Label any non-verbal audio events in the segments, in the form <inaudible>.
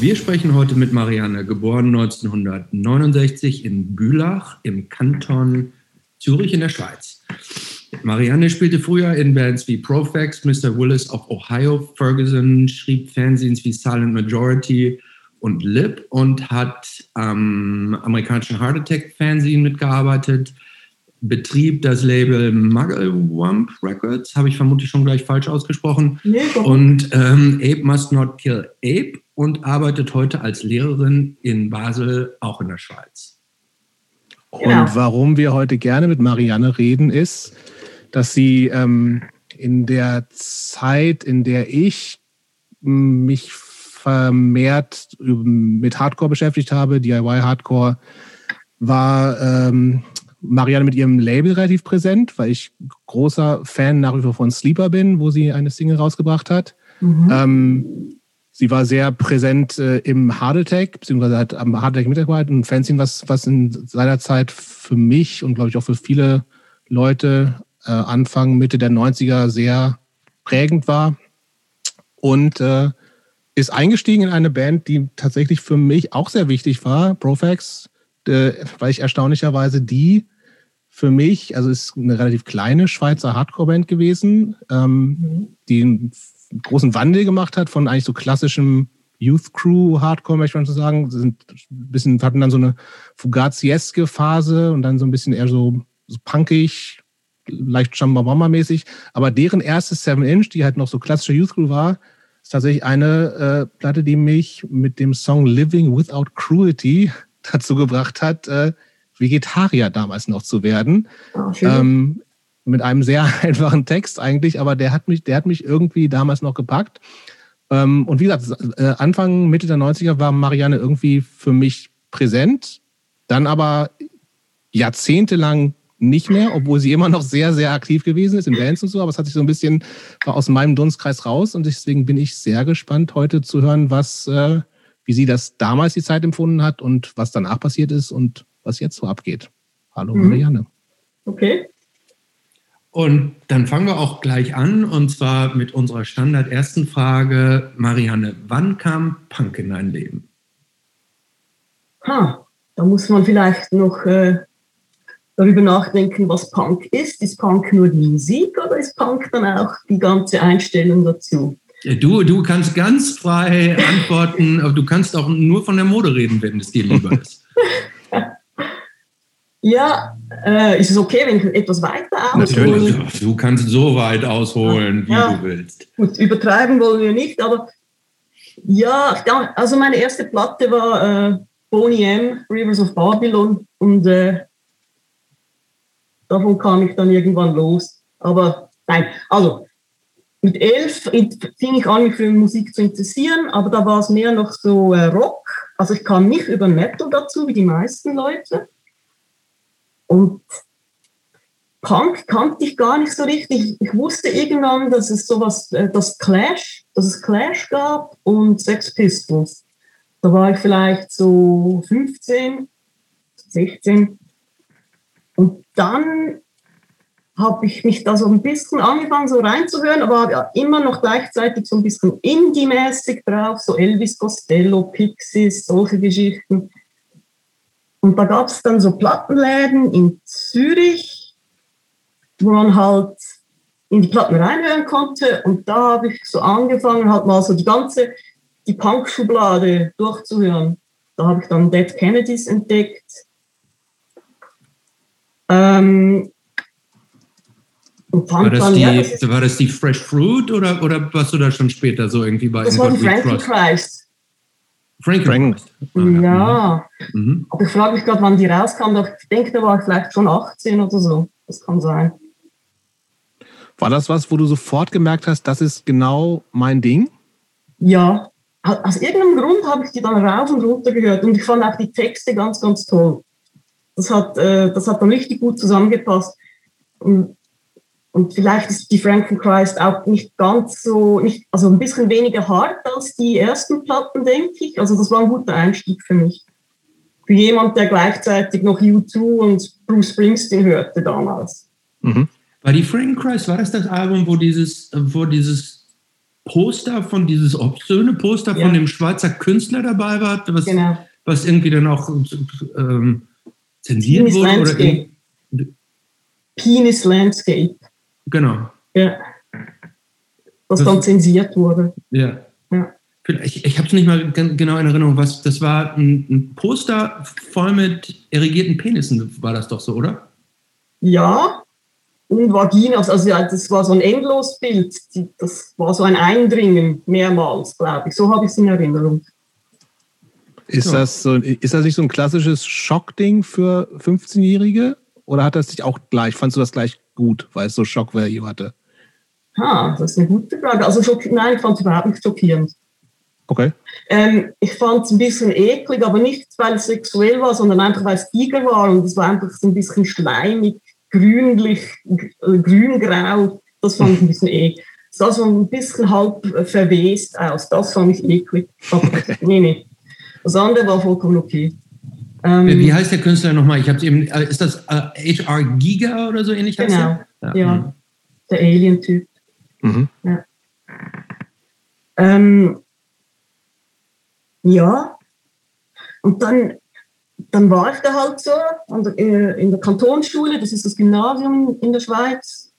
Wir sprechen heute mit Marianne, geboren 1969 in Bülach im Kanton Zürich in der Schweiz. Marianne spielte früher in Bands wie Profax, Mr. Willis of Ohio, Ferguson, schrieb Fanzines wie Silent Majority und Lip und hat am amerikanischen Heart Attack Fanzine mitgearbeitet, betrieb das Label Mugglewump Records, habe ich vermutlich schon gleich falsch ausgesprochen, nee, und ähm, Ape Must Not Kill Ape und arbeitet heute als Lehrerin in Basel, auch in der Schweiz. Und genau. warum wir heute gerne mit Marianne reden, ist, dass sie ähm, in der Zeit, in der ich mich vermehrt mit Hardcore beschäftigt habe, DIY Hardcore, war ähm, Marianne mit ihrem Label relativ präsent, weil ich großer Fan nach wie vor von Sleeper bin, wo sie eine Single rausgebracht hat. Mhm. Ähm, sie war sehr präsent äh, im Hard Attack, beziehungsweise hat am Hard Attack mitgearbeitet und Fanzine, was, was in seiner Zeit für mich und glaube ich auch für viele Leute äh, Anfang, Mitte der 90er sehr prägend war. Und äh, ist eingestiegen in eine Band, die tatsächlich für mich auch sehr wichtig war, Profax, äh, weil ich erstaunlicherweise die für mich, also ist eine relativ kleine Schweizer Hardcore-Band gewesen, ähm, die einen großen Wandel gemacht hat von eigentlich so klassischem Youth Crew Hardcore, möchte man so sagen. Sie sind ein bisschen, hatten dann so eine Fugazieske Phase und dann so ein bisschen eher so, so punkig, leicht Chambawamba-mäßig. Aber deren erstes Seven Inch, die halt noch so klassische Youth Crew war, ist tatsächlich eine äh, Platte, die mich mit dem Song Living Without Cruelty dazu gebracht hat, äh, Vegetarier damals noch zu werden. Oh, ähm, mit einem sehr <laughs> einfachen Text eigentlich, aber der hat mich, der hat mich irgendwie damals noch gepackt. Ähm, und wie gesagt, äh, Anfang, Mitte der 90er war Marianne irgendwie für mich präsent, dann aber jahrzehntelang nicht mehr, obwohl sie immer noch sehr, sehr aktiv gewesen ist in Bands und so, aber es hat sich so ein bisschen aus meinem Dunstkreis raus und deswegen bin ich sehr gespannt, heute zu hören, was, äh, wie sie das damals die Zeit empfunden hat und was danach passiert ist und was jetzt so abgeht. Hallo mhm. Marianne. Okay. Und dann fangen wir auch gleich an und zwar mit unserer Standard ersten Frage. Marianne, wann kam Punk in dein Leben? Ha, da muss man vielleicht noch äh, darüber nachdenken, was Punk ist. Ist Punk nur die Musik oder ist Punk dann auch die ganze Einstellung dazu? Du, du kannst ganz frei antworten, aber du kannst auch nur von der Mode reden, wenn es dir lieber ist. <laughs> ja, äh, ist es okay, wenn ich etwas weiter aushole? Natürlich, du kannst so weit ausholen, wie ja, du willst. Gut, übertreiben wollen wir nicht, aber ja, also meine erste Platte war äh, Boney M, Rivers of Babylon und äh, davon kam ich dann irgendwann los. Aber nein, also mit elf fing ich an, mich für Musik zu interessieren, aber da war es mehr noch so äh, Rock. Also ich kam nicht über Metal dazu, wie die meisten Leute. Und Punk kannte ich gar nicht so richtig. Ich wusste irgendwann, dass es sowas, äh, das Clash, dass es Clash gab und Sex Pistols. Da war ich vielleicht so 15, 16. Und dann habe ich mich da so ein bisschen angefangen, so reinzuhören, aber ja, immer noch gleichzeitig so ein bisschen Indie-mäßig drauf, so Elvis Costello, Pixies, solche Geschichten. Und da gab es dann so Plattenläden in Zürich, wo man halt in die Platten reinhören konnte. Und da habe ich so angefangen, halt mal so die ganze, die Punk-Schublade durchzuhören. Da habe ich dann Dead Kennedys entdeckt. Ähm, war das, die, ja, war das die Fresh Fruit oder, oder warst du da schon später so irgendwie bei Das war die Frankie Christ. Frankie Christ. Ja. Mhm. Aber ich frage mich gerade, wann die rauskam. Ich denke, da war ich vielleicht schon 18 oder so. Das kann sein. War das was, wo du sofort gemerkt hast, das ist genau mein Ding? Ja. Aus irgendeinem Grund habe ich die dann rauf und runter gehört und ich fand auch die Texte ganz, ganz toll. Das hat, äh, das hat dann richtig gut zusammengepasst. Und und vielleicht ist die Frankenchrist auch nicht ganz so, nicht, also ein bisschen weniger hart als die ersten Platten, denke ich. Also das war ein guter Einstieg für mich. Für jemand, der gleichzeitig noch U2 und Bruce Springsteen hörte damals. Mhm. War die Frankenchrist, war das das Album, wo dieses, wo dieses Poster von dieses obszöne Poster Ja. von dem Schweizer Künstler dabei war, was, Genau. was irgendwie dann auch ähm, zensiert Penis wurde? Oder Landscape. in, Penis Landscape. Genau, Ja. Das Das- dann zensiert wurde. ja. Ja. Ich, ich habe es nicht mal genau in Erinnerung, was das war. Ein, ein Poster voll mit erregierten Penissen, war das doch so, oder? Ja. Und Vaginas, also ja, das war so ein Endlosbild. Die- Das war so ein Eindringen mehrmals, glaube ich. So habe ich es in Erinnerung. Ist, das so, ist das nicht so ein klassisches Schockding für 15-Jährige? Oder hat das dich auch gleich, fandst du das gleich gut, weil es so Shock-Value hatte? Ha, das ist eine gute Frage. Also schock- nein, ich fand es überhaupt nicht schockierend. Okay. Ähm, ich fand es ein bisschen eklig, aber nicht, weil es sexuell war, sondern einfach, weil es Tiger war und es war einfach so ein bisschen schleimig, grünlich, äh, grün-grau. Das fand ich ein bisschen eklig. Es sah so ein bisschen halb verwest aus. Das fand ich eklig. Aber <laughs> nee, nee. Das andere war vollkommen okay. Ähm, Wie heißt der Künstler nochmal? Ich habe eben. äh, Ist das äh, HR Giga oder so ähnlich? Genau, der? ja. Der Alien-Typ. Mhm. Ähm, ja, und dann, dann war ich da halt so an der, äh, in der Kantonsschule, das ist das Gymnasium in der Schweiz.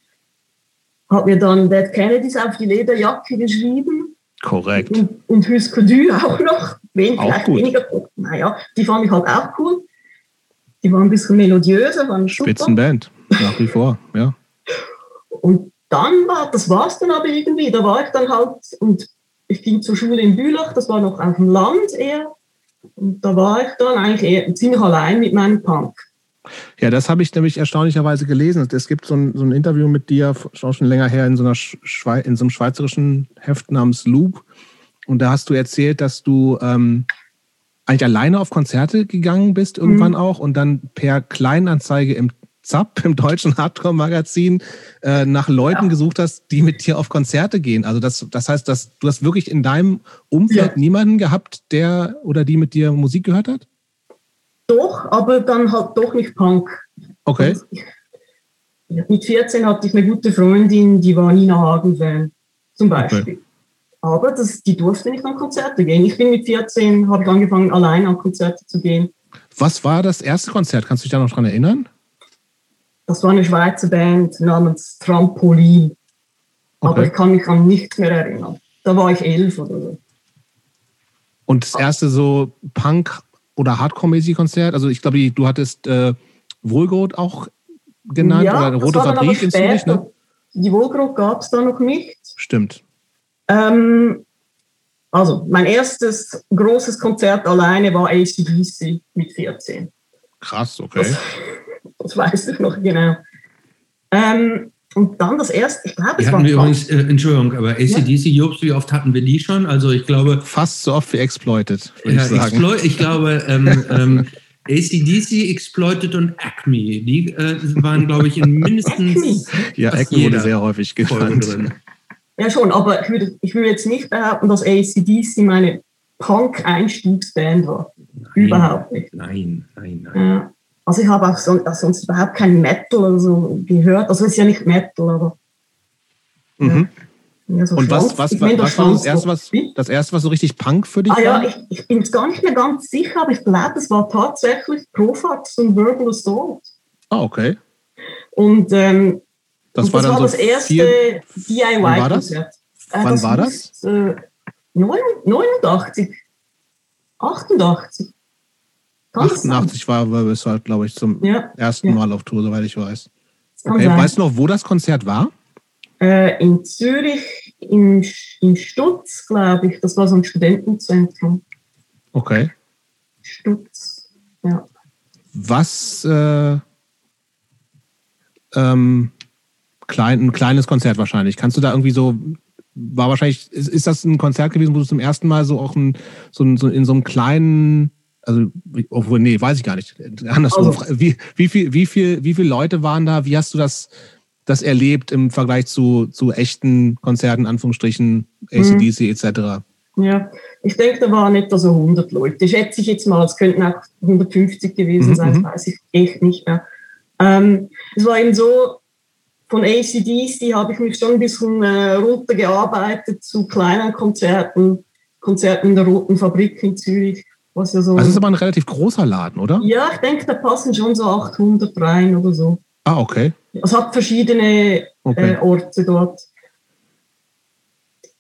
Hab mir dann Dead Kennedys auf die Lederjacke geschrieben Korrekt. und, und Husker Du auch noch. Wen, vielleicht gut. weniger. Naja, die fand ich halt auch cool. Die waren ein bisschen melodiöser, waren super. Spitzenband, nach wie vor, ja. Und dann war, das war es dann aber irgendwie, da war ich dann halt, und ich ging zur Schule in Bülach, das war noch auf dem Land eher. Und da war ich dann eigentlich eher ziemlich allein mit meinem Punk. Ja, das habe ich nämlich erstaunlicherweise gelesen. Es gibt so ein, so ein Interview mit dir, schon schon länger her, in so, einer Schwei in so einem schweizerischen Heft namens Loop. Und da hast du erzählt, dass du ähm, eigentlich alleine auf Konzerte gegangen bist, irgendwann auch, und dann per Kleinanzeige im ZAP, <laughs> im deutschen Hardcore-Magazin, äh, nach Leuten Ja. gesucht hast, die mit dir auf Konzerte gehen. Also das, das heißt, dass du hast wirklich in deinem Umfeld Ja. niemanden gehabt, der oder die mit dir Musik gehört hat? Doch, aber dann halt doch nicht Punk. Okay. Und Mit 14 hatte ich eine gute Freundin, die war Nina Hagen-Fan, zum Beispiel. Aber das, die durfte nicht an Konzerte gehen. Ich bin mit 14, habe ich angefangen, allein an Konzerte zu gehen. Was war das erste Konzert? Kannst du dich da noch dran erinnern? Das war eine Schweizer Band namens Trampolin. Aber Okay. ich kann mich an nichts mehr erinnern. Da war ich elf oder so. Und das erste so Punk- oder Hardcore-mäßige Konzert? Also ich glaube, du hattest äh, Wohlgrot auch genannt oder das Rote aber Fabrik in Zürich, später. ne? Die Wohlgrot gab es da noch nicht. Stimmt. Ähm, also, mein erstes großes Konzert alleine war ACDC mit 14. Krass, okay. Das weiß ich noch genau. Ähm, und dann das erste, ich glaube, es war übrigens, äh, Entschuldigung, aber ACDC, Jobs, wie oft hatten wir die schon? Also ich glaube, Fast so oft wie Exploited, würde ja, ich sagen. Ich glaube, ähm, ähm, ACDC, Exploited und Acme, die äh, waren, glaube ich, in <laughs> mindestens ja, fast Ecken wurde jeder sehr häufig genannt. Ja, schon, aber ich würde, ich würde jetzt nicht behaupten, dass ACDC meine Punk-Einstiegsband war. Überhaupt nicht. Nein, nein, nein. Ja. Also ich habe auch son also sonst überhaupt kein Metal oder so gehört. Also es ist ja nicht Metal, aber Mhm. ja, so Und was, was, was, was war das erste, was, Wie? das erste, was so richtig Punk für dich Ah ja, war? ich, ich bin jetzt gar nicht mehr ganz sicher, aber ich glaube, es war tatsächlich Profax und Verbal Assault. Ah, okay. Und, ähm, Das war dann so das erste vier, DIY-Konzert. war das? Äh, Wann war das? muss, Äh, 89, 88. Kann das sein? 88 war es halt, glaube ich, zum Ja, ersten Ja. Mal auf Tour, soweit ich weiß. Okay, weißt du noch, wo das Konzert war? Äh, in Zürich, in, in Stutz, glaube ich. Das war so ein Studentenzentrum. Okay. Stutz. Ja. Was äh, ähm, klein, ein kleines Konzert wahrscheinlich. Kannst du da irgendwie so, war wahrscheinlich, ist, ist das ein Konzert gewesen, wo du zum ersten Mal so auch ein, so, ein, so in so einem kleinen, also, obwohl, nee, weiß ich gar nicht. Andersrum. Also- wie, wie, viel, wie, viel, wie viele Leute waren da? Wie hast du das, das erlebt im Vergleich zu, zu echten Konzerten, Anführungsstrichen, ACDC etc.? ja. Ich denke, da waren etwa so 100 Leute. Schätze ich jetzt mal, es könnten auch 150 gewesen Mhm, sein, mhm. das weiß ich echt nicht mehr. Ähm, es war eben so, von ACDC habe ich mich schon ein bisschen äh, runtergearbeitet zu kleinen Konzerten, Konzerten in der Roten Fabrik in Zürich. Was ja so das ist aber ein relativ großer Laden, oder? Ja, ich denke, da passen schon so 800 rein oder so. Ah, okay. Es hat verschiedene okay. äh, Orte dort.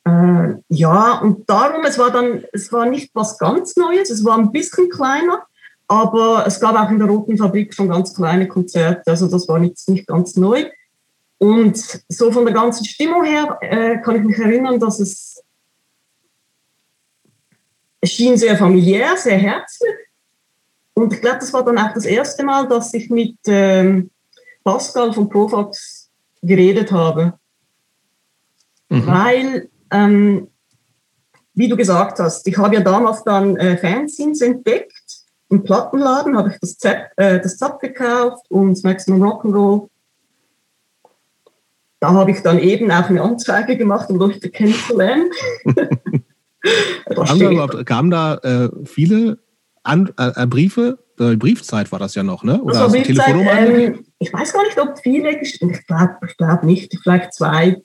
Äh, ja, und darum, es war dann, es war nicht was ganz Neues, es war ein bisschen kleiner, aber es gab auch in der Roten Fabrik schon ganz kleine Konzerte, also das war jetzt nicht ganz neu. Und so von der ganzen Stimmung her äh, kann ich mich erinnern, dass es, schien sehr familiär, sehr herzlich. Und ich glaube, das war dann auch das erste Mal, dass ich mit ähm, Pascal von Profax geredet habe. Mhm. Weil, ähm, wie du gesagt hast, ich habe ja damals dann äh, Fanzines entdeckt. Im Plattenladen habe ich das Zap, äh, das Zap gekauft und Maximum Rock'n'Roll da habe ich dann eben auch eine Anzeige gemacht, um Leute kennenzulernen. kamen, <laughs> da kamen da äh, viele An äh, Briefe? Äh, Briefzeit war das ja noch, ne? Oder also Telefonnummer? Ähm, ich weiß gar nicht, ob viele Ich glaube glaub nicht, vielleicht zwei.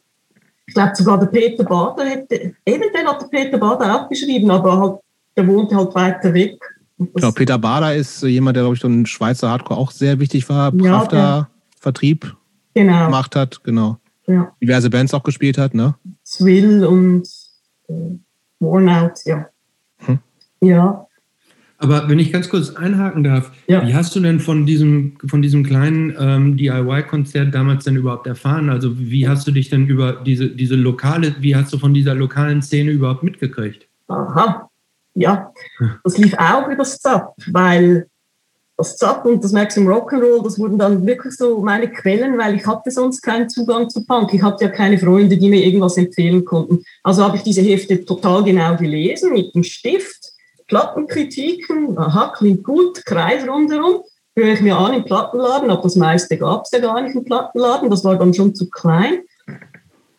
Ich glaube sogar der Peter Bader hätte, eventuell hat der Peter Bader auch geschrieben, aber halt, der wohnte halt weiter weg. Genau, Peter Bader ist jemand, der, glaube ich, so ein Schweizer Hardcore auch sehr wichtig war, Pravda ja, Vertrieb genau. gemacht hat, genau ja. diverse Bands auch gespielt hat, ne? Swill und äh, Wornout, ja. Hm. Ja. Aber wenn ich ganz kurz einhaken darf, ja. wie hast du denn von diesem, von diesem kleinen ähm, DIY-Konzert damals denn überhaupt erfahren? Also wie hast du dich denn über diese, diese lokale, wie hast du von dieser lokalen Szene überhaupt mitgekriegt? Aha, ja, das lief auch über das ZAP, weil das Zapp und das Maximum Rock'n'Roll, das wurden dann wirklich so meine Quellen, weil ich hatte sonst keinen Zugang zu Punk. Ich hatte ja keine Freunde, die mir irgendwas empfehlen konnten. Also habe ich diese Hefte total genau gelesen mit dem Stift, Plattenkritiken, aha, klingt gut, Kreis rundherum, höre ich mir an im Plattenladen, aber das meiste gab es ja gar nicht im Plattenladen, das war dann schon zu klein.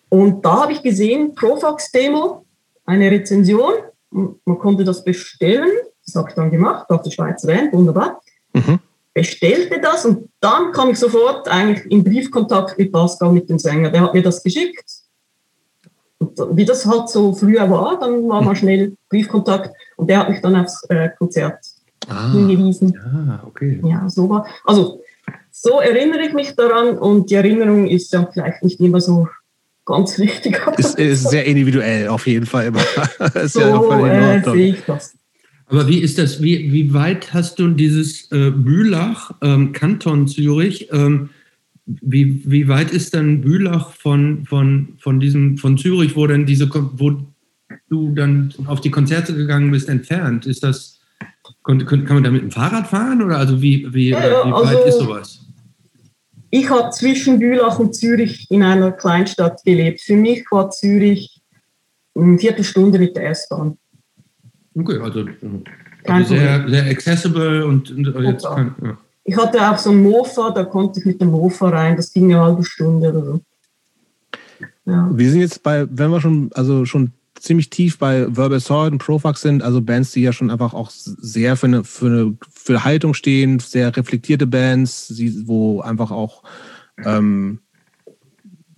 Und da habe ich gesehen, Profax Demo, eine Rezension, man konnte das bestellen, das habe ich dann gemacht, auf der Schweizer Band, wunderbar. Mhm. Bestellte das und dann kam ich sofort eigentlich in Briefkontakt mit Pascal, mit dem Sänger. Der hat mir das geschickt. Und wie das halt so früher war, dann war mal schnell Briefkontakt und der hat mich dann aufs äh, Konzert ah, hingewiesen. Ja, okay. Ja, so war. Also, so erinnere ich mich daran und die Erinnerung ist ja vielleicht nicht immer so ganz <laughs> richtig. Ist, ist sehr individuell auf jeden Fall. <laughs> so ja äh, sehe ich das. Aber wie ist das? Wie, wie weit hast du dieses äh, Bülach, ähm, Kanton Zürich? Ähm, wie, wie weit ist denn Bülach von, von, von diesem, von Zürich, wo denn diese, wo du dann auf die Konzerte gegangen bist, entfernt? Ist das, kann, kann man da mit dem Fahrrad fahren oder also wie, wie, ja, wie weit also, ist sowas? Ich habe zwischen Bülach und Zürich in einer Kleinstadt gelebt. Für mich war Zürich eine Viertelstunde mit der S-Bahn. Okay, also, also sehr, sehr accessible und, und jetzt kann, ja. Ich hatte auch so ein Mofa, da konnte ich mit dem Mofa rein, das ging eine halbe Stunde oder so. Ja. Wir sind jetzt bei, wenn wir schon, also schon ziemlich tief bei Verbal Sword und Profax sind, also Bands, die ja schon einfach auch sehr für eine, für eine für Haltung stehen, sehr reflektierte Bands, wo einfach auch ähm,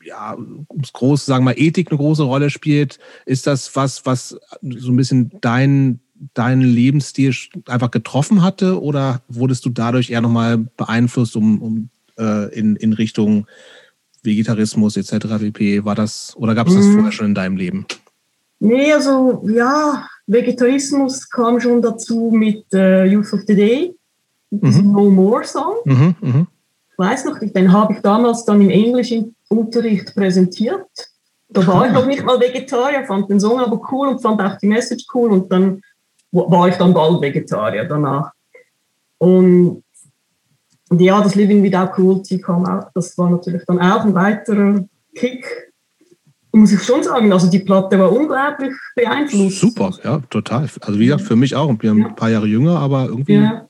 ja, ums große, sagen wir mal, Ethik eine große Rolle spielt. Ist das was, was so ein bisschen dein, deinen Lebensstil einfach getroffen hatte oder wurdest du dadurch eher nochmal beeinflusst, um, um äh, in, in Richtung Vegetarismus etc. pp. War das oder gab es das mhm. vorher schon in deinem Leben? Nee, also ja, Vegetarismus kam schon dazu mit äh, Youth of the Day, mhm. No More Song. Mhm, mh. Ich weiß noch, den habe ich damals dann im Englischen Unterricht präsentiert. Da war ich noch nicht mal Vegetarier, fand den Song aber cool und fand auch die Message cool und dann war ich dann bald Vegetarier danach. Und, und ja, das Living Without Cruelty kam auch, das war natürlich dann auch ein weiterer Kick. Muss ich schon sagen, also die Platte war unglaublich beeinflusst. Super, ja, total. Also wie gesagt, für mich auch. Ich bin ja. ein paar Jahre jünger, aber irgendwie ja.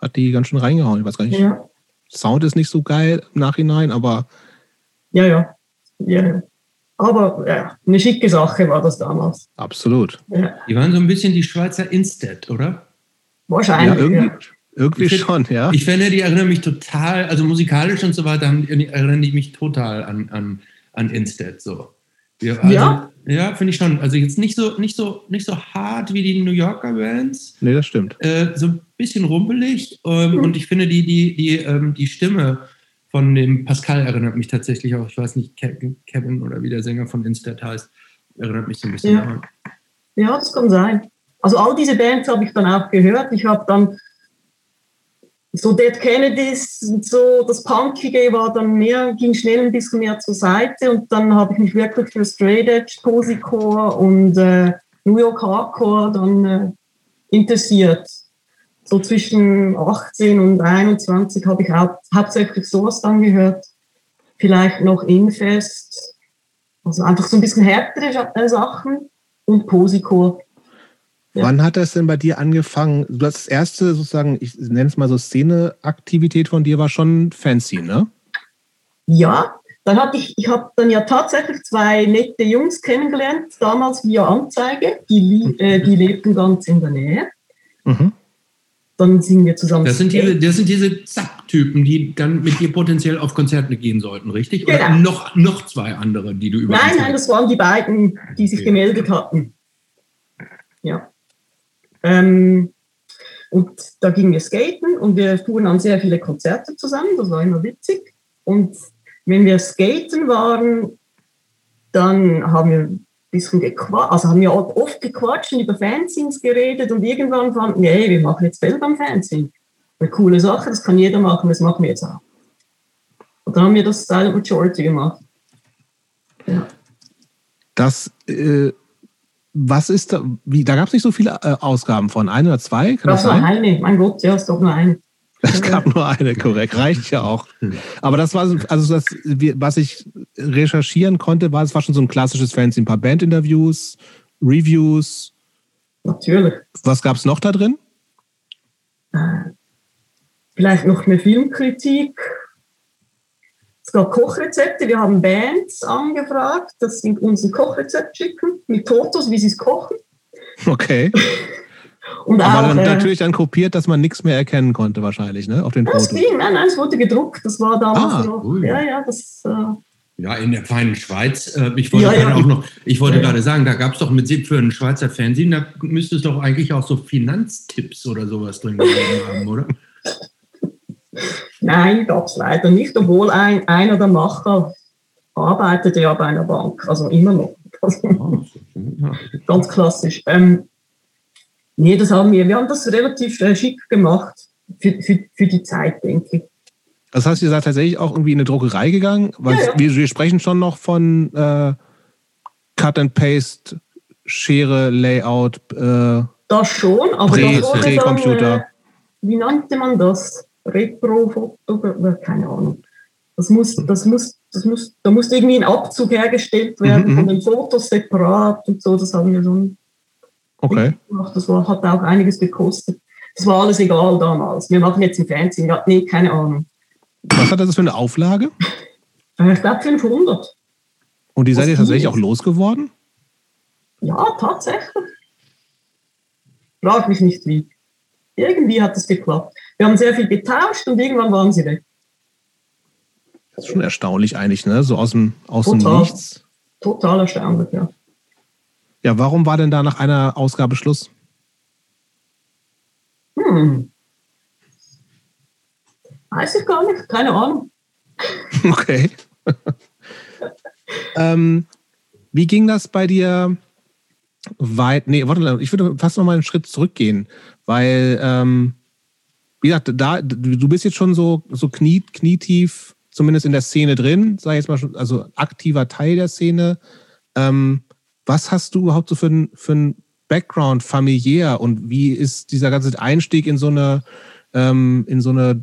hat die ganz schön reingehauen. Ich weiß gar nicht. Ja. Sound ist nicht so geil im Nachhinein, aber ja, ja. ja. Aber ja, eine schicke Sache war das damals. Absolut. Ja. Die waren so ein bisschen die Schweizer Instat, oder? Wahrscheinlich. Ja, irgendwie, Irgendwie Ich find- schon, ja. Ich finde, die erinnern mich total, also musikalisch und so weiter, erinnern die mich total an, an, an Instead. So. Ja, also, Ja? ja finde ich schon. Also jetzt nicht so, nicht so, nicht so hart wie die New Yorker Bands, nee, das stimmt. äh, so ein bisschen rumpelig. Ähm, Mhm. Und ich finde, die, die, die, ähm, die Stimme von dem Pascal erinnert mich tatsächlich auch, ich weiß nicht, Kevin, oder wie der Sänger von Instead heißt, erinnert mich so ein bisschen Ja. daran. Ja, das kann sein. Also all diese Bands habe ich dann auch gehört. Ich habe dann so Dead Kennedys, und so das Punkige war dann mehr, ging schnell ein bisschen mehr zur Seite und dann habe ich mich wirklich für Straight Edge, Posycore und äh, New York Hardcore dann äh, interessiert. So zwischen 18 und 21 habe ich hau hauptsächlich sowas dann gehört. Vielleicht noch Infest, also einfach so ein bisschen härtere äh, Sachen und Posycore. Ja. Wann hat das denn bei dir angefangen? Du hast das erste sozusagen, ich nenne es mal so Szeneaktivität von dir war schon fancy, ne? Ja, dann hatte ich, ich habe dann ja tatsächlich zwei nette Jungs kennengelernt, damals via Anzeige, die, äh, die lebten ganz in der Nähe. Mhm. Dann sind wir zusammen. Das sind diese, das sind diese Zapp-Typen, die dann mit dir potenziell auf Konzerte gehen sollten, richtig? Oder Genau. noch, noch zwei andere, die du über Nein, nein, das waren die beiden, die sich Okay. gemeldet hatten. Ja. Ähm, und da gingen wir skaten und wir fuhren an sehr viele Konzerte zusammen, das war immer witzig. Und wenn wir skaten waren, dann haben wir bisschen gequatscht, also haben wir oft gequatscht und über Fanzines geredet und irgendwann fanden wir, hey, wir machen jetzt Welt am Fanzine. Eine coole Sache, das kann jeder machen, das machen wir jetzt auch. Und dann haben wir das Silent Majority gemacht. Ja. Das, äh, was ist da, wie, da gab es nicht so viele äh, Ausgaben von, ein oder zwei? Kann das Das war eine, mein Gott, ja, es gab nur eine. Es gab nur eine, korrekt. Reicht ja auch. Aber das war, so- also das, was ich recherchieren konnte, war, es war schon so ein klassisches Fanzine. Ein paar Bandinterviews, Reviews. Natürlich. Was gab es noch da drin? Vielleicht noch eine Filmkritik. Es gab Kochrezepte, wir haben Bands angefragt, dass sie uns ein Kochrezept schicken, mit Fotos, wie sie es kochen. Okay. <laughs> Und Aber auch, dann äh, natürlich dann kopiert, dass man nichts mehr erkennen konnte, wahrscheinlich, ne? Auf den das Fotos. ging, nein, nein, es wurde gedruckt, das war damals Ah, noch. Ja, ja, das, äh, Ja, in der feinen Schweiz. Äh, ich wollte Ja, ja. gerade auch noch, ich wollte Ja, ja. gerade sagen, da gab es doch mit für einen Schweizer Fernsehen, da müsste es doch eigentlich auch so Finanztipps oder sowas drin gegeben haben, oder? nein, gab es leider nicht, obwohl ein, einer der Macher arbeitete ja bei einer Bank, also immer noch. Also, ganz klassisch. Ähm, nee, das haben wir, wir haben das relativ äh, schick gemacht für, für, für die Zeit, denke ich. Das heißt, ihr seid tatsächlich auch irgendwie in eine Druckerei gegangen, weil Ja, ja. Wir, wir sprechen schon noch von äh, Cut and Paste, Schere, Layout. Äh, Das schon, aber Dreh- das Drehcomputer. äh, wie nannte man das? Retro-Foto, äh, keine Ahnung. Das muss, das muss, das muss, da musste irgendwie ein Abzug hergestellt werden Mhm, von mhm. den Fotos separat und so. Das haben wir so okay. Das war, hat auch einiges gekostet. Das war alles egal damals. Wir machen jetzt im Fernsehen. Ja, nee, keine Ahnung. Was hat das für eine Auflage? Äh, Ich glaube 500. Und die seid ihr tatsächlich auch losgeworden? Ja, tatsächlich. Frag mich nicht wie. Irgendwie hat es geklappt. Wir haben sehr viel getauscht und irgendwann waren sie weg. Das ist schon erstaunlich eigentlich, ne? So aus dem, aus dem Total. Nichts. Total erstaunlich, ja. Ja, warum war denn da nach einer Ausgabe Schluss? Hm. Weiß ich gar nicht, keine Ahnung. <laughs> Okay. <laughs> ähm, wie ging das bei dir weit? Nee, warte, ich würde fast noch mal einen Schritt zurückgehen, weil, ähm, wie gesagt, da, du bist jetzt schon so, so knie, knietief, zumindest in der Szene drin, sag ich jetzt mal schon, also aktiver Teil der Szene. Ähm, was hast du überhaupt so für einen für einen Background familiär und wie ist dieser ganze Einstieg in so eine, ähm, in so eine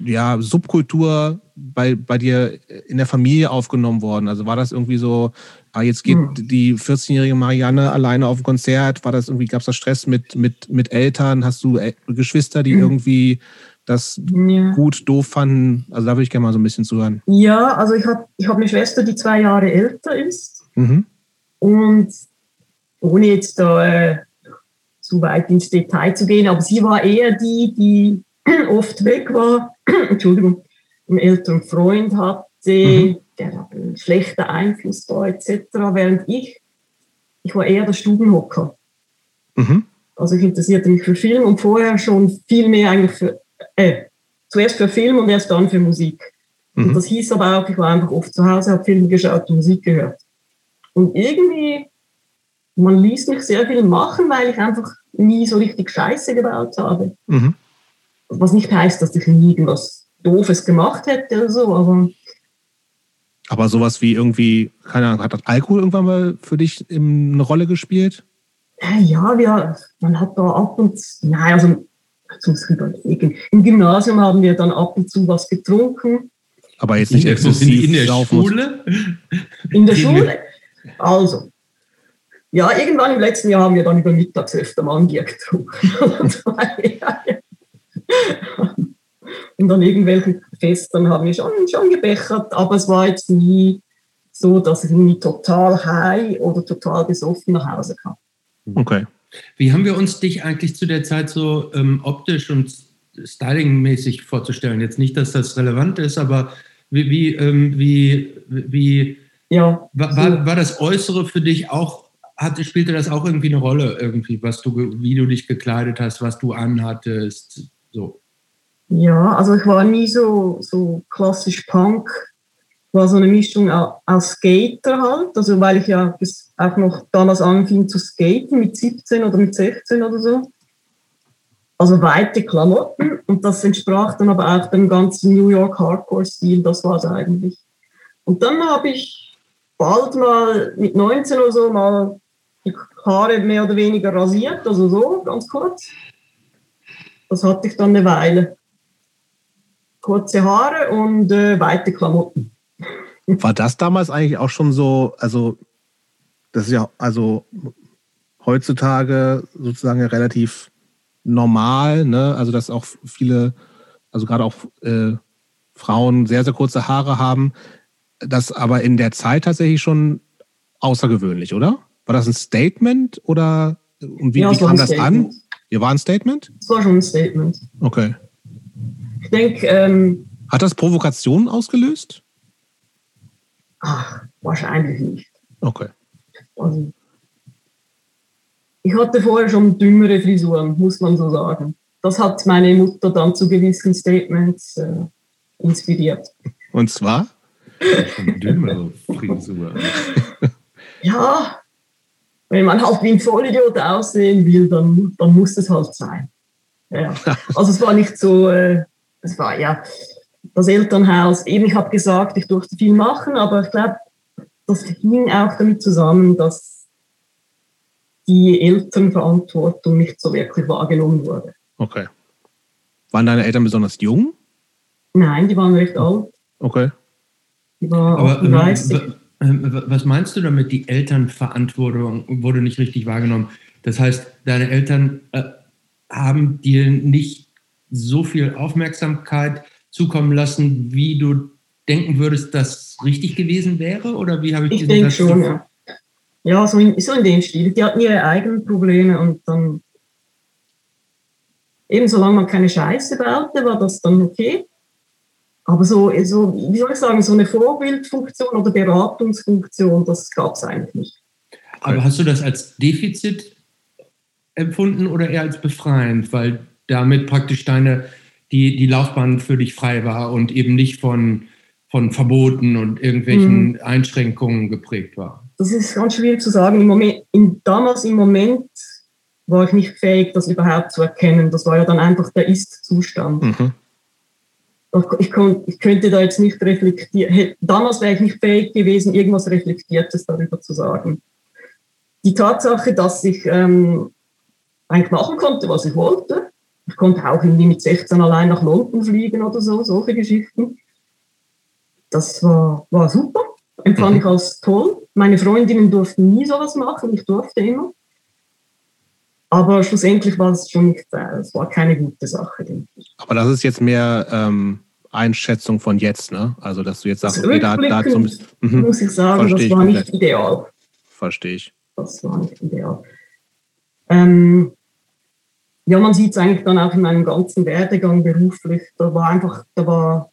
ja, Subkultur bei, bei dir in der Familie aufgenommen worden? Also war das irgendwie so, ah, jetzt geht Hm. die 14-jährige Marianne alleine auf ein Konzert? War das irgendwie, gab es da Stress mit, mit, mit Eltern? Hast du äh, Geschwister, die Hm. irgendwie das Ja, gut, doof fanden? Also da würde ich gerne mal so ein bisschen zuhören. ja also ich habe ich hab eine Schwester, die zwei Jahre älter ist. Mhm. Und ohne jetzt da äh, zu weit ins Detail zu gehen, aber sie war eher die, die <clears throat> oft weg war, <clears throat> Entschuldigung, einen älteren Freund hatte, mhm. der einen schlechten Einfluss da etc., während ich, ich war eher der Stubenhocker. Mhm. Also ich interessierte mich für Film und vorher schon viel mehr eigentlich für, äh, zuerst für Film und erst dann für Musik. Mhm. Und das hieß aber auch, ich war einfach oft zu Hause, habe Filme geschaut und Musik gehört. Und irgendwie, man ließ mich sehr viel machen, weil ich einfach nie so richtig Scheiße gebaut habe. Mhm. Was nicht heißt, dass ich nie irgendwas Doofes gemacht hätte oder so, aber. Aber sowas wie irgendwie, keine Ahnung, hat das Alkohol irgendwann mal für dich eine Rolle gespielt? Ja, wir, man hat da ab und zu, nein, also zum überlegen. Im Gymnasium haben wir dann ab und zu was getrunken. Aber jetzt nicht exzessiv in der Schule? In der Schule? Also, ja, irgendwann im letzten Jahr haben wir dann über Mittags öfter mal ein Bier getrunken. <laughs> Und an irgendwelchen Festen haben wir schon, schon gebechert, aber es war jetzt nie so, dass ich irgendwie total high oder total besoffen nach Hause kam. Okay. Wie haben wir uns dich eigentlich zu der Zeit so ähm, optisch und stylingmäßig vorzustellen? Jetzt nicht, dass das relevant ist, aber wie, wie, ähm, wie, wie ja, war, war, war, das Äußere für dich auch, hatte, spielte das auch irgendwie eine Rolle, irgendwie, was du, wie du dich gekleidet hast, was du anhattest? So. Ja, also ich war nie so, so klassisch Punk war so eine Mischung aus Skater halt, also weil ich ja auch noch damals anfing zu skaten mit 17 oder mit 16 oder so. Also weite Klamotten und das entsprach dann aber auch dem ganzen New York Hardcore-Stil, das war es eigentlich. Und dann habe ich bald mal mit 19 oder so mal die Haare mehr oder weniger rasiert, also so, ganz kurz. Das hatte ich dann eine Weile. Kurze Haare und äh, weite Klamotten. <laughs> War das damals eigentlich auch schon so, also das ist ja also heutzutage sozusagen relativ normal, ne? Also dass auch viele, also gerade auch äh, Frauen sehr, sehr kurze Haare haben. Das aber in der Zeit tatsächlich schon außergewöhnlich, oder? War das ein Statement oder und wie, ja, wie kam das an? Ihr war ein Statement? Es war schon ein Statement. Okay. Ich denke. Ähm, Hat das Provokationen ausgelöst? Ach, wahrscheinlich nicht. Okay. Also, ich hatte vorher schon dümmere Frisuren, muss man so sagen. Das hat meine Mutter dann zu gewissen Statements äh, inspiriert. Und zwar? Dümmere Frisuren. ja, wenn man halt wie ein Vollidiot aussehen will, dann, dann muss es halt sein. Ja. Also es war nicht so, äh, es war ja, das Elternhaus, eben ich habe gesagt, ich durfte viel machen, aber ich glaube, das hing auch damit zusammen, dass die Elternverantwortung nicht so wirklich wahrgenommen wurde. Okay. Waren deine Eltern besonders jung? Nein, die waren recht alt. Okay. Die waren aber, 38. Ähm, was meinst du damit, die Elternverantwortung wurde nicht richtig wahrgenommen? Das heißt, deine Eltern äh, haben dir nicht so viel Aufmerksamkeit zukommen lassen, wie du denken würdest, dass richtig gewesen wäre? Oder wie habe ich, ich denke schon, ja. Ja, so in, so in dem Stil. Die hatten ihre eigenen Probleme und dann eben solange man keine Scheiße baute, war das dann okay. Aber so, so, wie soll ich sagen, so eine Vorbildfunktion oder Beratungsfunktion, das gab es eigentlich nicht. Aber hast du das als Defizit empfunden oder eher als befreiend? Weil damit praktisch deine die, die Laufbahn für dich frei war und eben nicht von, von Verboten und irgendwelchen mhm. Einschränkungen geprägt war? Das ist ganz schwierig zu sagen. Im Moment, in, damals im Moment war ich nicht fähig, das überhaupt zu erkennen. Das war ja dann einfach der Ist-Zustand. Mhm. Ich, ich, könnte da jetzt nicht reflektieren. Damals wäre ich nicht fähig gewesen, irgendwas Reflektiertes darüber zu sagen. Die Tatsache, dass ich ähm, eigentlich machen konnte, was ich wollte, ich konnte auch irgendwie mit 16 allein nach London fliegen oder so, solche Geschichten. Das war, war super, empfand mhm. ich als toll. Meine Freundinnen durften nie sowas machen, ich durfte immer. Aber schlussendlich war es schon nicht, äh, es war keine gute Sache, denke ich. Aber das ist jetzt mehr ähm, Einschätzung von jetzt, ne? Also, dass du jetzt sagst, okay, da, da zum, mhm. muss ich sagen, Versteh das war nicht ideal. Verstehe ich. Das war nicht ideal. Ähm, ja, man sieht es eigentlich dann auch in meinem ganzen Werdegang beruflich. Da war einfach, da war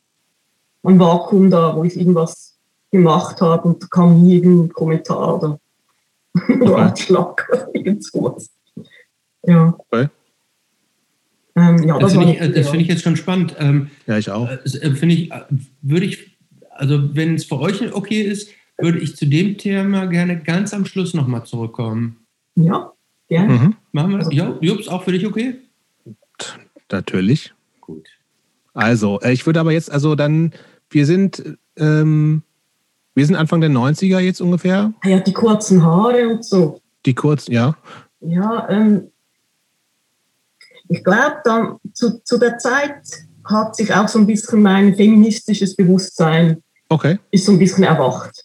ein Vakuum da, wo ich irgendwas gemacht habe und da kam nie irgendein Kommentar oder <laughs> Ratschlag oder irgend sowas. Ja. Okay. Ähm, ja, das, das finde ich, find ich, jetzt schon spannend. Ähm, ja, ich auch. Äh, finde ich, würde ich, also wenn es für euch okay ist, würde ich zu dem Thema gerne ganz am Schluss nochmal zurückkommen. Ja, gerne. Mhm. Machen wir das? Ja, Jups, auch für dich okay? Natürlich. Gut. Also, äh, ich würde aber jetzt, also dann, wir sind, ähm, wir sind Anfang der 90er jetzt ungefähr. Ah ja, die kurzen Haare und so. Die kurzen, ja. Ja, ähm, ich glaube, dann zu, zu der Zeit hat sich auch so ein bisschen mein feministisches Bewusstsein okay. ist so ein bisschen erwacht.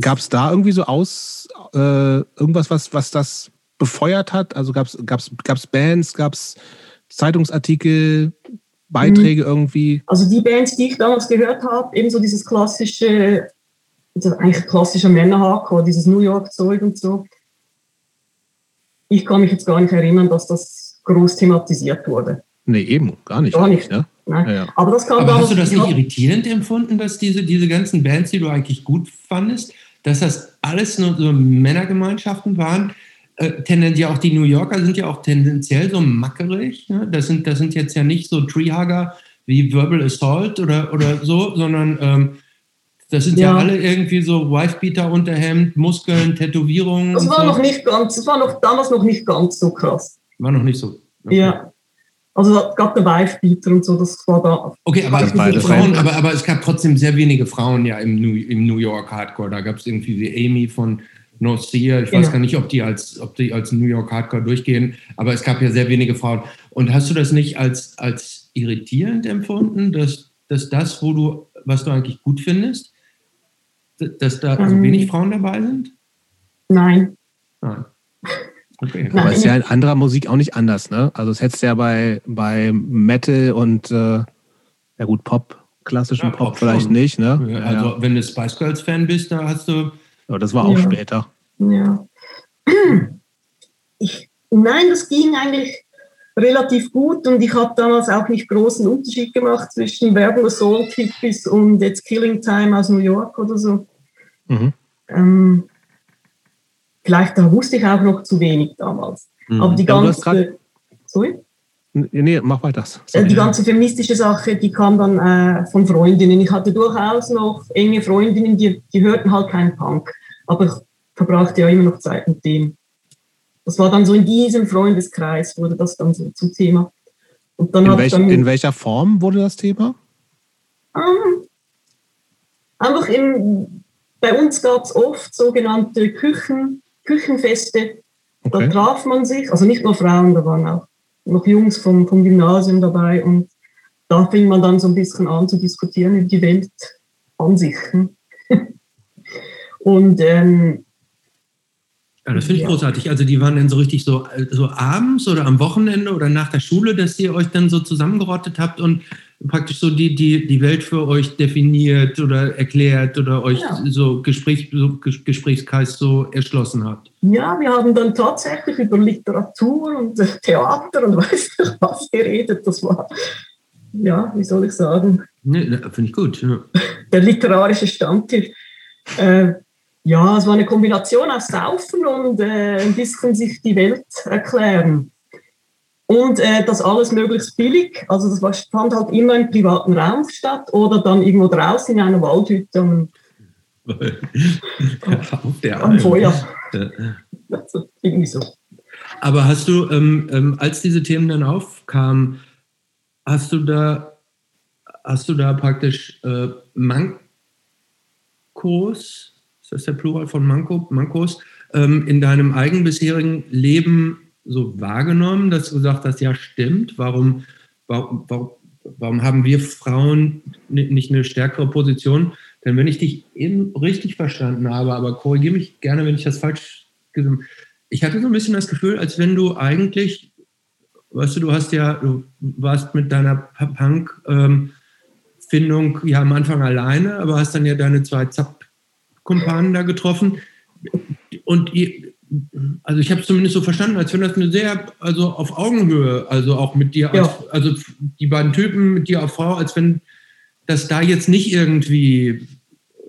Gab es da irgendwie so aus, äh, irgendwas, was, was das befeuert hat? Also gab es gab's, gab's Bands, gab es Zeitungsartikel, Beiträge mhm. irgendwie? Also die Bands, die ich damals gehört habe, eben so dieses klassische, eigentlich klassischer Männerhardcore, dieses New York-Zeug und so. Ich kann mich jetzt gar nicht erinnern, dass das groß thematisiert wurde. Nee, eben, gar nicht. Gar nicht. Ja? Ja, ja. Aber, das kam Aber hast du das nicht irritierend empfunden, dass diese, diese ganzen Bands, die du eigentlich gut fandest, dass das alles nur so Männergemeinschaften waren? Äh, tendenziell auch die New Yorker sind ja auch tendenziell so mackerig. Ne? Das, sind, das sind jetzt ja nicht so Treehugger wie Verbal Assault oder, oder so, sondern ähm, das sind ja. ja. alle irgendwie so Wifebeater, Unterhemd, Muskeln, Tätowierungen. Das war so. noch nicht ganz, das war noch damals noch nicht ganz so krass. War noch nicht so. Okay. Ja. Also es gab eine Wife-Beater und so, das war da. Okay, aber, Frauen, aber, aber, es gab trotzdem sehr wenige Frauen ja im New, im New York Hardcore. Da gab es irgendwie wie Amy von No Seer. Ich genau. weiß gar nicht, ob die, als, ob die als New York Hardcore durchgehen, aber es gab ja sehr wenige Frauen. Und hast du das nicht als, als irritierend empfunden, dass, dass das, wo du, was du eigentlich gut findest, dass da so ähm, wenig Frauen dabei sind? Nein. Nein. Okay. Aber ist ja in anderer Musik auch nicht anders, ne? Also es hättest ja bei, bei Metal und äh, ja gut, Pop, klassischen ja, Pop, Pop vielleicht schon. nicht, ne? Ja, also ja. wenn du Spice Girls Fan bist, da hast du. Ja, das war auch später. Ja. Ich, nein, das ging eigentlich relativ gut und ich habe damals auch nicht großen Unterschied gemacht zwischen Verbal Assault Hippies und jetzt Killing Time aus New York oder so. Mhm. Ähm, Vielleicht da wusste ich auch noch zu wenig damals. Mhm. Aber die ganze. Sorry? Nee, mach weiter. Äh, Sorry. Die ganze feministische Sache, die kam dann äh, von Freundinnen. Ich hatte durchaus noch enge Freundinnen, die, die hörten halt keinen Punk. Aber ich verbrachte ja immer noch Zeit mit dem. Das war dann so in diesem Freundeskreis, wurde das dann so zum Thema. Und dann in, welch, dann, in welcher Form wurde das Thema? Ähm, einfach im, bei uns gab es oft sogenannte Küchen, Küchenfeste. Okay. Da traf man sich, also nicht nur Frauen, da waren auch noch Jungs vom, vom Gymnasium dabei und da fing man dann so ein bisschen an zu diskutieren über die Weltansichten. <laughs> und ähm, ja, das finde ich ja. großartig. Also die waren dann so richtig so, so abends oder am Wochenende oder nach der Schule, dass ihr euch dann so zusammengerottet habt und praktisch so die, die, die Welt für euch definiert oder erklärt oder euch ja. so, Gespräch, so Gesprächskreis so erschlossen habt? Ja, wir haben dann tatsächlich über Literatur und Theater und <laughs> weiß nicht was geredet. Das war, ja, wie soll ich sagen? Nee, finde ich gut. Ja. <laughs> Der literarische Stammtisch. Äh, ja, es war eine Kombination aus Saufen und äh, ein bisschen sich die Welt erklären. Und äh, das alles möglichst billig. Also das war, fand halt immer im privaten Raum statt oder dann irgendwo draußen in einer Waldhütte. <laughs> Der am Feuer. also, irgendwie so. Aber hast du, ähm, ähm, als diese Themen dann aufkamen, hast du da, hast du da praktisch äh, Mankos, ist das der Plural von Manko, Mankos, ähm, in deinem eigenen bisherigen Leben so wahrgenommen, dass du gesagt hast, ja stimmt, warum, warum, warum haben wir Frauen nicht eine stärkere Position? Denn wenn ich dich richtig verstanden habe, aber korrigiere mich gerne, wenn ich das falsch gesagt habe, ich hatte so ein bisschen das Gefühl, als wenn du eigentlich, weißt du, du hast ja, du warst mit deiner Punk-Findung ja am Anfang alleine, aber hast dann ja deine zwei Zap-Kumpanen da getroffen. Und ihr, also ich habe es zumindest so verstanden, als wenn das eine sehr, also auf Augenhöhe, also auch mit dir, ja. als, also die beiden Typen mit dir auf Frau, als wenn das da jetzt nicht irgendwie,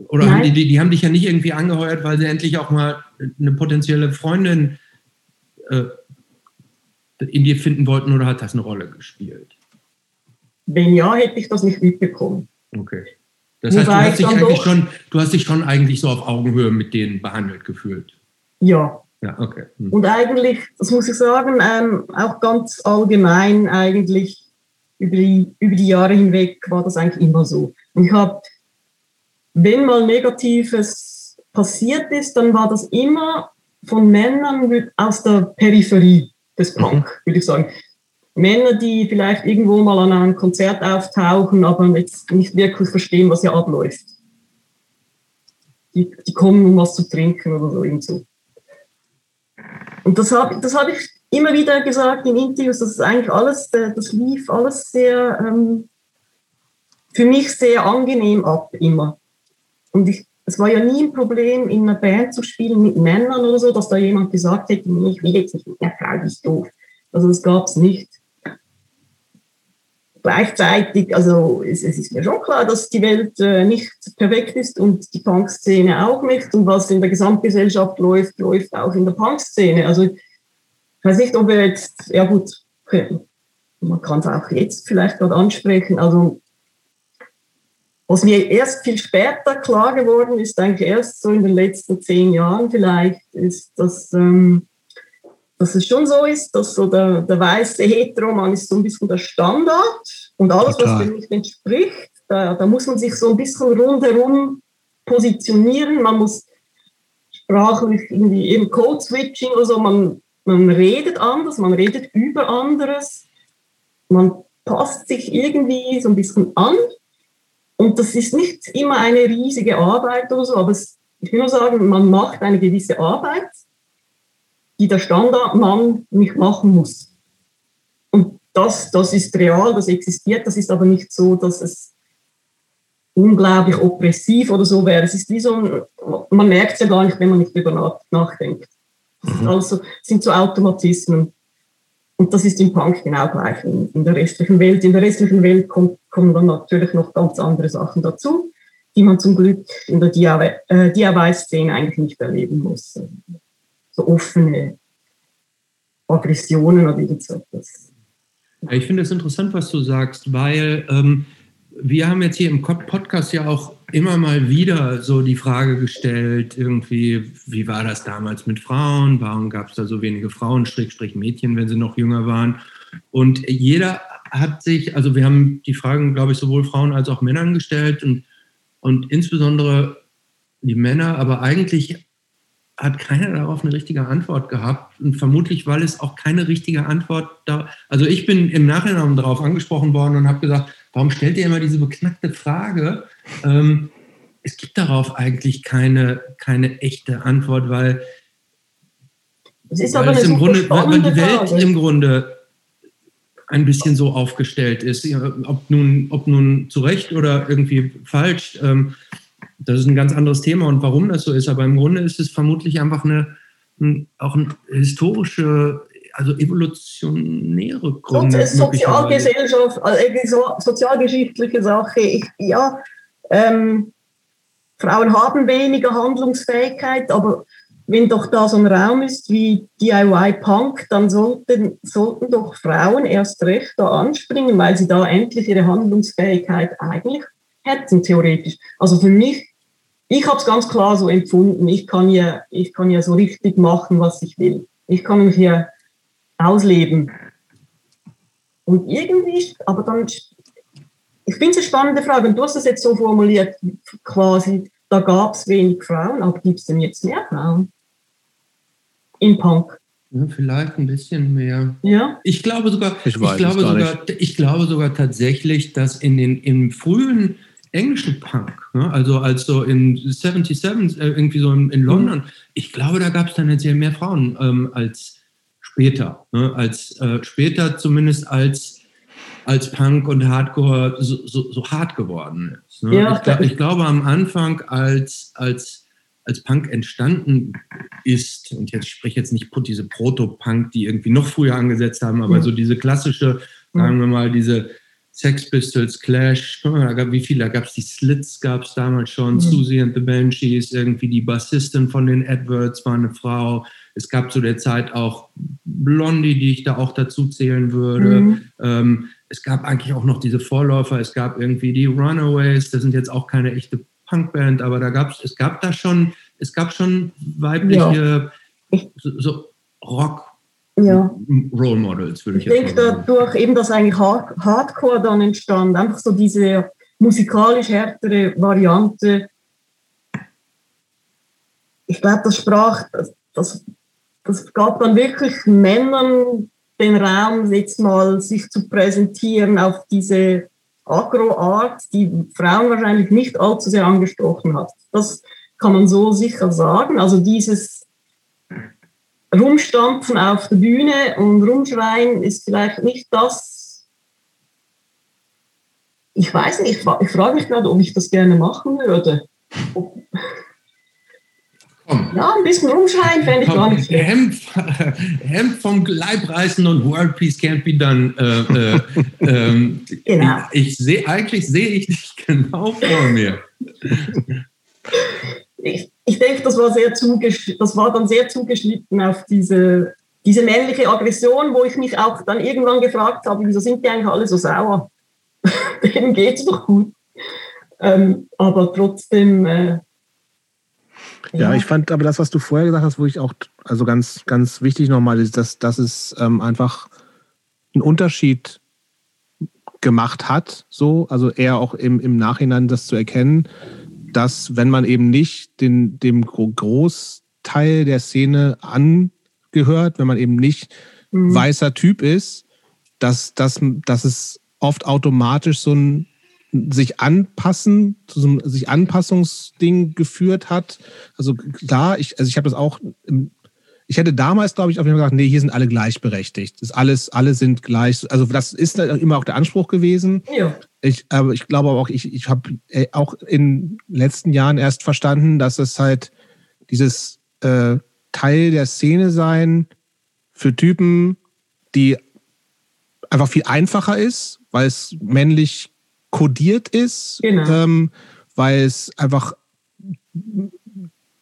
oder haben die, die, haben dich ja nicht irgendwie angeheuert, weil sie endlich auch mal eine potenzielle Freundin äh, in dir finden wollten oder hat das eine Rolle gespielt? Wenn ja, hätte ich das nicht mitbekommen. Okay. Das heißt, du hast, dich eigentlich schon, du hast dich schon eigentlich so auf Augenhöhe mit denen behandelt gefühlt. Ja. Ja, okay. Hm. Und eigentlich, das muss ich sagen, ähm, auch ganz allgemein eigentlich über die, über die Jahre hinweg war das eigentlich immer so. Und ich habe, wenn mal Negatives passiert ist, dann war das immer von Männern aus der Peripherie des Punk, mhm. würde ich sagen. Männer, die vielleicht irgendwo mal an einem Konzert auftauchen, aber jetzt nicht wirklich verstehen, was hier abläuft. Die, die kommen, um was zu trinken oder so. Irgend so. Und das habe das hab ich immer wieder gesagt in Interviews, dass es eigentlich alles, äh, das lief alles sehr, ähm, für mich sehr angenehm ab, immer. Und ich, es war ja nie ein Problem, in einer Band zu spielen mit Männern oder so, dass da jemand gesagt hätte, ich will jetzt nicht mit einer Frau, die ist doof. Also das gab es nicht. Gleichzeitig, also es, es, ist mir schon klar, dass die Welt äh, nicht perfekt ist und die Punk-Szene auch nicht. Und was in der Gesamtgesellschaft läuft, läuft auch in der Punk-Szene. Also ich weiß nicht, ob wir jetzt, ja gut, man kann es auch jetzt vielleicht gerade ansprechen. Also was mir erst viel später klar geworden ist, eigentlich erst so in den letzten zehn Jahren vielleicht, ist, dass ähm, dass es schon so ist, dass so der, der weiße Heteroman ist so ein bisschen der Standard und alles, Total. was dem nicht entspricht, da, da muss man sich so ein bisschen rundherum positionieren. Man muss sprachlich irgendwie eben Code-Switching oder so, man, man redet anders, man redet über anderes, man passt sich irgendwie so ein bisschen an. Und das ist nicht immer eine riesige Arbeit oder so, aber es, ich will nur sagen, man macht eine gewisse Arbeit die der Standardmann nicht machen muss. Und das, das ist real, das existiert, das ist aber nicht so, dass es unglaublich oppressiv oder so wäre. Es ist wie so ein, man merkt es ja gar nicht, wenn man nicht darüber nachdenkt. Mhm. Also sind so Automatismen. Und das ist im Punk genau gleich in, in der restlichen Welt. In der restlichen Welt kommt, kommen dann natürlich noch ganz andere Sachen dazu, die man zum Glück in der DIY-Szene äh, eigentlich nicht erleben muss so offene Aggressionen oder irgendetwas. Ich finde es interessant, was du sagst, weil ähm, wir haben jetzt hier im Podcast ja auch immer mal wieder so die Frage gestellt, irgendwie, wie war das damals mit Frauen? Warum gab es da so wenige Frauen, Schrägstrich Mädchen, wenn sie noch jünger waren? Und jeder hat sich, also wir haben die Fragen, glaube ich, sowohl Frauen als auch Männern gestellt und, und insbesondere die Männer, aber eigentlich hat keiner darauf eine richtige Antwort gehabt. Und vermutlich, weil es auch keine richtige Antwort da. Also ich bin im Nachhinein darauf angesprochen worden und habe gesagt, warum stellt ihr immer diese beknackte Frage? Ähm, es gibt darauf eigentlich keine, keine echte Antwort, weil, es ist weil, es im Grunde, weil die Welt im Grunde ein bisschen so aufgestellt ist. Ob nun, ob nun zu Recht oder irgendwie falsch. Ähm, das ist ein ganz anderes Thema und warum das so ist. Aber im Grunde ist es vermutlich einfach eine, auch eine historische, also evolutionäre Gründe. Sozialgesellschaft, also sozialgeschichtliche Sache. Ich, ja, ähm, Frauen haben weniger Handlungsfähigkeit, aber wenn doch da so ein Raum ist wie DIY Punk, dann sollten, sollten doch Frauen erst recht da anspringen, weil sie da endlich ihre Handlungsfähigkeit eigentlich hätten, theoretisch. Also für mich, ich habe es ganz klar so empfunden, ich kann, ja, ich kann ja so richtig machen, was ich will. Ich kann mich hier ausleben. Und irgendwie, aber dann, ich finde es eine spannende Frage, und du hast es jetzt so formuliert, quasi, da gab es wenig Frauen, aber gibt es denn jetzt mehr Frauen? In Punk. Ja, vielleicht ein bisschen mehr. Ja. Ich glaube sogar, ich, ich glaube sogar, ich glaube sogar tatsächlich, dass in den im frühen englischen Punk, ne? also als so in 77 äh, irgendwie so in, in London, mhm. ich glaube, da gab es tendenziell mehr Frauen ähm, als später, ne? als äh, später zumindest als als Punk und Hardcore so, so, so hart geworden ist. Ne? Ja, ich, glaub, ich, glaube am Anfang als als als Punk entstanden ist, und jetzt spreche ich jetzt nicht diese Proto-Punk, die irgendwie noch früher angesetzt haben, aber mhm. so diese klassische, sagen wir mal, diese Sex Pistols, Clash, mal, gab, wie viele, da gab es die Slits, gab es damals schon, mhm. Susie and the Banshees, irgendwie die Bassistin von den Edwards war eine Frau. Es gab zu der Zeit auch Blondie, die ich da auch dazu zählen würde. Mhm. Ähm, es gab eigentlich auch noch diese Vorläufer, es gab irgendwie die Runaways, das sind jetzt auch keine echte Punkband, aber da gab's, es gab da schon, es gab schon weibliche ja. so, so Rock ja. Role Models, würde ich, ich denke dadurch eben, dass eigentlich Hardcore dann entstand, einfach so diese musikalisch härtere Variante. Ich glaube, das sprach, das, das, das gab dann wirklich Männern den Raum, jetzt mal sich zu präsentieren auf diese Agro-Art, die Frauen wahrscheinlich nicht allzu sehr angesprochen hat. Das kann man so sicher sagen. Also dieses Rumstampfen auf der Bühne und rumschreien ist vielleicht nicht das. Ich weiß nicht, ich, ich frage mich gerade, ob ich das gerne machen würde. Ob. Ja, ein bisschen rumschreien fände ich gar nicht. Hemd, <laughs> Hemd vom Leibreißen und World Peace Can't be done. Äh, äh, ähm, genau. Ich, ich sehe, eigentlich sehe ich dich <laughs> genau vor mir. Ich, ich denke, das war, sehr das war dann sehr zugeschnitten auf diese, diese männliche Aggression, wo ich mich auch dann irgendwann gefragt habe, wieso sind die eigentlich alle so sauer? <laughs> Denen geht es doch gut. Ähm, aber trotzdem äh, ja, ich fand aber das, was du vorher gesagt hast, wo ich auch, also ganz, ganz wichtig nochmal ist, dass, dass es ähm, einfach einen Unterschied gemacht hat, so, also eher auch im, im Nachhinein das zu erkennen, dass wenn man eben nicht den, dem Großteil der Szene angehört, wenn man eben nicht mhm. weißer Typ ist, dass, dass, dass es oft automatisch so ein sich anpassen, zu so einem sich Anpassungsding geführt hat. Also klar, ich, also ich habe das auch, ich hätte damals, glaube ich, auf jeden Fall gesagt, nee, hier sind alle gleichberechtigt. Das ist alles, alle sind gleich. Also das ist immer auch der Anspruch gewesen. Ja. Ich, aber ich glaube auch, ich, ich habe äh, auch in den letzten Jahren erst verstanden, dass es halt dieses äh, Teil der Szene sein für Typen, die einfach viel einfacher ist, weil es männlich kodiert ist, genau. ähm, weil es einfach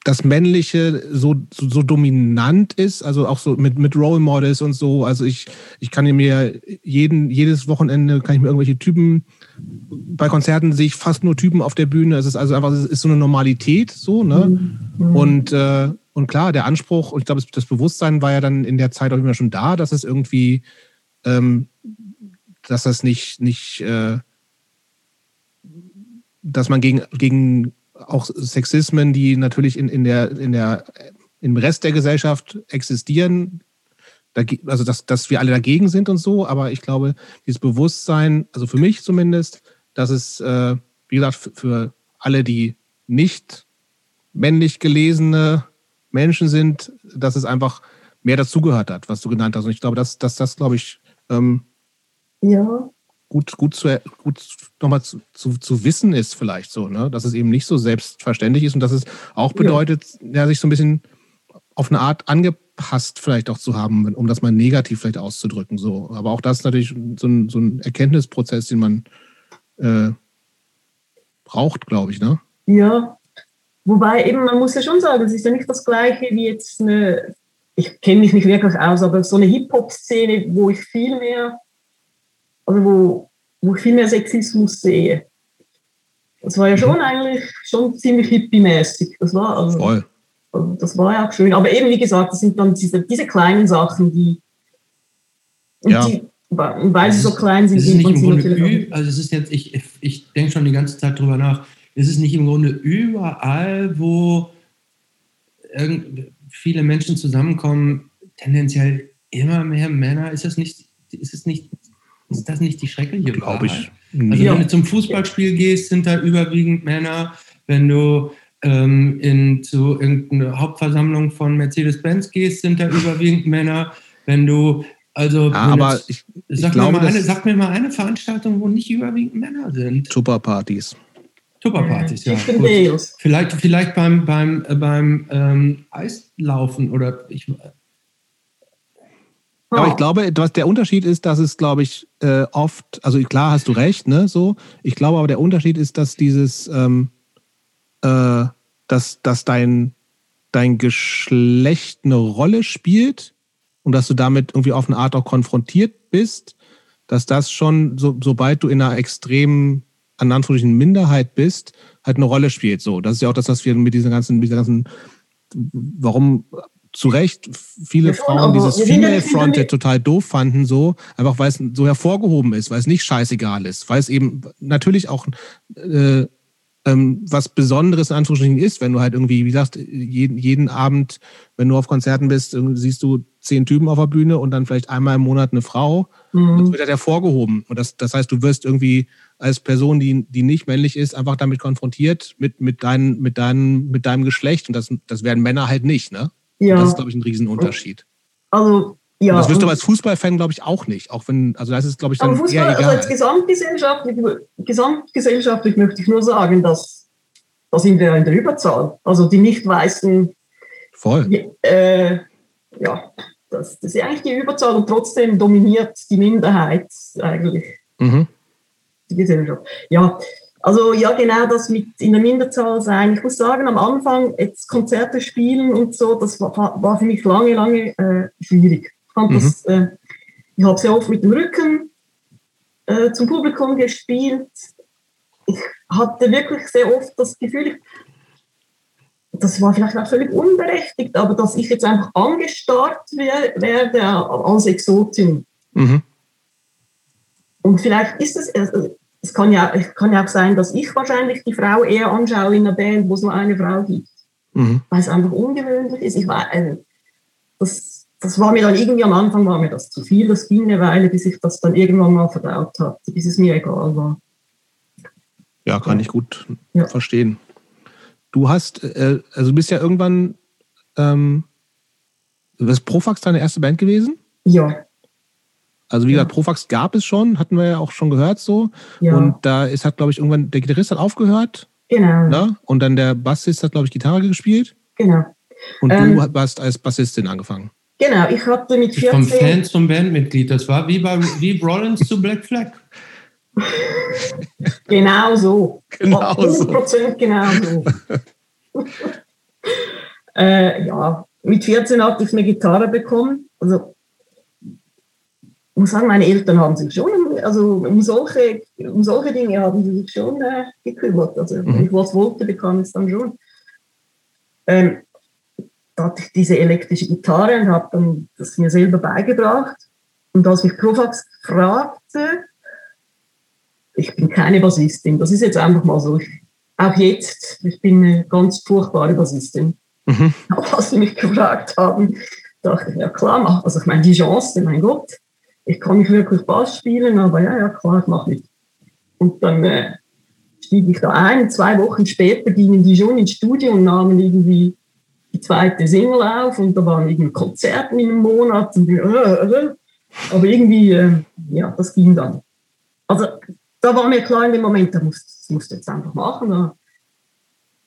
das Männliche so, so, so, dominant ist, also auch so mit, mit Role Models und so. Also ich, ich kann mir jeden, jedes Wochenende kann ich mir irgendwelche Typen, bei Konzerten sehe ich fast nur Typen auf der Bühne. Es ist also einfach, es ist so eine Normalität so, ne? Mhm. Und, äh, und klar, der Anspruch, und ich glaube, das Bewusstsein war ja dann in der Zeit auch immer schon da, dass es irgendwie, ähm, dass das nicht, nicht, äh, dass man gegen, gegen auch Sexismen, die natürlich in, in der, in der, im Rest der Gesellschaft existieren, also dass, dass wir alle dagegen sind und so, aber ich glaube, dieses Bewusstsein, also für mich zumindest, dass es, äh, wie gesagt, für, alle, die nicht männlich gelesene Menschen sind, dass es einfach mehr dazugehört hat, was du genannt hast. Und ich glaube, dass, dass das, glaube ich, ähm, ja gut, gut, zu, gut nochmal zu, zu, zu wissen ist, vielleicht so, ne? dass es eben nicht so selbstverständlich ist und dass es auch bedeutet, ja. ja sich so ein bisschen auf eine Art angepasst vielleicht auch zu haben, um das mal negativ vielleicht auszudrücken. So. Aber auch das ist natürlich so ein, so ein Erkenntnisprozess, den man äh, braucht, glaube ich. Ne? Ja, wobei eben, man muss ja schon sagen, es ist ja nicht das Gleiche wie jetzt eine, ich kenne mich nicht wirklich aus, aber so eine Hip-Hop-Szene, wo ich viel mehr also wo, wo ich viel mehr Sexismus sehe. Das war ja schon mhm. eigentlich schon ziemlich hippie-mäßig. Das war also, Voll. Also das war ja auch schön. Aber eben, wie gesagt, das sind dann diese, diese kleinen Sachen, die, ja. die weil sie so klein sind, ist es nicht im Grunde also es ist jetzt, ich, ich denke schon die ganze Zeit drüber nach, ist es nicht im Grunde überall, wo viele Menschen zusammenkommen, tendenziell immer mehr Männer, ist es nicht, ist es nicht ist das nicht die schreckliche Glaube ich. Also ja. wenn du zum Fußballspiel gehst, sind da überwiegend Männer. Wenn du ähm, in zu irgendeine Hauptversammlung von Mercedes-Benz gehst, sind da überwiegend Männer. Wenn du also ja, aber jetzt, ich, ich sag, glaube, mir eine, sag, mir mal eine, Veranstaltung, wo nicht überwiegend Männer sind. Superpartys. Tupperpartys, ja. <laughs> Vielleicht, vielleicht beim, beim, äh, beim ähm, Eislaufen oder ich. Aber ich glaube, was der Unterschied ist, dass es, glaube ich, äh, oft, also klar hast du recht, ne, so. Ich glaube aber, der Unterschied ist, dass dieses, ähm, äh, dass, dass dein, dein Geschlecht eine Rolle spielt und dass du damit irgendwie auf eine Art auch konfrontiert bist, dass das schon, so, sobald du in einer extremen an Anführungsstrichen Minderheit bist, halt eine Rolle spielt. So, das ist ja auch das, was wir mit dieser ganzen, mit dieser ganzen, warum zu Recht viele ja, Frauen dieses Female Fronted total doof fanden, so, einfach weil es so hervorgehoben ist, weil es nicht scheißegal ist, weil es eben natürlich auch äh, ähm, was Besonderes in Anführungsstrichen ist, wenn du halt irgendwie, wie gesagt, jeden, jeden Abend, wenn du auf Konzerten bist, siehst du zehn Typen auf der Bühne und dann vielleicht einmal im Monat eine Frau. Mhm. Das wird halt hervorgehoben. Und das, das heißt, du wirst irgendwie als Person, die, die nicht männlich ist, einfach damit konfrontiert, mit, mit, dein, mit, dein, mit deinem Geschlecht. Und das, das werden Männer halt nicht, ne? Ja. Und das ist, glaube ich, ein Riesenunterschied. Also, ja. Und das wirst du als Fußballfan, glaube ich, auch nicht. Auch wenn, also das ist, glaube ich, dann Fußball, eher egal. Also als gesamtgesellschaftlich, gesamtgesellschaftlich möchte ich nur sagen, dass da sind wir in der Überzahl. Also die Nicht-Weißen. Voll. Äh, ja, das, das ist eigentlich die Überzahl und trotzdem dominiert die Minderheit eigentlich. Mhm die Gesellschaft. Ja, also ja, genau das mit in der Minderzahl sein. Ich muss sagen, am Anfang jetzt Konzerte spielen und so, das war, war für mich lange, lange äh, schwierig. Ich, fand mhm. das, äh, ich habe sehr oft mit dem Rücken äh, zum Publikum gespielt. Ich hatte wirklich sehr oft das Gefühl, ich, das war vielleicht auch völlig unberechtigt, aber dass ich jetzt einfach angestarrt werde als Exotin. Mhm. Und vielleicht ist es, also, es kann ja, kann ja auch sein, dass ich wahrscheinlich die Frau eher anschaue in einer Band, wo es nur eine Frau gibt. Mhm. Weil es einfach ungewöhnlich ist. Ich war, also, das, das war mir dann irgendwie am Anfang war mir das zu viel. Das ging eine Weile, bis ich das dann irgendwann mal verdaut hatte, bis es mir egal war. Ja, kann ich gut ja. verstehen. Du hast, äh, also du bist ja irgendwann, ähm, ist Profax deine erste Band gewesen? Ja. Also wie ja. gesagt, Profax gab es schon, hatten wir ja auch schon gehört so. Ja. Und da ist hat, glaube ich, irgendwann, der Gitarrist hat aufgehört. Genau. Ne? Und dann der Bassist hat, glaube ich, Gitarre gespielt. Genau. Und ähm, du hast als Bassistin angefangen. Genau, ich hatte mit 14... Vom Fan zum Bandmitglied, das war wie bei wie Rollins zu Black Flag. <laughs> genau so. Genau 100% so. genau so. <laughs> äh, ja, mit 14 hatte ich eine Gitarre bekommen. Also ich muss sagen, meine Eltern haben sich schon, also um solche, um solche Dinge haben sie sich schon äh, gekümmert. Also mhm. ich was wollte, bekam es dann schon. Ähm, da hatte ich diese elektrische Gitarre und habe dann das mir selber beigebracht. Und als mich Profax fragte, ich bin keine Bassistin, das ist jetzt einfach mal so. Ich, auch jetzt, ich bin eine ganz furchtbare Bassistin. Mhm. Aber <laughs> als sie mich gefragt haben, dachte ich, ja klar, also ich meine, die Chance, mein Gott, ich kann nicht wirklich Bass spielen, aber ja, ja, klar, ich mache mit. Und dann äh, stieg ich da ein. Zwei Wochen später gingen die schon ins Studio und nahmen irgendwie die zweite Single auf und da waren irgendwie Konzerte in einem Monat. Und, äh, äh, aber irgendwie, äh, ja, das ging dann. Also da war mir klar in dem Moment, da musst, musst du jetzt einfach machen. Da.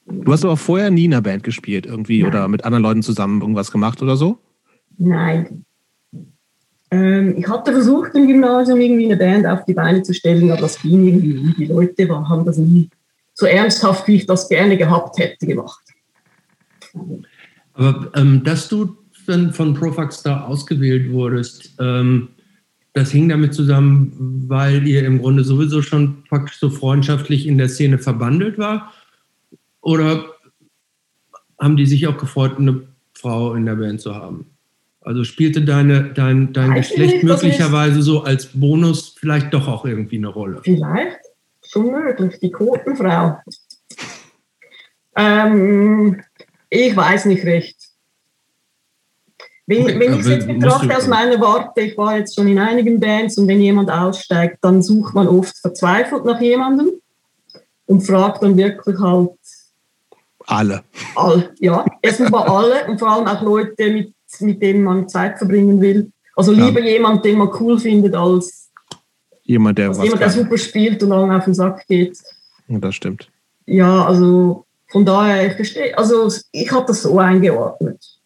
Du hast aber vorher nie in einer Band gespielt irgendwie Nein. oder mit anderen Leuten zusammen irgendwas gemacht oder so? Nein, ähm, ich hatte versucht, im Gymnasium irgendwie eine Band auf die Beine zu stellen, aber das ging irgendwie nie. Die Leute waren, haben das nie so ernsthaft, wie ich das gerne gehabt hätte, gemacht. Aber ähm, dass du dann von Profax da ausgewählt wurdest, ähm, das hing damit zusammen, weil ihr im Grunde sowieso schon praktisch so freundschaftlich in der Szene verbandelt war? Oder haben die sich auch gefreut, eine Frau in der Band zu haben? Also spielte deine, dein, dein Geschlecht möglicherweise so als Bonus vielleicht doch auch irgendwie eine Rolle? Vielleicht, schon möglich, die Quotenfrau. Ähm, ich weiß nicht recht. Wenn, okay, wenn ich es jetzt betrachte aus meiner Warte, ich war jetzt schon in einigen Bands und wenn jemand aussteigt, dann sucht man oft verzweifelt nach jemandem und fragt dann wirklich halt alle. All, ja, erstens mal alle und vor allem auch Leute, mit mit denen man Zeit verbringen will. Also lieber ja. jemand, den man cool findet, als jemand, der, als jemand, der super spielt und allen auf den Sack geht. Das stimmt. ja, also von daher, ich verstehe, also ich habe das so eingeordnet.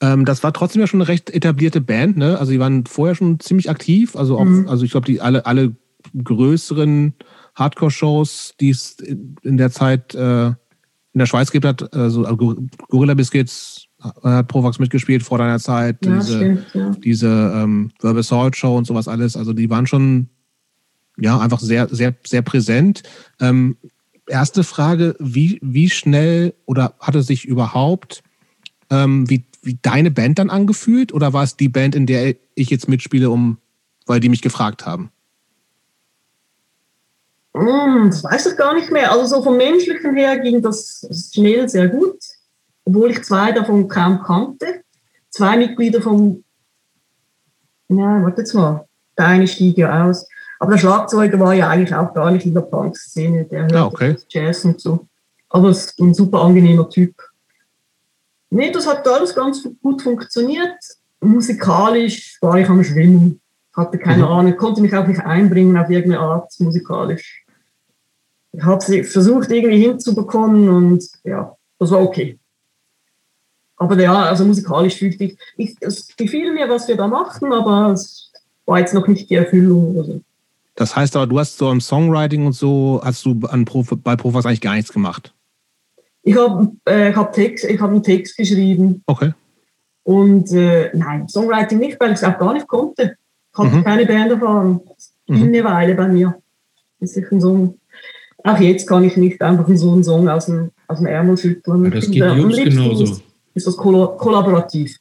Ähm, das war trotzdem ja schon eine recht etablierte Band, ne? Also die waren vorher schon ziemlich aktiv. Also auch, mhm. also ich glaube, die alle, alle größeren Hardcore-Shows, die es in der Zeit äh, in der Schweiz gibt, hat, also Gorilla Biscuits hat Provax mitgespielt vor deiner Zeit, ja, diese, stimmt, ja. diese ähm, Verbal Salt Show und sowas alles. Also die waren schon ja einfach sehr, sehr, sehr präsent. Ähm, erste Frage, wie, wie schnell oder hat es sich überhaupt ähm, wie, wie deine Band dann angefühlt oder war es die Band, in der ich jetzt mitspiele, um, weil die mich gefragt haben? Hm, das weiß ich gar nicht mehr. Also so vom Menschlichen her ging das schnell sehr gut, obwohl ich zwei davon kaum kannte. Zwei Mitglieder vom, ja, warte jetzt mal, der eine stieg ja aus. Aber der Schlagzeuger war ja eigentlich auch gar nicht in der Punk-Szene, der hört ah, okay. Jazz und so. Aber es ist ein super angenehmer Typ. Nee, das hat alles ganz gut funktioniert. Musikalisch war ich am Schwimmen. Hatte keine mhm. Ahnung, konnte mich auch nicht einbringen auf irgendeine Art musikalisch. Ich habe sie versucht irgendwie hinzubekommen und ja, das war okay. Aber ja, also musikalisch fühlte ich, ich es gefiel mir, was wir da machten, aber es war jetzt noch nicht die Erfüllung oder so. Das heißt aber, du hast so im Songwriting und so, hast du an Prof, bei Profas eigentlich gar nichts gemacht? Ich habe äh, hab Text, ich hab einen Text geschrieben. Okay. Und äh, nein, Songwriting nicht, weil ich es auch gar nicht konnte. Ich hatte mhm. keine Banderfahrung. Mhm. Eine Weile bei mir. Bis ich einen Song, auch jetzt kann ich nicht einfach so einen Song aus dem, aus dem Ärmel schütteln. Ja, das geht Jungs genauso. Ist, das kollaborativ.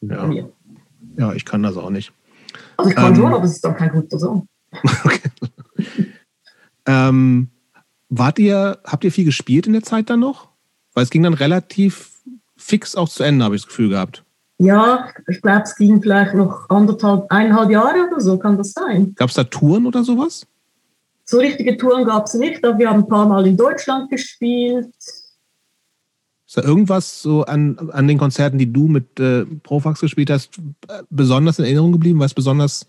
Ja. ja, ich kann das auch nicht. Also ich kann ähm, schon, aber es ist dann kein guter Song. okay. <laughs> ähm, wart ihr, habt ihr viel gespielt in der Zeit dann noch? Weil es ging dann relativ fix auch zu Ende, habe ich das Gefühl gehabt. Ja, ich glaube, es ging vielleicht noch anderthalb, eineinhalb Jahre oder so, kann das sein. Gab es da Touren oder sowas? So richtige Touren gab es nicht, aber wir haben ein paar Mal in Deutschland gespielt. Ist da irgendwas so an, an den Konzerten, die du mit äh, Profax gespielt hast, besonders in Erinnerung geblieben, was besonders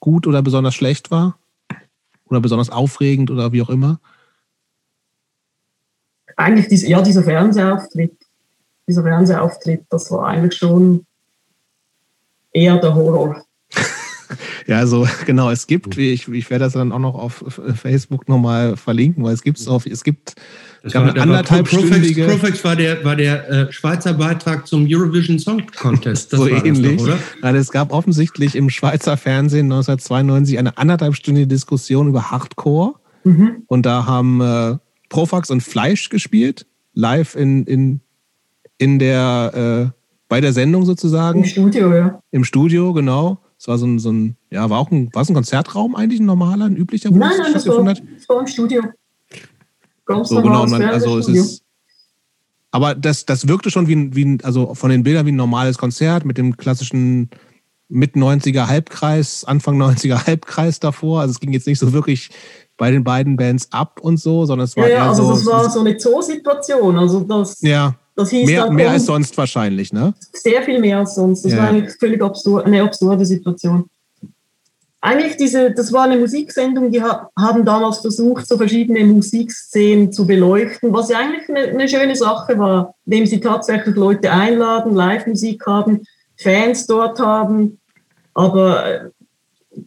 gut oder besonders schlecht war? Oder besonders aufregend oder wie auch immer? eigentlich diese, ja, dieser Fernsehauftritt, dieser Fernsehauftritt, das war eigentlich schon eher der Horror. Ja, also <laughs> genau, es gibt, ich, ich werde das dann auch noch auf Facebook nochmal verlinken, weil es gibt es auf, es gibt das war, anderthalb Profex, Profex war der, war der äh, Schweizer Beitrag zum Eurovision Song Contest. Das <laughs> so ähnlich. Doch, oder? Also es gab offensichtlich im Schweizer Fernsehen 1992 eine anderthalbstündige Diskussion über Hardcore. Mhm. Und da haben äh, Profax und Fleisch gespielt, live in, in, in der, äh, bei der Sendung sozusagen. Im Studio, ja. Im Studio, genau. Es war so ein, so ein, ja, war auch ein, war es ein Konzertraum eigentlich, ein normaler, ein üblicher, wo nein, nein, das war, das war im Studio. So, genau, man, also es ist, aber das, das wirkte schon wie, wie, also von den Bildern wie ein normales Konzert mit dem klassischen mit 90er Halbkreis, Anfang 90er Halbkreis davor. Also es ging jetzt nicht so wirklich bei den beiden Bands ab und so, sondern es war ja, eher also so. Das war so eine Zoo-Situation. Also das, ja, das hieß mehr, mehr als sonst wahrscheinlich, ne? Sehr viel mehr als sonst. Das ja. war eine völlig absur eine absurde Situation. Eigentlich diese, das war eine Musiksendung, die haben damals versucht, so verschiedene Musikszenen zu beleuchten, was ja eigentlich eine, eine schöne Sache war, indem sie tatsächlich Leute einladen, Live-Musik haben, Fans dort haben, aber äh,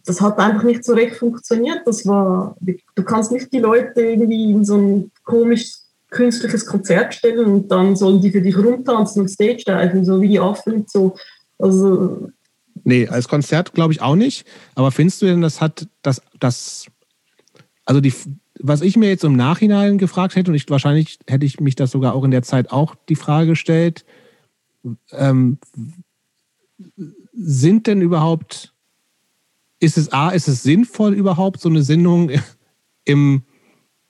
das hat einfach nicht so recht funktioniert. Das war, du kannst nicht die Leute irgendwie in so ein komisches künstliches Konzert stellen und dann sollen die für dich rumtanzen und Stage diven, so wie die Affen und so. Also, nee, als Konzert glaube ich auch nicht. Aber findest du denn, das hat das, das, also die, was ich mir jetzt im Nachhinein gefragt hätte, und ich wahrscheinlich hätte ich mich das sogar auch in der Zeit auch die Frage gestellt, ähm, sind denn überhaupt ist es A, ist es sinnvoll überhaupt, so eine Sendung im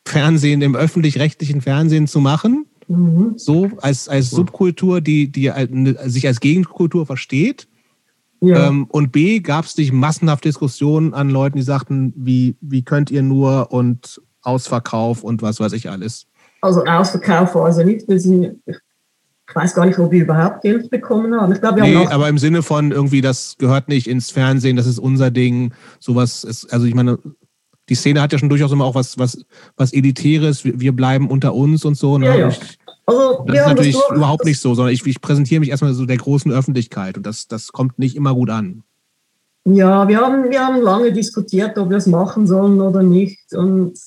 Fernsehen, im öffentlich-rechtlichen Fernsehen zu machen? Mhm. So als, als Subkultur, die, die sich als Gegenkultur versteht. Ja. Ähm, und B, gab es nicht massenhaft Diskussionen an Leuten, die sagten, wie, wie könnt ihr nur und Ausverkauf und was weiß ich alles. Also Ausverkauf war also nicht, wir sind, ich weiß gar nicht, ob wir überhaupt Geld bekommen haben. Ich glaube, wir nee, haben aber im Sinne von irgendwie, das gehört nicht ins Fernsehen, das ist unser Ding, sowas ist, also ich meine, die Szene hat ja schon durchaus immer auch was, was, was Elitäres, wir, wir bleiben unter uns und so. Ne? Ja, ja. Ich, also, das ist natürlich das überhaupt nicht so, sondern ich, ich präsentiere mich erstmal so der großen Öffentlichkeit und das, das kommt nicht immer gut an. Ja, wir haben, wir haben lange diskutiert, ob wir es machen sollen oder nicht. Und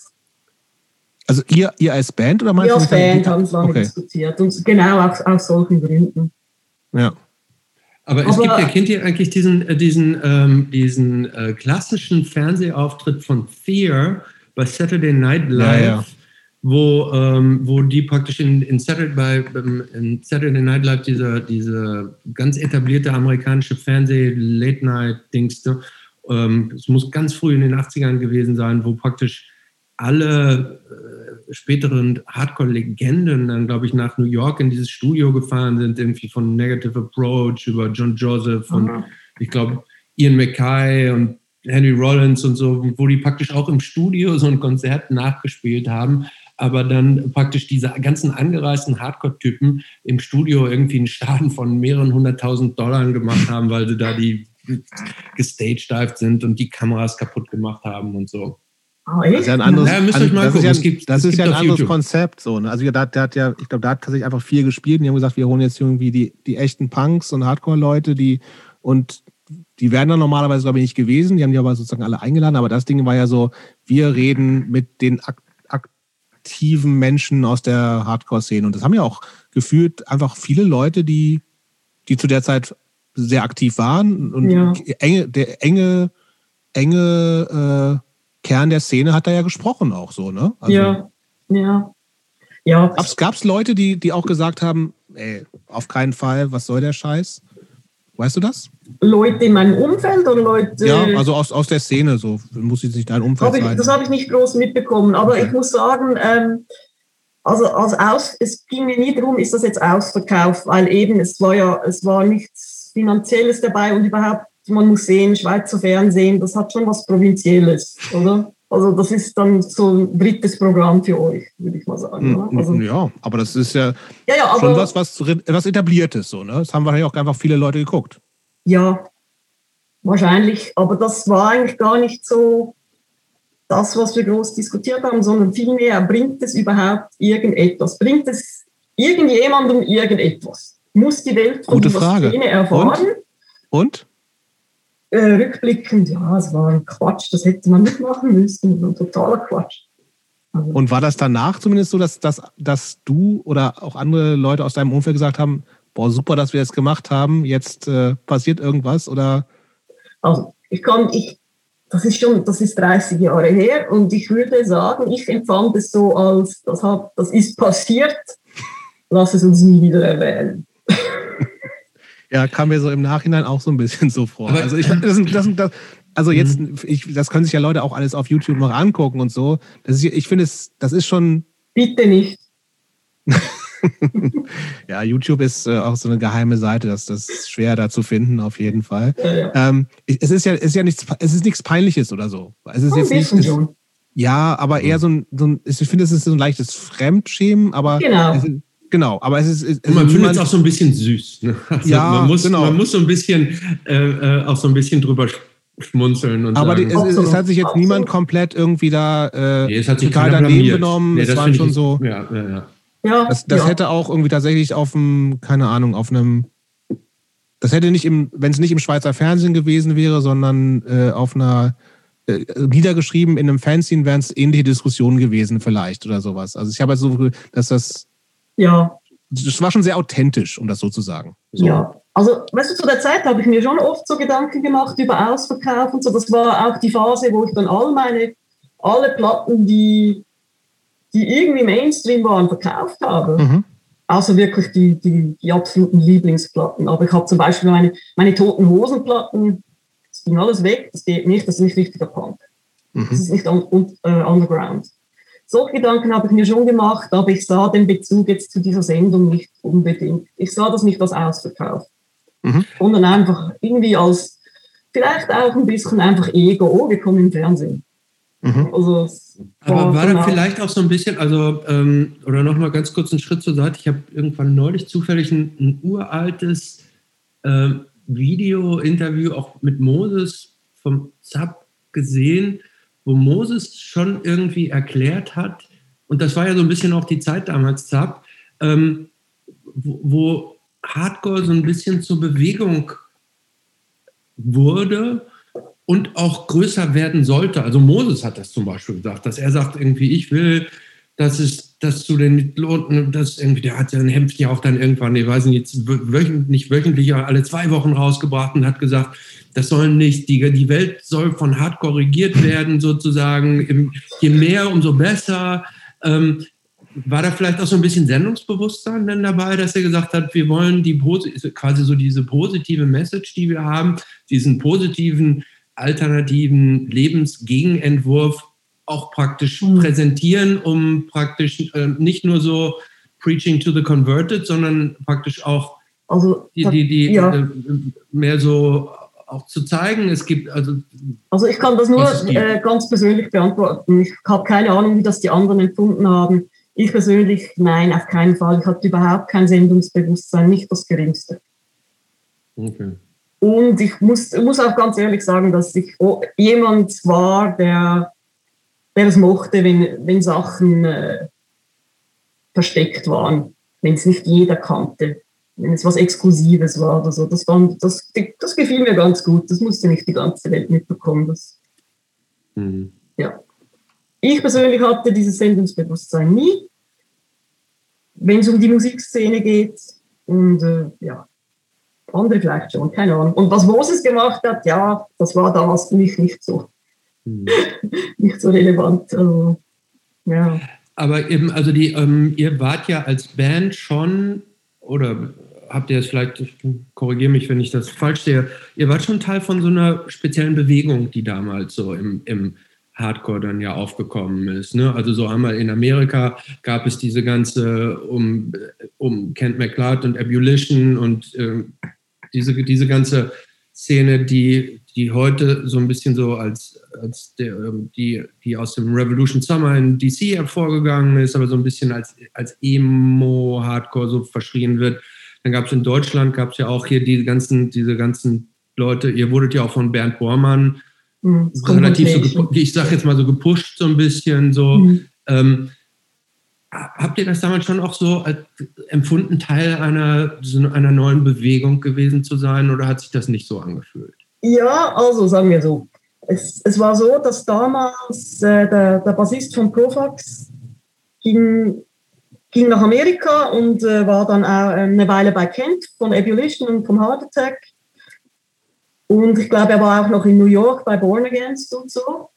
also ihr, ihr als Band oder meinst Wir als Band haben es lange okay. diskutiert und genau aus, aus solchen Gründen. Ja. Aber es Aber, gibt ja, kennt ihr eigentlich diesen, äh, diesen, ähm, diesen äh, klassischen Fernsehauftritt von Fear bei Saturday Night Live, ja, ja. Wo, ähm, wo die praktisch in, in, Saturday, bei, in Saturday Night Live diese, diese ganz etablierte amerikanische Fernseh-Late-Night-Dings, ne? ähm, es muss ganz früh in den 80ern gewesen sein, wo praktisch alle äh, späteren Hardcore-Legenden dann, glaube ich, nach New York in dieses Studio gefahren sind, irgendwie von Negative Approach über John Joseph und mhm. ich glaube Ian McKay und Henry Rollins und so, wo die praktisch auch im Studio so ein Konzert nachgespielt haben, aber dann praktisch diese ganzen angereisten Hardcore-Typen im Studio irgendwie einen Schaden von mehreren hunderttausend Dollar gemacht haben, weil sie da die gestagedived sind und die Kameras kaputt gemacht haben und so. Oh, das ist ja ein anderes, ja, müsst euch mal das ist ja, gibt, das ist ja ein anderes YouTube. Konzept. So, ne? Also der, der hat ja, ich glaube, da hat tatsächlich einfach viel gespielt. Und die haben gesagt, wir holen jetzt irgendwie die, die echten Punks und Hardcore-Leute, die und die wären dann normalerweise, glaube ich, nicht gewesen. Die haben die aber sozusagen alle eingeladen. Aber das Ding war ja so, wir reden mit den aktiven Menschen aus der Hardcore-Szene. Und das haben ja auch gefühlt einfach viele Leute, die, die zu der Zeit sehr aktiv waren. Und ja. enge, der enge, enge äh, Kern der Szene hat da ja gesprochen auch so, ne? Also, ja, ja. ja. Gab es Leute, die, die auch gesagt haben, ey, auf keinen Fall, was soll der Scheiß? Weißt du das? Leute in meinem Umfeld oder Leute. Ja, also aus, aus der Szene, so muss jetzt nicht dein Umfeld ich, sein. Das habe ich nicht groß mitbekommen, aber okay. ich muss sagen, ähm, also als aus, es ging mir nie darum, ist das jetzt ausverkauft, weil eben es war ja, es war nichts Finanzielles dabei und überhaupt man muss sehen, Schweizer Fernsehen, das hat schon was Provinzielles, oder? Also das ist dann so ein drittes Programm für euch, würde ich mal sagen. Mm, also, ja, aber das ist ja, ja, ja schon was, was, was etabliertes. So, ne? Das haben wahrscheinlich auch einfach viele Leute geguckt. Ja, wahrscheinlich. Aber das war eigentlich gar nicht so das, was wir groß diskutiert haben, sondern vielmehr, bringt es überhaupt irgendetwas? Bringt es irgendjemandem irgendetwas? Muss die Welt von Gute dieser Szene erfahren? Und? Und? Äh, rückblickend, ja, es war ein Quatsch, das hätte man nicht machen müssen, ein totaler Quatsch. Also, und war das danach zumindest so, dass, dass, dass du oder auch andere Leute aus deinem Umfeld gesagt haben, boah, super, dass wir es gemacht haben, jetzt äh, passiert irgendwas oder? Also ich kann, ich, das ist schon, das ist 30 Jahre her und ich würde sagen, ich empfand es so als, das, hat, das ist passiert, lass es uns nie wieder erwähnen. <laughs> Ja, kam mir so im Nachhinein auch so ein bisschen so vor. Aber also ich das, das, das, also jetzt, mhm. ich, das können sich ja Leute auch alles auf YouTube noch angucken und so. Das ist, ich finde es, das ist schon. Bitte nicht. <laughs> ja, YouTube ist äh, auch so eine geheime Seite, das, das ist schwer da zu finden, auf jeden Fall. Ja, ja. Ähm, es ist ja, es ist ja nichts, es ist nichts Peinliches oder so. Es ist jetzt nicht. Es, ja, aber eher so ein, so ein, ich finde, es ist so ein leichtes Fremdschämen, aber genau. es, Genau, aber es ist. Es und man findet es auch so ein bisschen süß. Ne? <laughs> Also ja, man muss, genau. man muss so ein bisschen äh, äh auch so ein bisschen drüber schmunzeln und Aber sagen, die, es, es, hat sich jetzt niemand komplett irgendwie da äh, nee, es hat sich total daneben blamiert. genommen. Nee, es waren schon so. Ja, ja, ja. ja das, das ja. hätte auch irgendwie tatsächlich auf einem, keine Ahnung, auf einem. Das hätte nicht im, wenn es nicht im Schweizer Fernsehen gewesen wäre, sondern äh, auf einer äh, niedergeschrieben in einem Fanzine wären es ähnliche Diskussionen gewesen, vielleicht oder sowas. Also ich habe halt so, dass das ja. Das war schon sehr authentisch, um das so zu sagen. So. Ja, also, weißt du, zu der Zeit habe ich mir schon oft so Gedanken gemacht über Ausverkauf und so. Das war auch die Phase, wo ich dann all meine, alle Platten, die, die irgendwie Mainstream waren, verkauft habe. Mhm. Also wirklich die, die, die absoluten Lieblingsplatten. Aber ich habe zum Beispiel meine, meine toten Hosenplatten, das ging alles weg, das geht nicht, das ist nicht richtiger Punk. Mhm. Das ist nicht un, un, uh, Underground. Solche Gedanken habe ich mir schon gemacht, aber ich sah den Bezug jetzt zu dieser Sendung nicht unbedingt. Ich sah das nicht als Ausverkauf, mhm. sondern einfach irgendwie als vielleicht auch ein bisschen einfach Ego. Oh, wir kommen im Fernsehen. Mhm. Also, aber war dann vielleicht auch so ein bisschen, also, ähm, oder nochmal ganz kurz einen Schritt zur Seite. Ich habe irgendwann neulich zufällig ein, ein uraltes äh, Video-Interview auch mit Moses vom ZAP gesehen wo Moses schon irgendwie erklärt hat, und das war ja so ein bisschen auch die Zeit damals, Zap, ähm, wo Hardcore so ein bisschen zur Bewegung wurde und auch größer werden sollte. Also Moses hat das zum Beispiel gesagt, dass er sagt irgendwie, ich will, dass es, dass zu den dass irgendwie, der hat sein Hemd ja auch dann irgendwann, ich weiß nicht, wöchentlich, nicht wöchentlich, alle zwei Wochen rausgebracht und hat gesagt, das soll nicht, die, die Welt soll von hart korrigiert werden, sozusagen. Je mehr, umso besser. Ähm, war da vielleicht auch so ein bisschen Sendungsbewusstsein denn dabei, dass er gesagt hat, wir wollen die quasi so diese positive Message, die wir haben, diesen positiven alternativen Lebensgegenentwurf auch praktisch mhm. präsentieren, um praktisch äh, nicht nur so Preaching to the Converted, sondern praktisch auch also, die, die, die ja. äh, mehr so auch zu zeigen. Es gibt also. Also ich kann das nur äh, ganz persönlich beantworten. Ich habe keine Ahnung, wie das die anderen empfunden haben. Ich persönlich, nein, auf keinen Fall. Ich hatte überhaupt kein Sendungsbewusstsein, nicht das geringste. Okay. Und ich muss, muss auch ganz ehrlich sagen, dass ich jemand war, der, der es mochte, wenn, wenn Sachen äh, versteckt waren, wenn es nicht jeder kannte, wenn es was Exklusives war oder so. Das, war, das, das gefiel mir ganz gut. Das musste nicht die ganze Welt mitbekommen. Das, mhm. ja. Ich persönlich hatte dieses Sendungsbewusstsein nie, wenn es um die Musikszene geht. Und äh, ja, andere vielleicht schon, keine Ahnung. Und was Moses gemacht hat, ja, das war damals für mich nicht so, <laughs> nicht so relevant. Also, ja. Aber eben, also die, ähm, ihr wart ja als Band schon, oder habt ihr es vielleicht, korrigiere mich, wenn ich das falsch sehe, ihr wart schon Teil von so einer speziellen Bewegung, die damals so im, im Hardcore dann ja aufgekommen ist. Ne? Also so einmal in Amerika gab es diese ganze um, um Kent McLeod und Ebullition und äh, diese, diese ganze Szene, die, die heute so ein bisschen so als, als der, ähm, die, die aus dem Revolution Summer in DC hervorgegangen ist, aber so ein bisschen als, als Emo-Hardcore so verschrien wird. Dann gab es in Deutschland, gab es ja auch hier die ganzen, diese ganzen Leute, ihr wurdet ja auch von Bernd Bormann mhm, relativ so, ich sag jetzt mal so gepusht so ein bisschen so. Mhm. Ähm, habt ihr das damals schon auch so empfunden, Teil einer, einer neuen Bewegung gewesen zu sein oder hat sich das nicht so angefühlt? Ja, also sagen wir so. Es, es war so, dass damals äh, der, der Bassist von Profax ging, ging nach Amerika und äh, war dann auch eine Weile bei Kent von Ebullition und vom Heart Attack. Und ich glaube, er war auch noch in New York bei Born Against und so,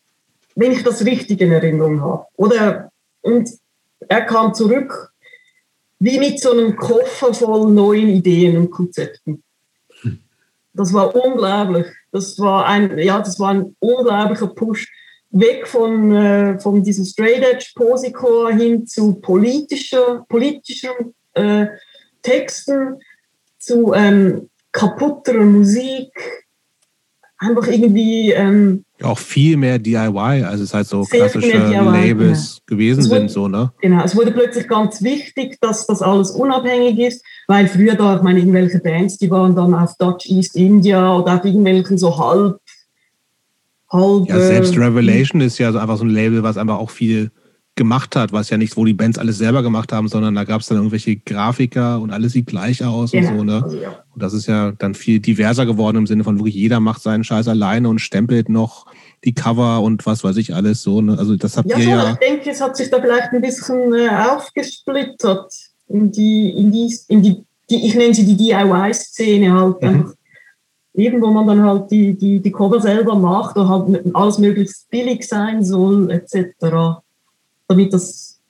wenn ich das richtig in Erinnerung habe. Oder, und er kam zurück wie mit so einem Koffer voll neuen Ideen und Konzepten. Das war unglaublich. Das war ein, ja, das war ein unglaublicher Push weg von, äh, von diesem Straight Edge Posicore hin zu politischer, politischen äh, Texten, zu ähm, kaputterer Musik, einfach irgendwie ähm, auch viel mehr DIY, also es halt so klassische Labels genau. gewesen wurde, sind, so, ne? Genau, es wurde plötzlich ganz wichtig, dass das alles unabhängig ist, weil früher da, ich meine, irgendwelche Bands, die waren dann auf Dutch East India oder auf irgendwelchen so halb, halb. Ja, selbst äh, Revelation ist ja so einfach so ein Label, was einfach auch viel gemacht hat, was ja nicht, wo die Bands alles selber gemacht haben, sondern da gab es dann irgendwelche Grafiker und alles sieht gleich aus genau. und so, ne? Also, ja. Und das ist ja dann viel diverser geworden im Sinne von wirklich jeder macht seinen Scheiß alleine und stempelt noch die Cover und was weiß ich alles so. Ne? Also das habt ja, ihr so, ja. Ich denke, es hat sich da vielleicht ein bisschen äh, aufgesplittert in die, in die, in die, die ich nenne sie die DIY-Szene halt. Mhm. Eben, wo man dann halt die, die, die Cover selber macht und halt alles möglichst billig sein soll, etc damit das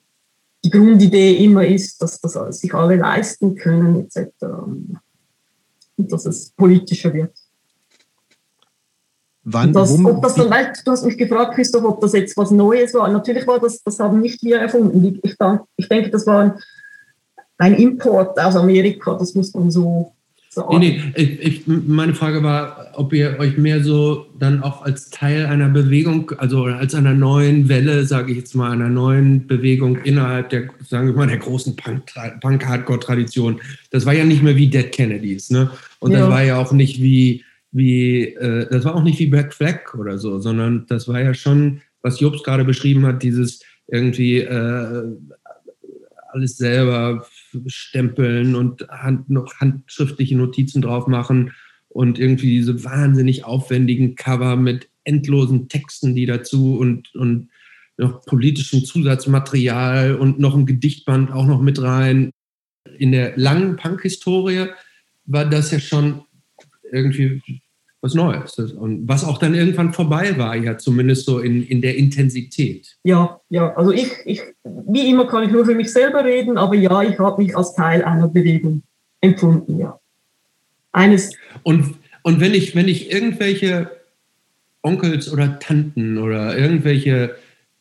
die Grundidee immer ist, dass das sich alle leisten können, etc. Und dass es politischer wird. Wann, das, ob das dann, du hast mich gefragt, Christoph, ob das jetzt was Neues war. Natürlich war das, das haben nicht wir erfunden. Ich, ich denke, das war ein, Import aus Amerika, das muss man so so nee, nee, ich, meine Frage war, ob ihr euch mehr so dann auch als Teil einer Bewegung, also als einer neuen Welle, sage ich jetzt mal, einer neuen Bewegung innerhalb der, sagen wir mal, der großen Punk-Hardcore-Tradition. Das war ja nicht mehr wie Dead Kennedys, ne? Und ja. das war ja auch nicht wie, wie äh, das war auch nicht wie Black Flag oder so, sondern das war ja schon was Jobs gerade beschrieben hat, dieses irgendwie äh, alles selber stempeln und hand, noch handschriftliche Notizen drauf machen und irgendwie diese wahnsinnig aufwendigen Cover mit endlosen Texten, die dazu und, und noch politischem Zusatzmaterial und noch ein Gedichtband auch noch mit rein. In der langen Punk-Historie war das ja schon irgendwie was Neues. Und was auch dann irgendwann vorbei war, ja, zumindest so in, in der Intensität. Ja, ja, also ich, ich, wie immer kann ich nur für mich selber reden, aber ja, ich habe mich als Teil einer Bewegung empfunden, ja. Eines. Und, und wenn ich, wenn ich irgendwelche Onkels oder Tanten oder irgendwelche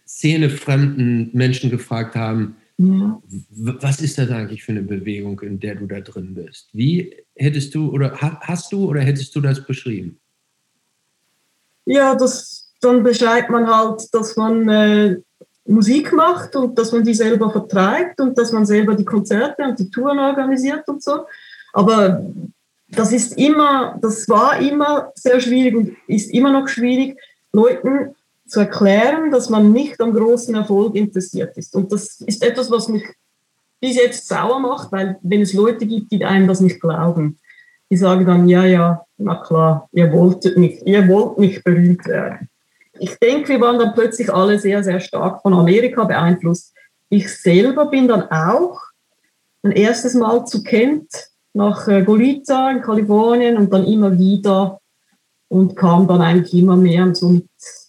szenefremden Menschen gefragt haben, was ist das eigentlich für eine Bewegung, in der du da drin bist? Wie hättest du oder hast du oder hättest du das beschrieben? Ja, das, dann beschreibt man halt, dass man äh, Musik macht und dass man die selber vertreibt und dass man selber die Konzerte und die Touren organisiert und so. Aber das ist immer, das war immer sehr schwierig und ist immer noch schwierig, Leuten zu erklären, dass man nicht am großen Erfolg interessiert ist. Und das ist etwas, was mich bis jetzt sauer macht, weil wenn es Leute gibt, die einem das nicht glauben, die sagen dann, ja, ja, na klar, ihr wolltet nicht, ihr wollt nicht berühmt werden. Ich denke, wir waren dann plötzlich alle sehr, sehr stark von Amerika beeinflusst. Ich selber bin dann auch ein erstes Mal zu Kent nach äh, Golita in Kalifornien und dann immer wieder und kam dann eigentlich immer mehr und so mit, mit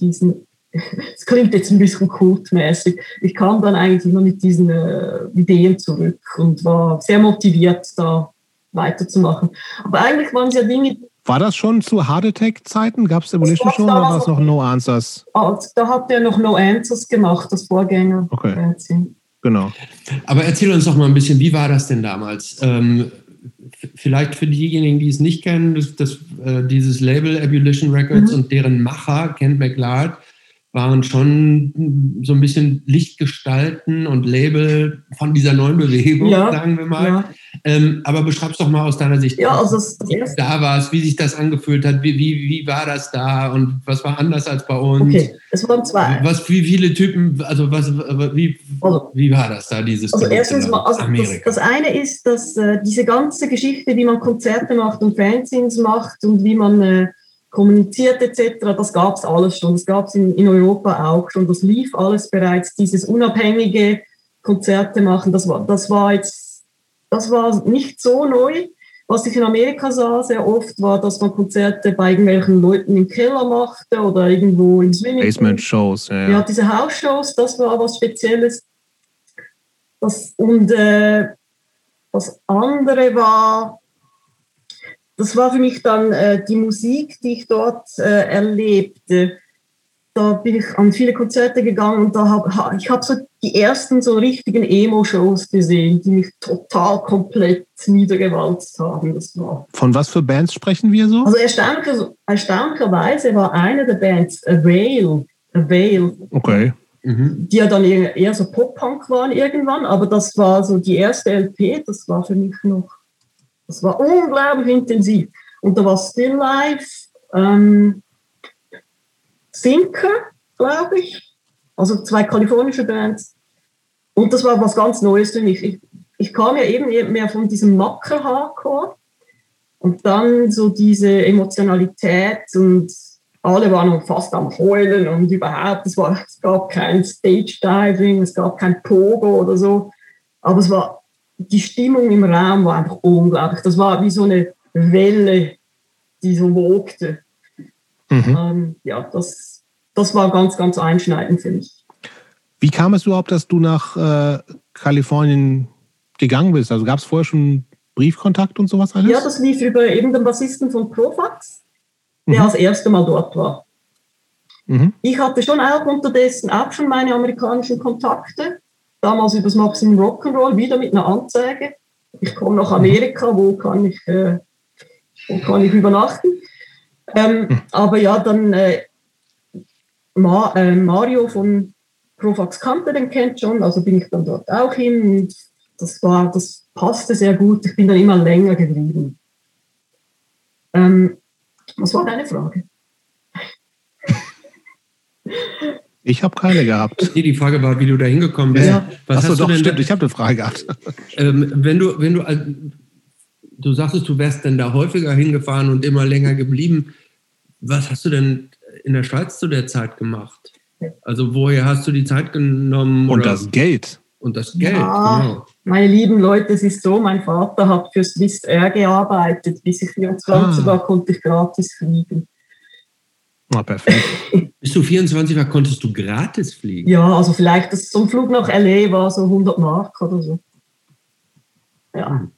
diesen, <laughs> es klingt jetzt ein bisschen kultmäßig, ich kam dann eigentlich immer mit diesen äh, Ideen zurück und war sehr motiviert, da weiterzumachen. Aber eigentlich waren es ja Dinge. War das schon zu Hard Attack-Zeiten? Gab es Demolition schon oder war es noch No Answers? Ah, da hat er noch No Answers gemacht, das Vorgänger. Okay. Genau. Aber erzähl uns doch mal ein bisschen, wie war das denn damals? Ähm, vielleicht für diejenigen, die es nicht kennen, das, das, äh, dieses Label Ebullition Records mhm. und deren Macher, Kent McLeod, waren schon so ein bisschen Lichtgestalten und Label von dieser neuen Bewegung, ja, sagen wir mal. Ja. Ähm, aber beschreib's doch mal aus deiner Sicht, ja, also wie du da warst, wie sich das angefühlt hat, wie, wie, wie war das da und was war anders als bei uns? Okay, es waren zwei. Was, wie viele Typen, also was, wie, also, wie war das da, dieses Also erstens mal, also das, das, eine ist, dass äh, diese ganze Geschichte, wie man Konzerte macht und Fanzines macht und wie man äh, kommuniziert etc., das gab es alles schon. Das gab es in, in Europa auch schon. Das lief alles bereits. Dieses unabhängige Konzerte machen, das war, das war jetzt, das war nicht so neu. Was ich in Amerika sah sehr oft, war, dass man Konzerte bei irgendwelchen Leuten im Keller machte oder irgendwo im Swimming. Basement-Shows, ja, ja. Ja, diese House-Shows, das war was Spezielles. Das, und äh, das andere war, das war für mich dann äh, die Musik, die ich dort äh, erlebte. Da bin ich an viele Konzerte gegangen und da hab, ich habe so die ersten so richtigen Emo-Shows gesehen, die mich total komplett niedergewalzt haben. Das war. Von was für Bands sprechen wir so? Also erstaunlicher, erstaunlicherweise war eine der Bands A Veil. A Veil. Okay. Mhm. Die ja dann eher, eher so Pop-Punk waren irgendwann, aber das war so die erste LP, das war für mich noch das war unglaublich intensiv. Und da war Still Life, ähm, Sinker, glaube ich, also zwei kalifornische Bands. Und das war was ganz Neues für mich. Ich, ich kam ja eben mehr von diesem Macker-Hardcore und dann so diese Emotionalität und alle waren fast am Heulen und überhaupt, es, war, es gab kein Stage-Diving, es gab kein Pogo oder so, aber es war die Stimmung im Raum war einfach unglaublich. Das war wie so eine Welle, die so wogte. Mhm. Ähm, ja, das, das war ganz, ganz einschneidend für mich. Wie kam es überhaupt, dass du nach äh, Kalifornien gegangen bist? Also gab es vorher schon Briefkontakt und sowas alles? Ja, das lief über eben den Bassisten von Profax, der mhm. das erste Mal dort war. Mhm. Ich hatte schon auch unterdessen auch schon meine amerikanischen Kontakte damals über das Maximum Rock'n'Roll, wieder mit einer Anzeige. Ich komme nach Amerika, wo kann ich, äh, wo kann ich übernachten? Ähm, hm. aber ja, dann äh, Ma, äh, Mario von Profax kannte den kennt schon, also bin ich dann dort auch hin und das war, das passte sehr gut. Ich bin dann immer länger geblieben. Ähm, was war deine Frage? <laughs> Ich habe keine gehabt. Nee, die Frage war, wie du da hingekommen bist. Ja. Was Achso, hast doch, du denn stimmt, ich habe eine Frage gehabt. <laughs> Ähm, wenn du, wenn du, du sagtest, du wärst denn da häufiger hingefahren und immer länger geblieben. Was hast du denn in der Schweiz zu der Zeit gemacht? Also woher hast du die Zeit genommen? Und das Geld. Und das Geld, ja, genau. Meine lieben Leute, es ist so, mein Vater hat für Swiss Air gearbeitet. Bis ich 24 ah. war, konnte ich gratis fliegen. Ah, perfekt. <laughs> Bis du 24 war, konntest du gratis fliegen? Ja, also vielleicht das, so ein Flug nach L.A. war so 100 Mark oder so. Ja.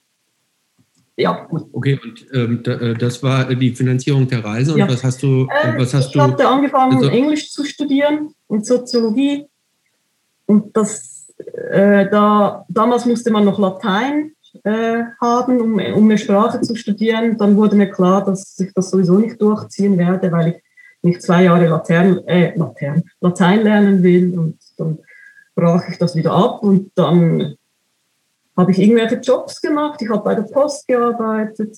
Ja, gut. Okay, und ähm, äh, das war die Finanzierung der Reise. Und ja. was hast du? Äh, was hast ich hatte angefangen, also, Englisch zu studieren und Soziologie. Und das, äh, da, damals musste man noch Latein äh, haben, um, um eine Sprache zu studieren. Dann wurde mir klar, dass ich das sowieso nicht durchziehen werde, weil ich nicht zwei Jahre Latein, äh, Latein, Latein lernen will. Und dann brach ich das wieder ab und dann habe ich irgendwelche Jobs gemacht. Ich habe bei der Post gearbeitet,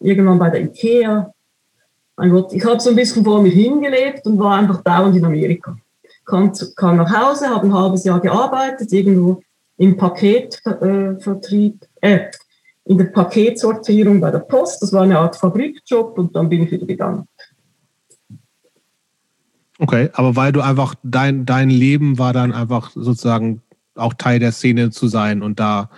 irgendwann bei der IKEA. Mein Gott, ich habe so ein bisschen vor mir hingelebt und war einfach dauernd in Amerika. Kam, kam nach Hause, habe ein halbes Jahr gearbeitet, irgendwo im Paketvertrieb, äh, in der Paketsortierung bei der Post. Das war eine Art Fabrikjob und dann bin ich wieder gegangen. Okay, aber weil du einfach, dein, dein Leben war dann einfach sozusagen auch Teil der Szene zu sein und da,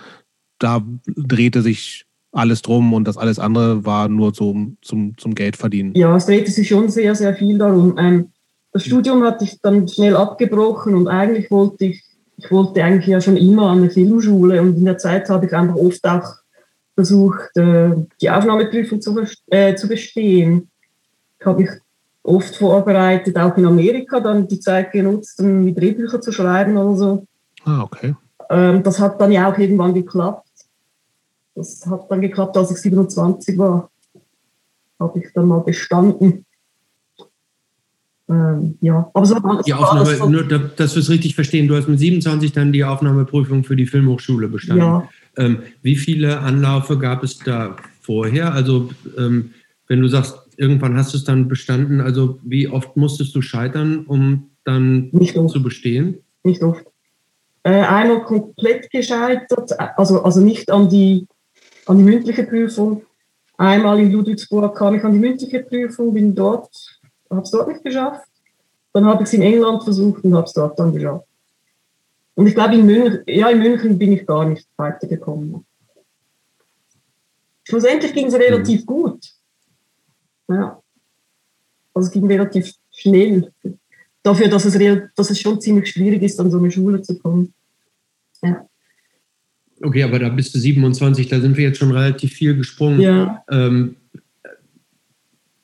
da drehte sich alles drum und das alles andere war nur zum, zum, zum Geld verdienen. Ja, es drehte sich schon sehr, sehr viel darum. Ähm, das Studium hatte ich dann schnell abgebrochen und eigentlich wollte ich, ich wollte eigentlich ja schon immer an eine Filmschule und in der Zeit habe ich einfach oft auch versucht, äh, die Aufnahmeprüfung zu, äh, zu bestehen. Habe ich oft vorbereitet, auch in Amerika dann die Zeit genutzt, um die Drehbücher zu schreiben oder so. Ah, okay. Ähm, das hat dann ja auch irgendwann geklappt. Das hat dann geklappt, als ich 27 war. Habe ich dann mal bestanden. Ähm, ja, aber so war die Aufnahme, so, nur, dass wir es richtig verstehen, du hast mit 27 dann die Aufnahmeprüfung für die Filmhochschule bestanden. Ja. Ähm, wie viele Anlaufe gab es da vorher? Also, ähm, wenn du sagst, irgendwann hast du es dann bestanden, also wie oft musstest du scheitern, um dann zu bestehen? Nicht oft äh, einmal komplett gescheitert, also, also nicht an die, an die mündliche Prüfung. Einmal in Ludwigsburg kam ich an die mündliche Prüfung, bin dort, habe es dort nicht geschafft. Dann habe ich es in England versucht und habe es dort dann geschafft. Und ich glaube, in München, ja, in München bin ich gar nicht weitergekommen. Schlussendlich ging es relativ mhm. gut. Ja. Also es ging relativ schnell dafür, dass es, dass es schon ziemlich schwierig ist, an so eine Schule zu kommen. Ja. Okay, aber da bist du 27, da sind wir jetzt schon relativ viel gesprungen. Ja. Ähm,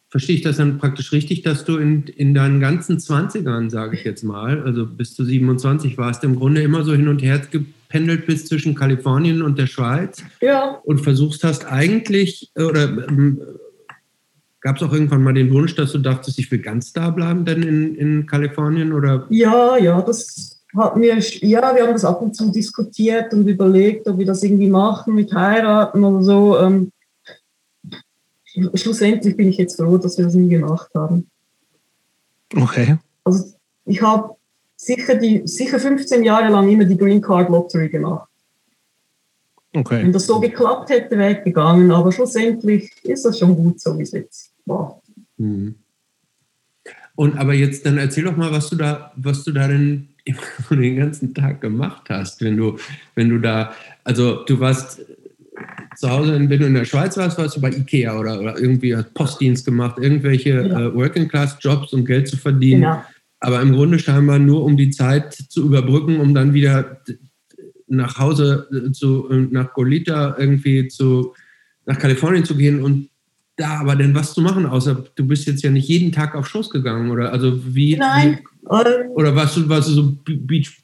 verstehe ich das dann praktisch richtig, dass du in, in deinen ganzen 20ern, sage ich jetzt mal, also bis zu 27 warst, im Grunde immer so hin und her gependelt bist zwischen Kalifornien und der Schweiz ja. und versuchst hast eigentlich, oder ähm, Gab es auch irgendwann mal den Wunsch, dass du dachtest, ich will ganz da bleiben, denn in, in Kalifornien? Oder? Ja, ja, das hatten wir, ja, wir haben das ab und zu diskutiert und überlegt, ob wir das irgendwie machen mit heiraten oder so. Ähm, schlussendlich bin ich jetzt froh, dass wir das nie gemacht haben. Okay. Also ich habe sicher, die, sicher 15 Jahre lang immer die Green Card Lottery gemacht. Okay. Wenn das so geklappt hätte, wäre ich gegangen, aber schlussendlich ist das schon gut, so wie es jetzt war. Mhm. Und aber jetzt dann erzähl doch mal, was du da, was du da denn <laughs> den ganzen Tag gemacht hast, wenn du, wenn du da, also du warst zu Hause, wenn du in der Schweiz warst, warst du bei Ikea oder, oder irgendwie hast Postdienst gemacht, irgendwelche ja. äh, Working-Class-Jobs, um Geld zu verdienen. Genau. Aber im Grunde scheinbar nur, um die Zeit zu überbrücken, um dann wieder nach Hause äh, zu, äh, nach Golita irgendwie zu, nach Kalifornien zu gehen und da aber denn was zu machen, außer du bist jetzt ja nicht jeden Tag auf Schoß gegangen, oder? Also wie. Nein. Wie, ähm, oder warst du, warst du so Beach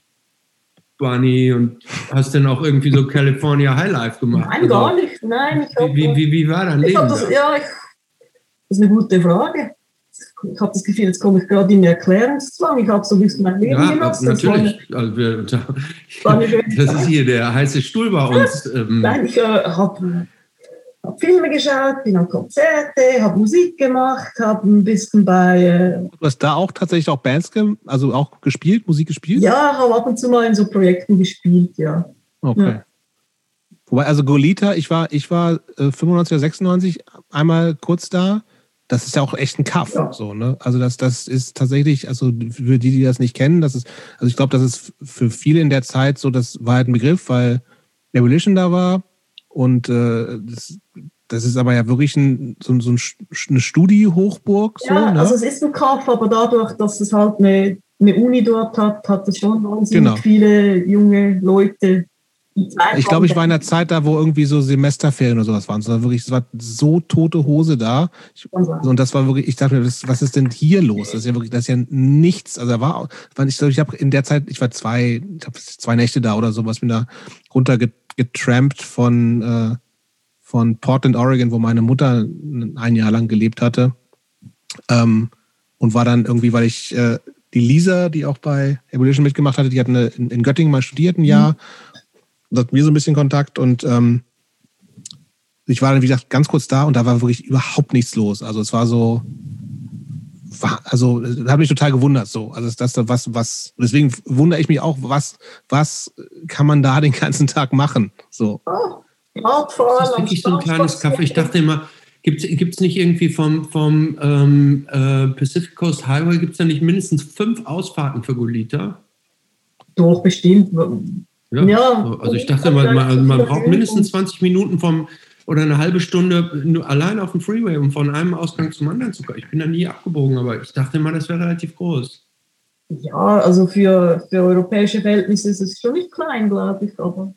Bunny und hast dann auch irgendwie so California Highlife gemacht? Nein, also, gar nicht. Nein, ich hab, wie, wie, wie war dein Leben? Das, ja, ich, das ist eine gute Frage ich habe das Gefühl, jetzt komme ich gerade in den Erklärungszwang. Ich habe so ein bisschen mein Leben ja, genossen. Natürlich. Das, also wir, <laughs> das ist hier der heiße Stuhl bei uns. <laughs> Ähm. Nein, ich äh, habe habe Filme geschaut, bin an Konzerte, habe Musik gemacht, habe ein bisschen bei. Äh du hast da auch tatsächlich auch Bands, also auch gespielt, Musik gespielt? Ja, habe ab und zu mal in so Projekten gespielt, ja. Okay. Ja. Wobei, also Golita, ich war, ich war äh, 95 oder 96 einmal kurz da. Das ist ja auch echt ein Kaff. Ja. So, ne? Also das, das ist tatsächlich, also für die, die das nicht kennen, das ist, also ich glaube, das ist für viele in der Zeit so, das war halt ein Begriff, weil Revolution da war und äh, das, das ist aber ja wirklich ein, so, so eine Studi-Hochburg. So, ja, ne? also es ist ein Kaff, aber dadurch, dass es halt eine, eine Uni dort hat, hat es schon wahnsinnig genau. viele junge Leute, ich glaube, ich war in einer Zeit da, wo irgendwie so Semesterferien oder sowas waren. Es war wirklich, es war so tote Hose da. Ich, und das war wirklich, ich dachte mir, was ist denn hier los? Das ist ja wirklich, das ist ja nichts. Also da war, ich glaube, ich habe in der Zeit, ich war zwei, ich habe zwei Nächte da oder sowas, bin da runtergetrampt von, äh, von Portland, Oregon, wo meine Mutter ein Jahr lang gelebt hatte. Ähm, und war dann irgendwie, weil ich äh, die Lisa, die auch bei Evolution mitgemacht hatte, die hat eine, in, in Göttingen mal studiert ein Jahr. Mhm hatten wir so ein bisschen Kontakt und ähm, ich war dann, wie gesagt, ganz kurz da und da war wirklich überhaupt nichts los. Also es war so, war, also das hat mich total gewundert so. Also das, das was, was, deswegen wundere ich mich auch, was, was kann man da <laughs> den ganzen Tag machen? So. Oh, das ist wirklich so ein kleines Kaffee. Ich dachte immer, gibt es nicht irgendwie vom, vom ähm, äh, Pacific Coast Highway, gibt es da nicht mindestens fünf Ausfahrten für Golita? Doch, bestimmt. Ja, ja also ich dachte, man, man, man braucht mindestens 20 Minuten vom oder eine halbe Stunde nur allein auf dem Freeway, um von einem Ausgang zum anderen zu kommen. Ich bin da nie abgebogen, aber ich dachte immer, das wäre relativ groß. Ja, also für, für europäische Verhältnisse ist es schon nicht klein, glaube ich, aber.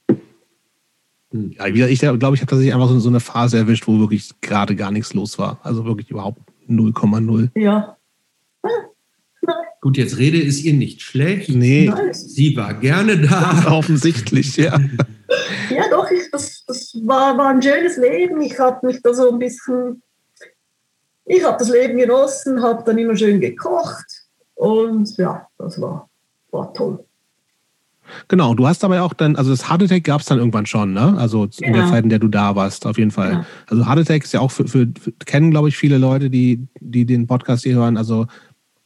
Hm. Ja, ich glaube, ich habe tatsächlich einfach so, so eine Phase erwischt, wo wirklich gerade gar nichts los war. Also wirklich überhaupt 0,0. Ja. Gut, jetzt Rede ist ihr nicht schlecht. Nee. Sie war gerne da. <laughs> Offensichtlich, ja. <laughs> ja, doch, ich, das, das war, war ein schönes Leben. Ich habe mich da so ein bisschen, ich habe das Leben genossen, habe dann immer schön gekocht und ja, das war, war toll. Genau, du hast aber auch dann, also das Heart Attack gab es dann irgendwann schon, ne? Also in der Zeit, in der du da warst, auf jeden Fall. Ja. Also Heart Attack ist ja auch für, für, für kennen, glaube ich, viele Leute, die, die den Podcast hier hören. Also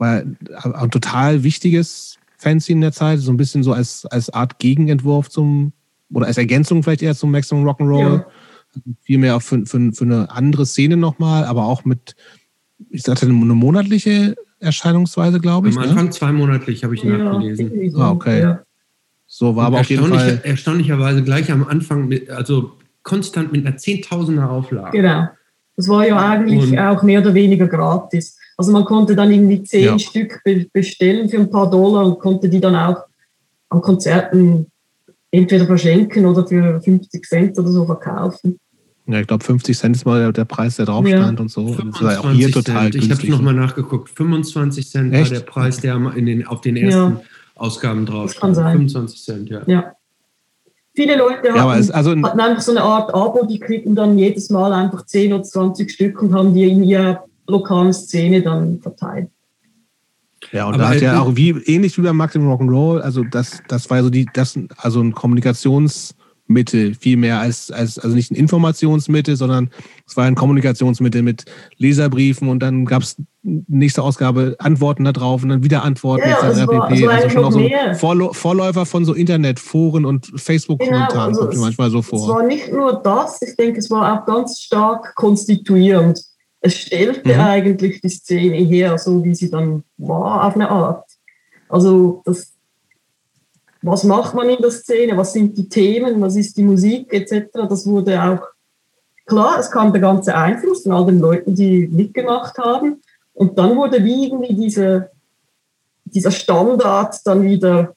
war ein total wichtiges Fanzine in der Zeit, so ein bisschen so als, als Art Gegenentwurf zum, oder als Ergänzung vielleicht eher zum Maximum Rock'n'Roll. Ja. Vielmehr für, für, für eine andere Szene nochmal, aber auch mit, ich sagte, eine monatliche Erscheinungsweise, glaube ich. Am ne? Anfang ne? zweimonatlich habe ich ja, nachgelesen. Ah, okay. Ja. So war aber auf jeden Fall. Erstaunlicherweise gleich am Anfang, mit, also konstant mit einer Zehntausender Auflage. Genau. Das war ja eigentlich Und, auch mehr oder weniger gratis. Also man konnte dann irgendwie zehn ja. Stück bestellen für ein paar Dollar und konnte die dann auch an Konzerten entweder verschenken oder für 50 Cent oder so verkaufen. Ja, ich glaube 50 Cent ist mal der Preis, der drauf stand ja. und so. das war auch hier total Cent. Ich habe nochmal nachgeguckt. 25 Cent Echt? war der Preis, der in den, auf den ersten ja. Ausgaben drauf stand. 25 Cent, ja. ja. Viele Leute ja, hatten, also hatten, einfach so eine Art Abo, die kriegen dann jedes Mal einfach 10 oder 20 Stück und haben die in ihr lokalen Szene dann verteilt. Ja, und Aber da hat ja auch wie ähnlich wie beim Maximum Rock'n'Roll, also das, das war so die, das, also ein Kommunikationsmittel viel mehr als, als, also nicht ein Informationsmittel, sondern es war ein Kommunikationsmittel mit Leserbriefen und dann gab es nächste Ausgabe Antworten da drauf und dann wieder Antworten ja, etc. War, pp. Also schon auch so Vorläufer von so Internetforen und Facebook-Kommentaren genau, also kommt manchmal so vor. Es war nicht nur das, ich denke, es war auch ganz stark konstituierend es stellte mhm. eigentlich die Szene her, so wie sie dann war, auf eine Art. Also das, was macht man in der Szene, was sind die Themen, was ist die Musik etc., das wurde auch klar, es kam der ganze Einfluss von all den Leuten, die mitgemacht haben. Und dann wurde wie irgendwie diese, dieser Standard dann wieder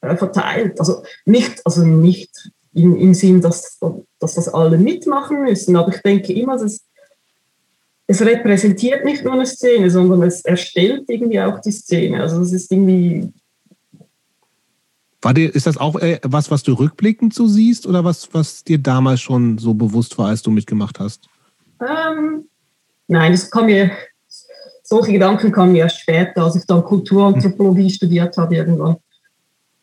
äh, verteilt. Also nicht, also nicht im, im Sinn, dass, dass das alle mitmachen müssen, aber ich denke immer, dass es repräsentiert nicht nur eine Szene, sondern es erstellt irgendwie auch die Szene. Also es ist irgendwie. War dir, ist das auch äh, was, was du rückblickend so siehst oder was, was dir damals schon so bewusst war, als du mitgemacht hast? Ähm, nein, das kam mir, solche Gedanken kamen mir erst später, als ich dann Kulturanthropologie hm. studiert habe irgendwann.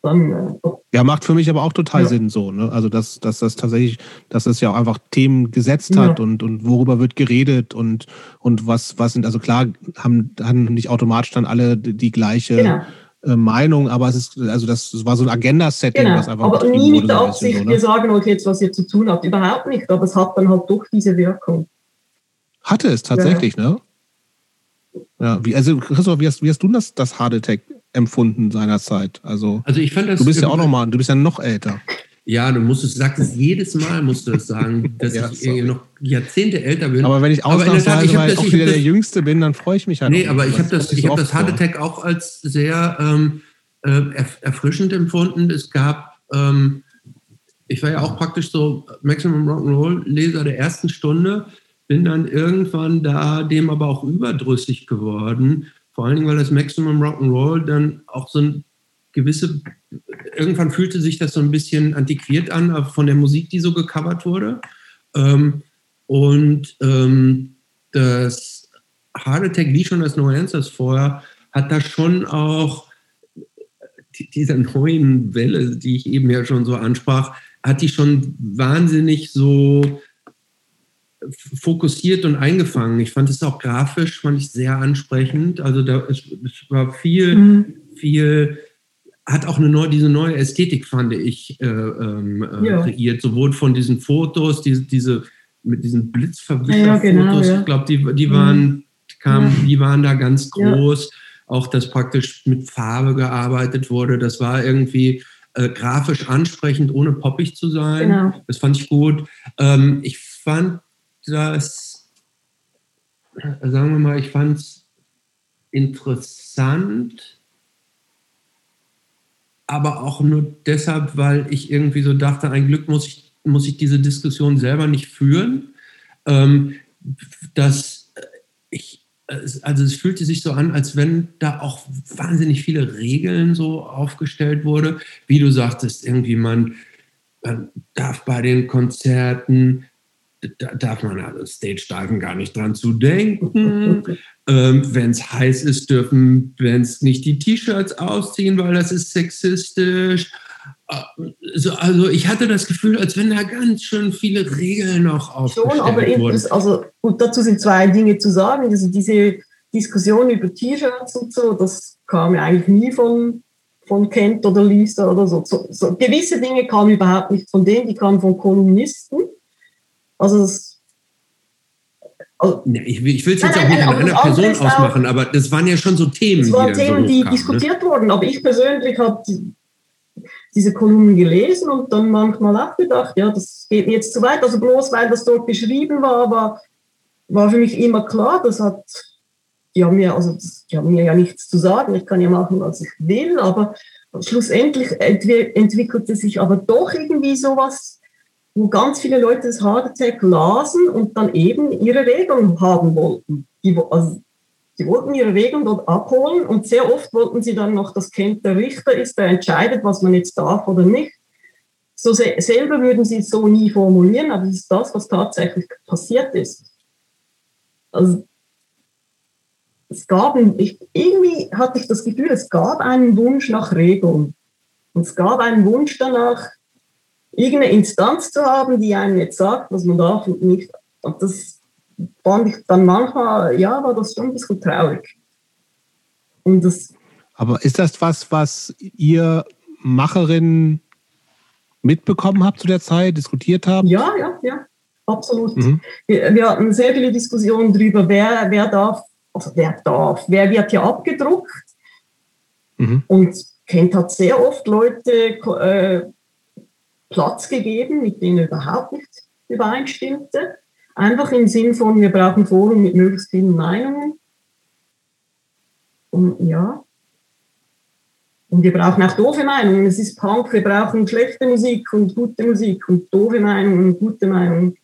Dann. Äh, ja, macht für mich aber auch total ja. Sinn so. Ne? Also, dass, dass das tatsächlich, dass das ja auch einfach Themen gesetzt hat ja. und, und worüber wird geredet und, und was, was sind, also klar haben, haben nicht automatisch dann alle die gleiche. Genau. Äh, Meinung, aber es ist, also das, war so ein Agenda-Setting, genau. was einfach. Aber nie mit der Absicht, so, ne? wir sagen euch jetzt, was ihr zu tun habt. Überhaupt nicht, aber es hat dann halt doch diese Wirkung. Hatte es tatsächlich, ja. ne? Ja, wie, also Christoph, wie hast, wie hast du das, das Hard Attack empfunden seinerzeit? Also, also ich fand das. Du bist ja auch noch mal, du bist ja noch älter. Ja, du musst es, sagst es jedes Mal, musst du das sagen, <laughs> dass ja, ich noch Jahrzehnte älter bin. Aber wenn ich ausnahmsweise mal auch wieder der Jüngste bin, dann freue ich mich halt. Nee, aber ich habe das, ich hab das Hard Attack auch als sehr ähm, äh, erfrischend empfunden. Es gab, ähm, ich war ja auch praktisch so Maximum Rock'n'Roll Leser der ersten Stunde bin dann irgendwann da dem aber auch überdrüssig geworden. Vor allen Dingen, weil das Maximum Rock'n'Roll dann auch so ein gewisse, irgendwann fühlte sich das so ein bisschen antiquiert an von der Musik, die so gecovert wurde. Ähm, und ähm, das Hard Attack, wie schon das No Answers vorher, hat da schon auch dieser neuen Welle, die ich eben ja schon so ansprach, hat die schon wahnsinnig so fokussiert und eingefangen. Ich fand es auch grafisch, fand ich sehr ansprechend. Also da es, es war viel, mhm. viel, hat auch eine neue, diese neue Ästhetik, fand ich, äh, ähm, äh, ja. kreiert. Sowohl von diesen Fotos, diese, diese mit diesen Blitzverwischer-Fotos, ja, genau, ja. ich glaube, die, die waren, mhm. kamen, die waren da ganz groß. Auch, dass praktisch mit Farbe gearbeitet wurde. Das war irgendwie äh, grafisch ansprechend, ohne poppig zu sein. Genau. Das fand ich gut. Ähm, ich fand das, sagen wir mal, ich fand es interessant, aber auch nur deshalb, weil ich irgendwie so dachte, ein Glück muss ich, muss ich diese Diskussion selber nicht führen. Ähm, dass ich, also es fühlte sich so an, als wenn da auch wahnsinnig viele Regeln so aufgestellt wurde. Wie du sagtest, irgendwie man, man darf bei den Konzerten da darf man also Stage-Diven gar nicht dran zu denken. <laughs> ähm, wenn es heiß ist, dürfen wenn es nicht die T-Shirts ausziehen, weil das ist sexistisch. Also, also ich hatte das Gefühl, als wenn da ganz schön viele Regeln noch aufgestellt Schon, aber wurden. also und dazu sind zwei Dinge zu sagen. Also diese Diskussion über T-Shirts und so, das kam ja eigentlich nie von, von Kent oder Lisa oder so. So, so. Gewisse Dinge kamen überhaupt nicht von denen, die kamen von Kolumnisten. Also das also, ich, ich will es jetzt nein, auch nicht an einer Person ausmachen, auch, aber das waren ja schon so Themen. Das waren die Themen, so die diskutiert ne? wurden. Aber ich persönlich habe die, diese Kolumnen gelesen und dann manchmal auch gedacht, ja, das geht mir jetzt zu weit. Also bloß weil das dort beschrieben war, war, war für mich immer klar, das hat, die haben mir, also das, die haben mir ja nichts zu sagen. Ich kann ja machen, was ich will, aber schlussendlich entwickelte sich aber doch irgendwie sowas wo ganz viele Leute das Hard Attack lasen und dann eben ihre Regeln haben wollten. Die, also, sie wollten ihre Regeln dort abholen und sehr oft wollten sie dann noch, dass Kent der Richter ist, der entscheidet, was man jetzt darf oder nicht. So se selber würden sie es so nie formulieren, aber das ist das, was tatsächlich passiert ist. Also, es gab, ich, irgendwie hatte ich das Gefühl, es gab einen Wunsch nach Regeln. Und es gab einen Wunsch danach, irgendeine Instanz zu haben, die einem jetzt sagt, was man darf und nicht. Und das fand ich dann manchmal, ja, war das schon ein bisschen traurig. Und das Aber ist das was, was ihr Macherinnen mitbekommen habt zu der Zeit, diskutiert habt? Ja, ja, ja, absolut. Mhm. Wir, wir, hatten sehr viele Diskussionen darüber, wer, wer darf, also wer darf, wer wird hier abgedruckt. Mhm. Und kennt hat sehr oft Leute äh, Platz gegeben, mit denen er überhaupt nicht übereinstimmte. Einfach im Sinn von, wir brauchen Forum mit möglichst vielen Meinungen. Und ja. Und wir brauchen auch doofe Meinungen. Es ist Punk, wir brauchen schlechte Musik und gute Musik und doofe Meinungen und gute Meinungen.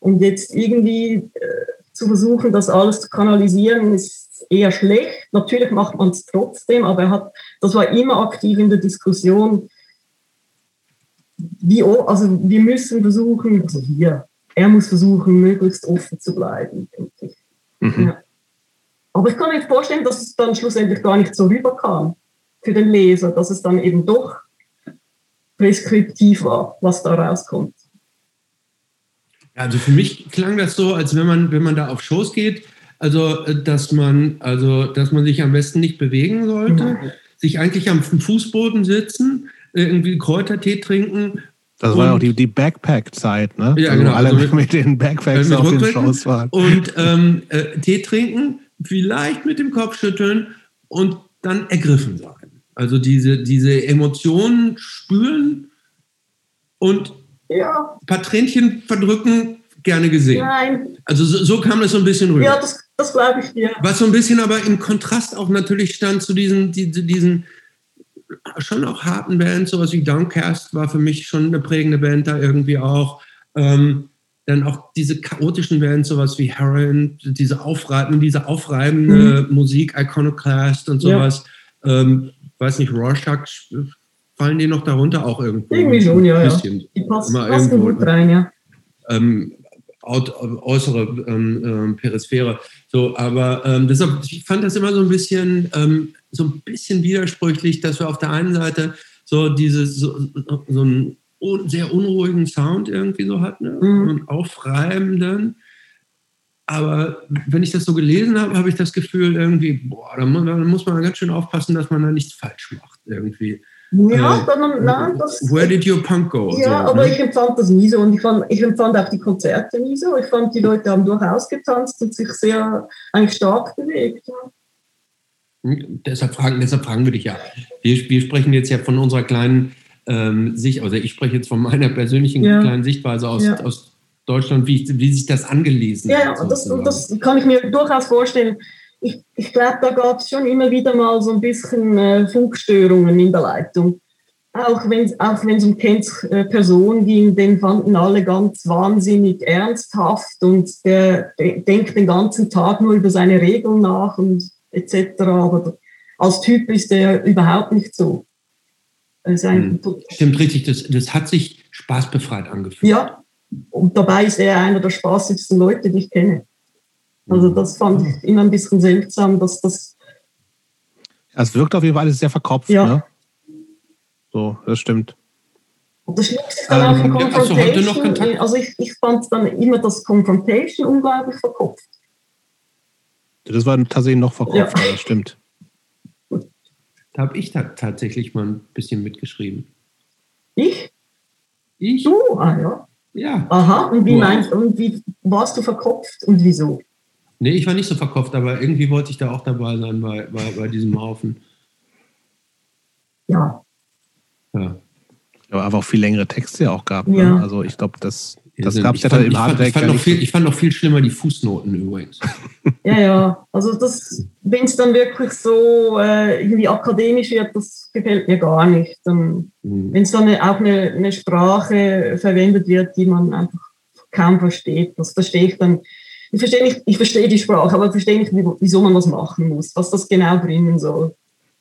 Und jetzt irgendwie äh, zu versuchen, das alles zu kanalisieren, ist eher schlecht. Natürlich macht man es trotzdem, aber er hat, das war immer aktiv in der Diskussion wie, also wir müssen versuchen, also hier, er muss versuchen, möglichst offen zu bleiben, denke ich. Mhm. Ja. Aber ich kann mir vorstellen, dass es dann schlussendlich gar nicht so rüberkam für den Leser, dass es dann eben doch preskriptiv war, was da rauskommt. Also für mich klang das so, als wenn man, wenn man da auf Shows geht, also äh, dass man, also dass man sich am besten nicht bewegen sollte, mhm. sich eigentlich am Fußboden sitzen, irgendwie Kräutertee trinken. Das war ja auch die, die Backpack-Zeit, ne? Ja, also genau. Alle also mit, <laughs> mit, den Backpacks mit auf den Shows waren. Und ähm, äh, Tee trinken, vielleicht mit dem Kopf schütteln und dann ergriffen sein. Also diese, diese Emotionen spüren und ja. ein paar Tränchen verdrücken, gerne gesehen. Nein. Also so, so kam das so ein bisschen rüber. Ja, das, das glaube ich dir. Was so ein bisschen aber im Kontrast auch natürlich stand zu diesen, die, diesen schon auch harten Bands, sowas wie Downcast war für mich schon eine prägende Band da irgendwie auch. Ähm, dann auch diese chaotischen Bands, sowas wie Heroin, diese aufreibende, diese aufreibende mhm. Musik, Iconoclast und sowas. Ja. Ähm, weiß nicht, Rorschach, fallen die noch darunter auch irgendwo? Irgendwie schon, ja. Ja. Die passen, passen gut rein, ja. Ähm, äußere ähm, ähm, Perisphäre. So, aber ähm, deshalb, ich fand das immer so ein bisschen, ähm, so ein bisschen widersprüchlich, dass wir auf der einen Seite so diese so, so einen sehr unruhigen Sound irgendwie so hatten, ne? mhm. und aufreibenden. Aber wenn ich das so gelesen habe, habe ich das Gefühl irgendwie, boah, da muss, da muss man ganz schön aufpassen, dass man da nichts falsch macht irgendwie. Ja, äh, dann, nein, das, Where did your punk go? Ja, so, aber ne? ich empfand das nie so und ich, fand, ich empfand auch die Konzerte nie so. Ich fand, die Leute haben durchaus getanzt und sich sehr eigentlich stark bewegt. Hm, deshalb, fragen, deshalb fragen wir dich ja. Wir, wir sprechen jetzt ja von unserer kleinen ähm, Sicht, also ich spreche jetzt von meiner persönlichen ja. kleinen Sichtweise aus, ja. aus Deutschland, wie, wie sich das angelesen ja, hat. Ja, das, das kann ich mir durchaus vorstellen ich, ich glaube, da gab es schon immer wieder mal so ein bisschen äh, Funkstörungen in der Leitung. Auch wenn es auch um Kens äh, Person ging, den fanden alle ganz wahnsinnig ernsthaft und der, der denkt den ganzen Tag nur über seine Regeln nach und etc. Aber als Typ ist er überhaupt nicht so. Hm. Stimmt richtig, das, das hat sich spaßbefreit angefühlt. Ja, und dabei ist er einer der spaßigsten Leute, die ich kenne. Also das fand ich immer ein bisschen seltsam, dass das. Es wirkt auf jeden Fall alles sehr verkopft. Ja. Ne? So, das stimmt. Und das Schlimmste ist dann ähm, auch die Confrontation. Ja, also ich, ich fand dann immer das Confrontation unglaublich verkopft. Das war tatsächlich noch verkopft, ja. das stimmt. Da habe ich da tatsächlich mal ein bisschen mitgeschrieben. Ich? Ich? Du? Ah ja. Ja. Aha, und wie meinst und wie warst du verkopft und wieso? Nee, ich war nicht so verkauft, aber irgendwie wollte ich da auch dabei sein bei, bei, bei diesem Haufen. Ja. Ja. Aber einfach auch viel längere Texte ja auch gab. Ne? Ja. Ne? Also ich glaube, das, das gab es ja dann im Hardback. Ich, fand noch viel, ich fand noch viel schlimmer die Fußnoten übrigens. <laughs> ja, ja. Also das, wenn es dann wirklich so äh, irgendwie akademisch wird, das gefällt mir gar nicht. mhm. Wenn es dann auch eine, eine Sprache verwendet wird, die man einfach kaum versteht, das verstehe ich dann ich verstehe nicht, ich verstehe die Sprache, aber ich verstehe nicht, wieso man was machen muss, was das genau bringen soll.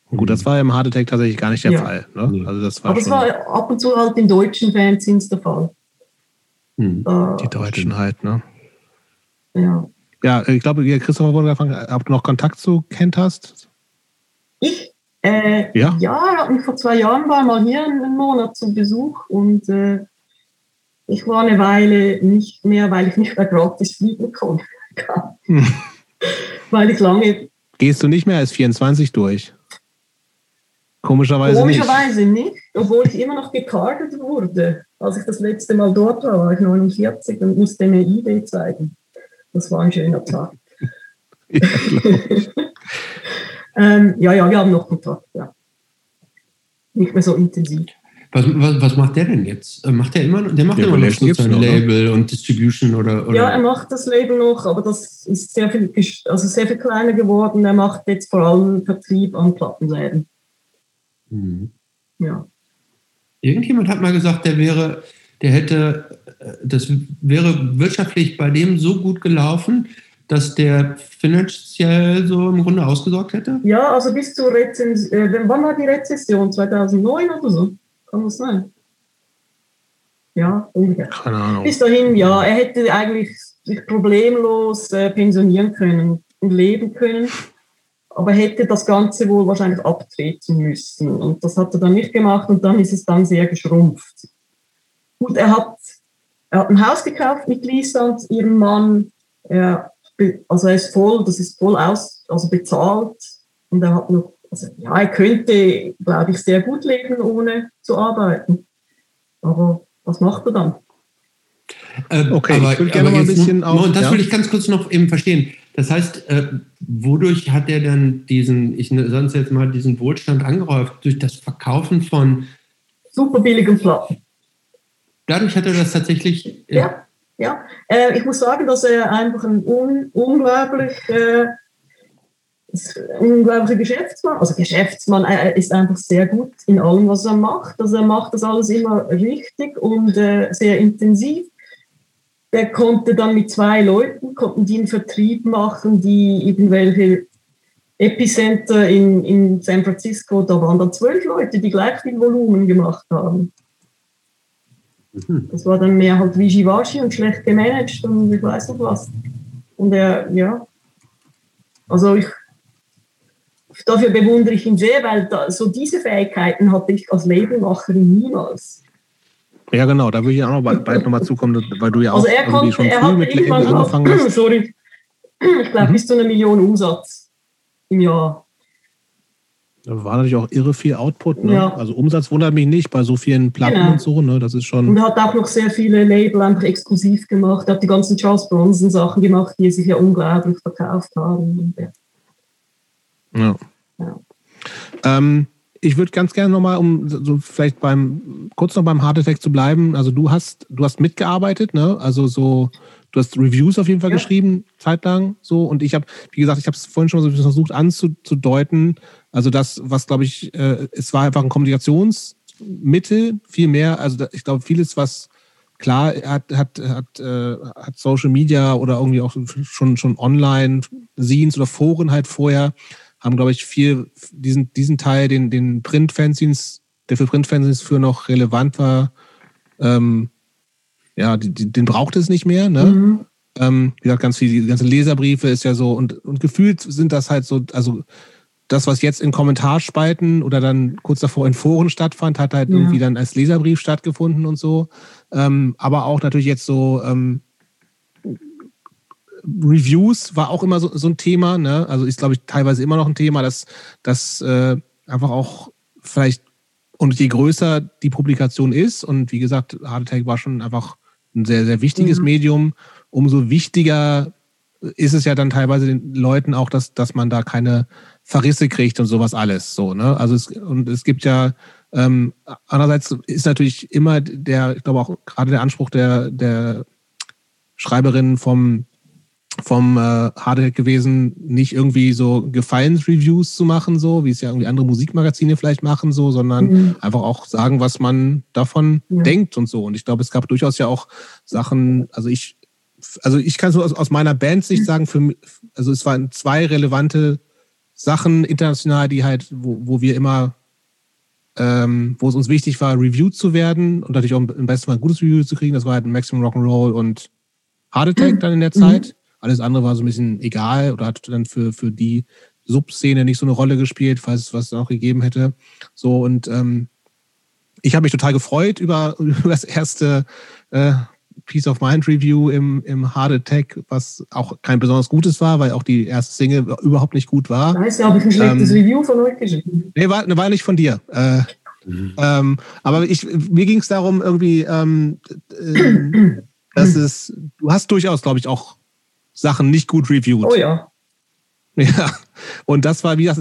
Gut, das war im Hard Attack tatsächlich gar nicht der ja. Fall. Ne? Also das war aber es war ab und zu halt in deutschen Fanzines der Fall. Hm. Äh, die Deutschen halt, ne? Ja. Ja, ich glaube, Christopher wurde gefragt, ob du noch Kontakt zu Kent hast? Ich? Äh, ja. Ja, vor zwei Jahren war ich mal hier einen Monat zum Besuch und äh, ich war eine Weile nicht mehr, weil ich nicht mehr gratis fliegen konnte. Hm. weil ich lange. Gehst du nicht mehr als 24 durch? Komischerweise, Komischerweise nicht. nicht. obwohl ich immer noch gekartet wurde. Als ich das letzte Mal dort war, war ich 49 und musste eine Idee zeigen. Das war ein schöner Tag. <laughs> ja, <laughs> ähm, ja, ja, wir haben noch Kontakt, ja. Nicht mehr so intensiv. Was, was, was, macht der denn jetzt? Äh, macht der immer der macht ja, immer noch so sein Label und Distribution oder, oder, Ja, er macht das Label noch, aber das ist sehr viel, also sehr viel kleiner geworden. Er macht jetzt vor allem Vertrieb an Plattenläden. Mhm. Ja. Irgendjemand hat mal gesagt, der wäre, der hätte, äh, das wäre wirtschaftlich bei dem so gut gelaufen, dass der finanziell so im Grunde ausgesorgt hätte? Ja, also bis zur Rezession, äh, wann war die Rezession? 2009 oder so? Kann das sein? Ja, ungefähr. Keine Ahnung. Bis dahin, ja, er hätte eigentlich sich problemlos äh, pensionieren können und leben können. aber hätte das Ganze wohl wahrscheinlich abtreten müssen. Und das hat er dann nicht gemacht und dann ist es dann sehr geschrumpft. Gut, er hat, er hat ein Haus gekauft mit Lisa und ihrem Mann. Er, also er ist voll, das ist voll aus, also bezahlt und er hat noch, also ja, er könnte, glaube ich, sehr gut leben, ohne zu arbeiten. Aber was macht er dann? Äh, okay, aber, ich würde gerne mal ein bisschen noch, auf. Das ja? will ich ganz kurz noch eben verstehen. Das heißt, äh, wodurch hat er dann diesen, ich sonst jetzt mal diesen Wohlstand angehäuft? Durch das Verkaufen von super billigen Platten. Dadurch hat er das tatsächlich. Äh, ja, ja. Äh, ich muss sagen, dass er einfach ein un unglaublich äh, unglaublicher Geschäftsmann, also Geschäftsmann, er ist einfach sehr gut in allem, was er macht. Also er macht das alles immer richtig und äh, sehr intensiv der konnte dann mit zwei Leuten, konnten die einen Vertrieb machen, die irgendwelche Epicenter in, in San Francisco, da waren dann zwölf Leute, die gleich viel Volumen gemacht haben. Mhm. Das war dann mehr halt Wischiwaschi und schlecht gemanagt und ich weiß nicht was. Und er, ja, also ich, dafür bewundere ich ihn sehr, weil da, so diese Fähigkeiten hatte ich als Labelmacherin niemals. Ja, genau, da würde ich auch noch bald, bald nochmal zukommen, weil du ja also auch er irgendwie schon er früh mit Label angefangen hast. <clears throat> Sorry, ich glaube mhm. bis zu einer Million Umsatz im Jahr. Da war natürlich auch irre viel Output. Ne? Ja. Also Umsatz wundert mich nicht bei so vielen Platten genau. und so. Ne? Das ist schon. Und hat auch noch sehr viele Label einfach exklusiv gemacht. Er hat die ganzen Charles Bronson Sachen gemacht, die sich ja unglaublich verkauft haben. Ja. ja. Ähm, ich würde ganz gerne nochmal, um so vielleicht beim, kurz noch beim Hard Attack zu bleiben. Also du hast, du hast mitgearbeitet, ne? Also so, du hast Reviews auf jeden Fall ja. geschrieben, zeitlang so. Und ich habe, wie gesagt, ich habe es vorhin schon so versucht anzudeuten. Also das, was glaube ich, äh, es war einfach ein Kommunikationsmittel, viel mehr. Also ich glaube, vieles, was klar hat, hat, hat, äh, hat Social Media oder irgendwie auch schon, schon online, Scenes oder Foren halt vorher haben, glaube ich, viel diesen, diesen Teil, den, den Print-Fanzines, der für Print-Fanzines für noch relevant war, ähm, ja, die, die, den braucht es nicht mehr, ne? Mhm. Ähm, wie gesagt, ganz viel, die ganzen Leserbriefe ist ja so, und, und gefühlt sind das halt so, also das, was jetzt in Kommentarspalten oder dann kurz davor in Foren stattfand, hat halt ja. irgendwie dann als Leserbrief stattgefunden und so. Ähm, aber auch natürlich jetzt so ähm, Reviews war auch immer so, so ein Thema. Ne? Also ist, glaube ich, teilweise immer noch ein Thema, dass das äh, einfach auch vielleicht und je größer die Publikation ist, und wie gesagt, Hard Attack war schon einfach ein sehr, sehr wichtiges mhm. Medium, umso wichtiger ist es ja dann teilweise den Leuten auch, dass, dass man da keine Verrisse kriegt und sowas alles. So, ne? Also es, und es gibt ja ähm, andererseits ist natürlich immer der, ich glaube auch gerade der Anspruch der, der Schreiberin vom vom äh, Hardhead gewesen, nicht irgendwie so Gefallensreviews zu machen, so wie es ja irgendwie andere Musikmagazine vielleicht machen, so, sondern mhm. einfach auch sagen, was man davon ja. denkt und so. Und ich glaube, es gab durchaus ja auch Sachen, also ich, also ich kann so aus, aus meiner Bandsicht mhm. sagen, für also es waren zwei relevante Sachen international, die halt, wo, wo wir immer ähm, wo es uns wichtig war, reviewed zu werden und natürlich auch im besten Fall ein gutes Review zu kriegen. Das war halt Maximum Rock'n'Roll und Hard Attack mhm. dann in der Zeit. Alles andere war so ein bisschen egal oder hat dann für, für die Subszene nicht so eine Rolle gespielt, falls es was auch gegeben hätte. So und ähm, ich habe mich total gefreut über, <laughs> über das erste äh, Peace of Mind Review im, im Hard Attack, was auch kein besonders gutes war, weil auch die erste Single überhaupt nicht gut war. Weißt du, habe ich ein schlechtes ähm, Review von euch geschrieben? Nee, war, war nicht von dir. Äh, mhm. ähm, aber ich, mir ging es darum, irgendwie, ähm, äh, dass es, du hast durchaus, glaube ich, auch Sachen nicht gut reviewed. Oh ja. <laughs> Ja, und das war wie das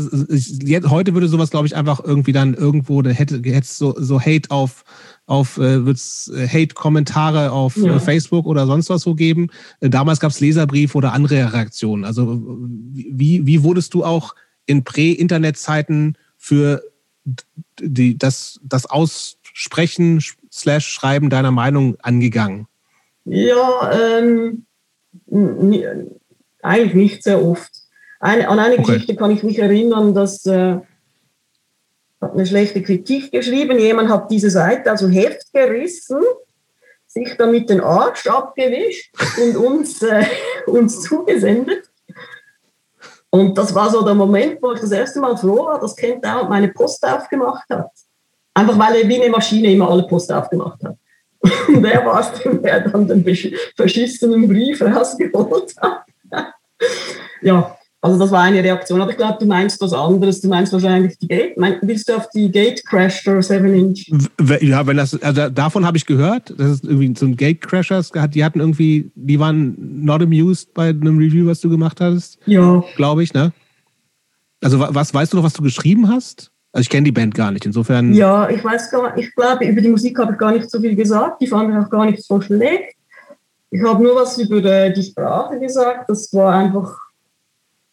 jetzt, heute würde sowas, glaube ich, einfach irgendwie dann irgendwo, da hätte hätte so, so Hate auf, auf äh, wird's äh, Hate-Kommentare auf äh, ja. Facebook oder sonst was so geben. Damals gab es Leserbrief oder andere Reaktionen. Also wie, wie wurdest du auch in Prä-Internet-Zeiten für die, das, das Aussprechen slash Schreiben deiner Meinung angegangen? Ja, ähm, eigentlich nicht sehr oft. Eine, an eine okay. Geschichte kann ich mich erinnern, dass äh, hat eine schlechte Kritik geschrieben. Jemand hat diese Seite also Heft gerissen, sich damit den Arsch abgewischt und uns, äh, <laughs> uns zugesendet. Und das war so der Moment, wo ich das erste Mal froh war, dass Kent Down meine Post aufgemacht hat. Einfach weil er wie eine Maschine immer alle Post aufgemacht hat. Und er war es, der dann den verschissenen Brief rausgeholt hat. <laughs> ja, also das war eine Reaktion. Aber ich glaube, du meinst was anderes. Du meinst wahrscheinlich die Gate. willst du auf die Gate Crasher 7 Inch? Ja, wenn das, also davon habe ich gehört, dass es irgendwie so ein Gate Crashers die hatten irgendwie, die waren not amused bei einem Review, was du gemacht hattest. Ja. Glaube ich, ne? Also was weißt du noch, was du geschrieben hast? Also ich kenne die Band gar nicht, insofern. Ja, ich weiß gar nicht, ich glaube, über die Musik habe ich gar nicht so viel gesagt. Die fand ich auch gar nicht so schlecht. Ich habe nur was über äh, die Sprache gesagt. Das war einfach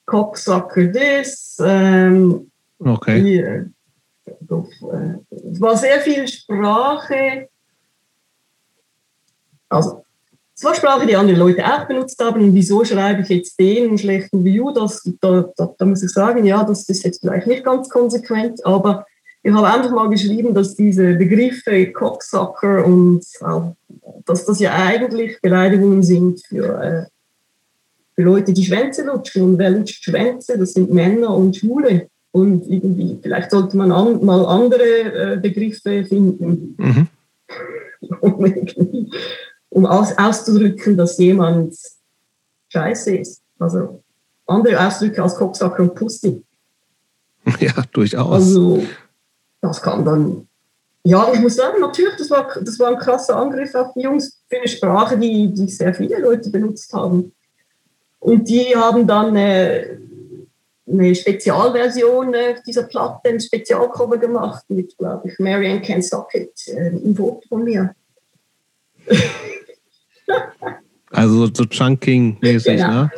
Cocksucker this. Ähm, okay. Die, äh, es war sehr viel Sprache. Also war Sprache, die andere Leute auch benutzt haben. Und wieso schreibe ich jetzt den einen schlechten View? Das, da, da, da, muss ich sagen, ja, das ist jetzt vielleicht nicht ganz konsequent, aber ich habe einfach mal geschrieben, dass diese Begriffe Cocksucker und dass das ja eigentlich Beleidigungen sind für, äh, für Leute, die Schwänze lutschen. Und wer lutscht Schwänze? Das sind Männer und Schwule. Und irgendwie, vielleicht sollte man an, mal andere äh, Begriffe finden. Mhm. <laughs> um aus, auszudrücken, dass jemand scheiße ist. Also andere Ausdrücke als Cocksucker und Pussy. <laughs> Ja, durchaus. Also das kann dann, ja, ich muss sagen, natürlich, das war, das war ein krasser Angriff auf die Jungs für eine Sprache, die, die sehr viele Leute benutzt haben. Und die haben dann äh, eine Spezialversion äh, dieser Platte, ein Spezialcover gemacht mit, glaube ich, Marianne Can Socket, äh, ein Foto von mir. <laughs> Also so Chunking-mäßig, genau. ne?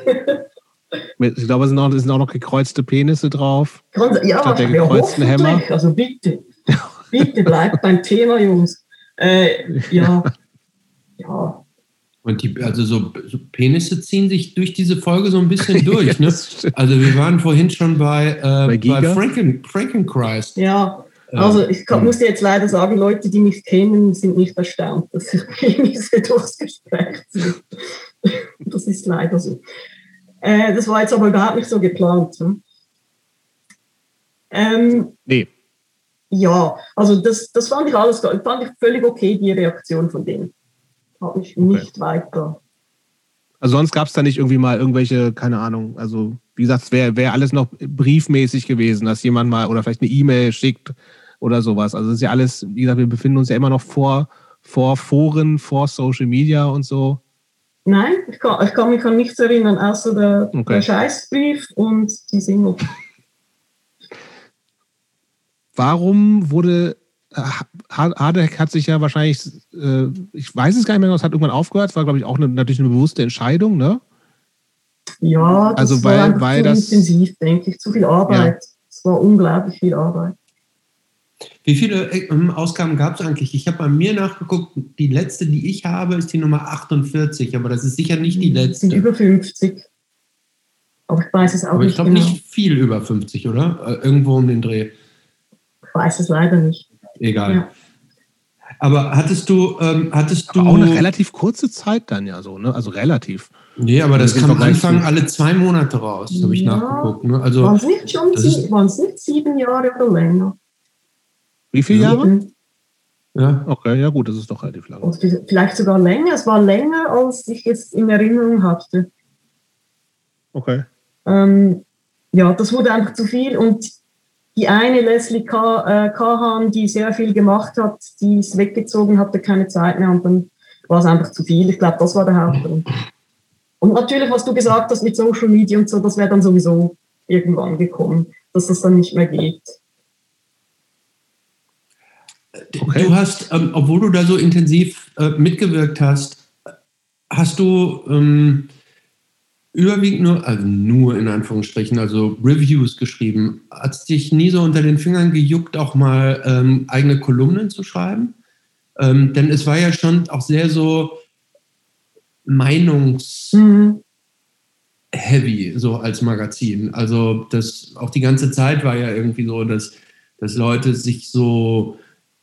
Ich glaube, es sind, auch, es sind auch noch gekreuzte Penisse drauf. Ja, statt der gekreuzten Hämmer. Also bitte, <laughs> bitte bleibt beim Thema, Jungs. Äh, ja, <laughs> ja. Und die, also so, so, Penisse ziehen sich durch diese Folge so ein bisschen <laughs> durch. ne? Also wir waren vorhin schon bei, äh, bei, bei Franken, Frankenchrist. Ja, also ich kann, muss jetzt leider sagen, Leute, die mich kennen, sind nicht erstaunt, dass ich <laughs> Penisse durchs Gespräch ziehe. Das ist leider so. Äh, das war jetzt aber überhaupt nicht so geplant. Hm? Ähm, nee. Ja, also das, das fand ich alles fand ich völlig okay, die Reaktion von denen. Habe ich okay. nicht weiter. Also sonst gab es da nicht irgendwie mal irgendwelche, keine Ahnung, also wie gesagt, es wäre wär alles noch briefmäßig gewesen, dass jemand mal oder vielleicht eine E-Mail schickt oder sowas. Also es ist ja alles, wie gesagt, wir befinden uns ja immer noch vor, vor Foren, vor Social Media und so. Nein, ich kann, ich kann mich an nichts erinnern, außer der, okay. der Scheißbrief und die Single. Warum wurde äh, Hardek hat sich ja wahrscheinlich, äh, ich weiß es gar nicht mehr, es hat irgendwann aufgehört, es war, glaube ich, auch eine, natürlich eine bewusste Entscheidung, ne? Ja, das also weil, war weil das intensiv, denke ich, zu viel Arbeit. Es ja. war unglaublich viel Arbeit. Wie viele ähm, Ausgaben gab es eigentlich? Ich habe bei mir nachgeguckt, die letzte, die ich habe, ist die Nummer 48, aber das ist sicher nicht die letzte. Sind über 50. Aber ich weiß es auch aber nicht. Ich glaube genau. nicht viel über 50, oder? Äh, irgendwo um den Dreh. Ich weiß es leider nicht. Egal. Ja. Aber hattest du, ähm, hattest du. auch eine relativ kurze Zeit dann ja so, ne? Also relativ. Nee, aber das kam am Anfang alle zwei Monate raus, habe ich ja. nachgeguckt. Ne? Also, waren es nicht schon nicht sieben Jahre oder länger? Wie viele Jahre? Ja. Okay, ja gut, das ist doch relativ lang. vielleicht sogar länger. Es war länger, als ich es in Erinnerung hatte. Okay. Ähm, ja, das wurde einfach zu viel und die eine Leslie K, äh, Kahan, die sehr viel gemacht hat, die ist weggezogen, hatte keine Zeit mehr und dann war es einfach zu viel. Ich glaube, das war der Hauptgrund. Und natürlich, was du gesagt hast mit Social Media und so, das wäre dann sowieso irgendwann gekommen, dass das dann nicht mehr geht. Okay. Du hast, ähm, obwohl du da so intensiv äh, mitgewirkt hast, hast du ähm, überwiegend nur, also nur in Anführungsstrichen, also Reviews geschrieben. Hat es dich nie so unter den Fingern gejuckt, auch mal ähm, eigene Kolumnen zu schreiben? Ähm, denn es war ja schon auch sehr so Meinungs- mhm. so als Magazin. Also das auch die ganze Zeit war ja irgendwie so, dass, dass Leute sich so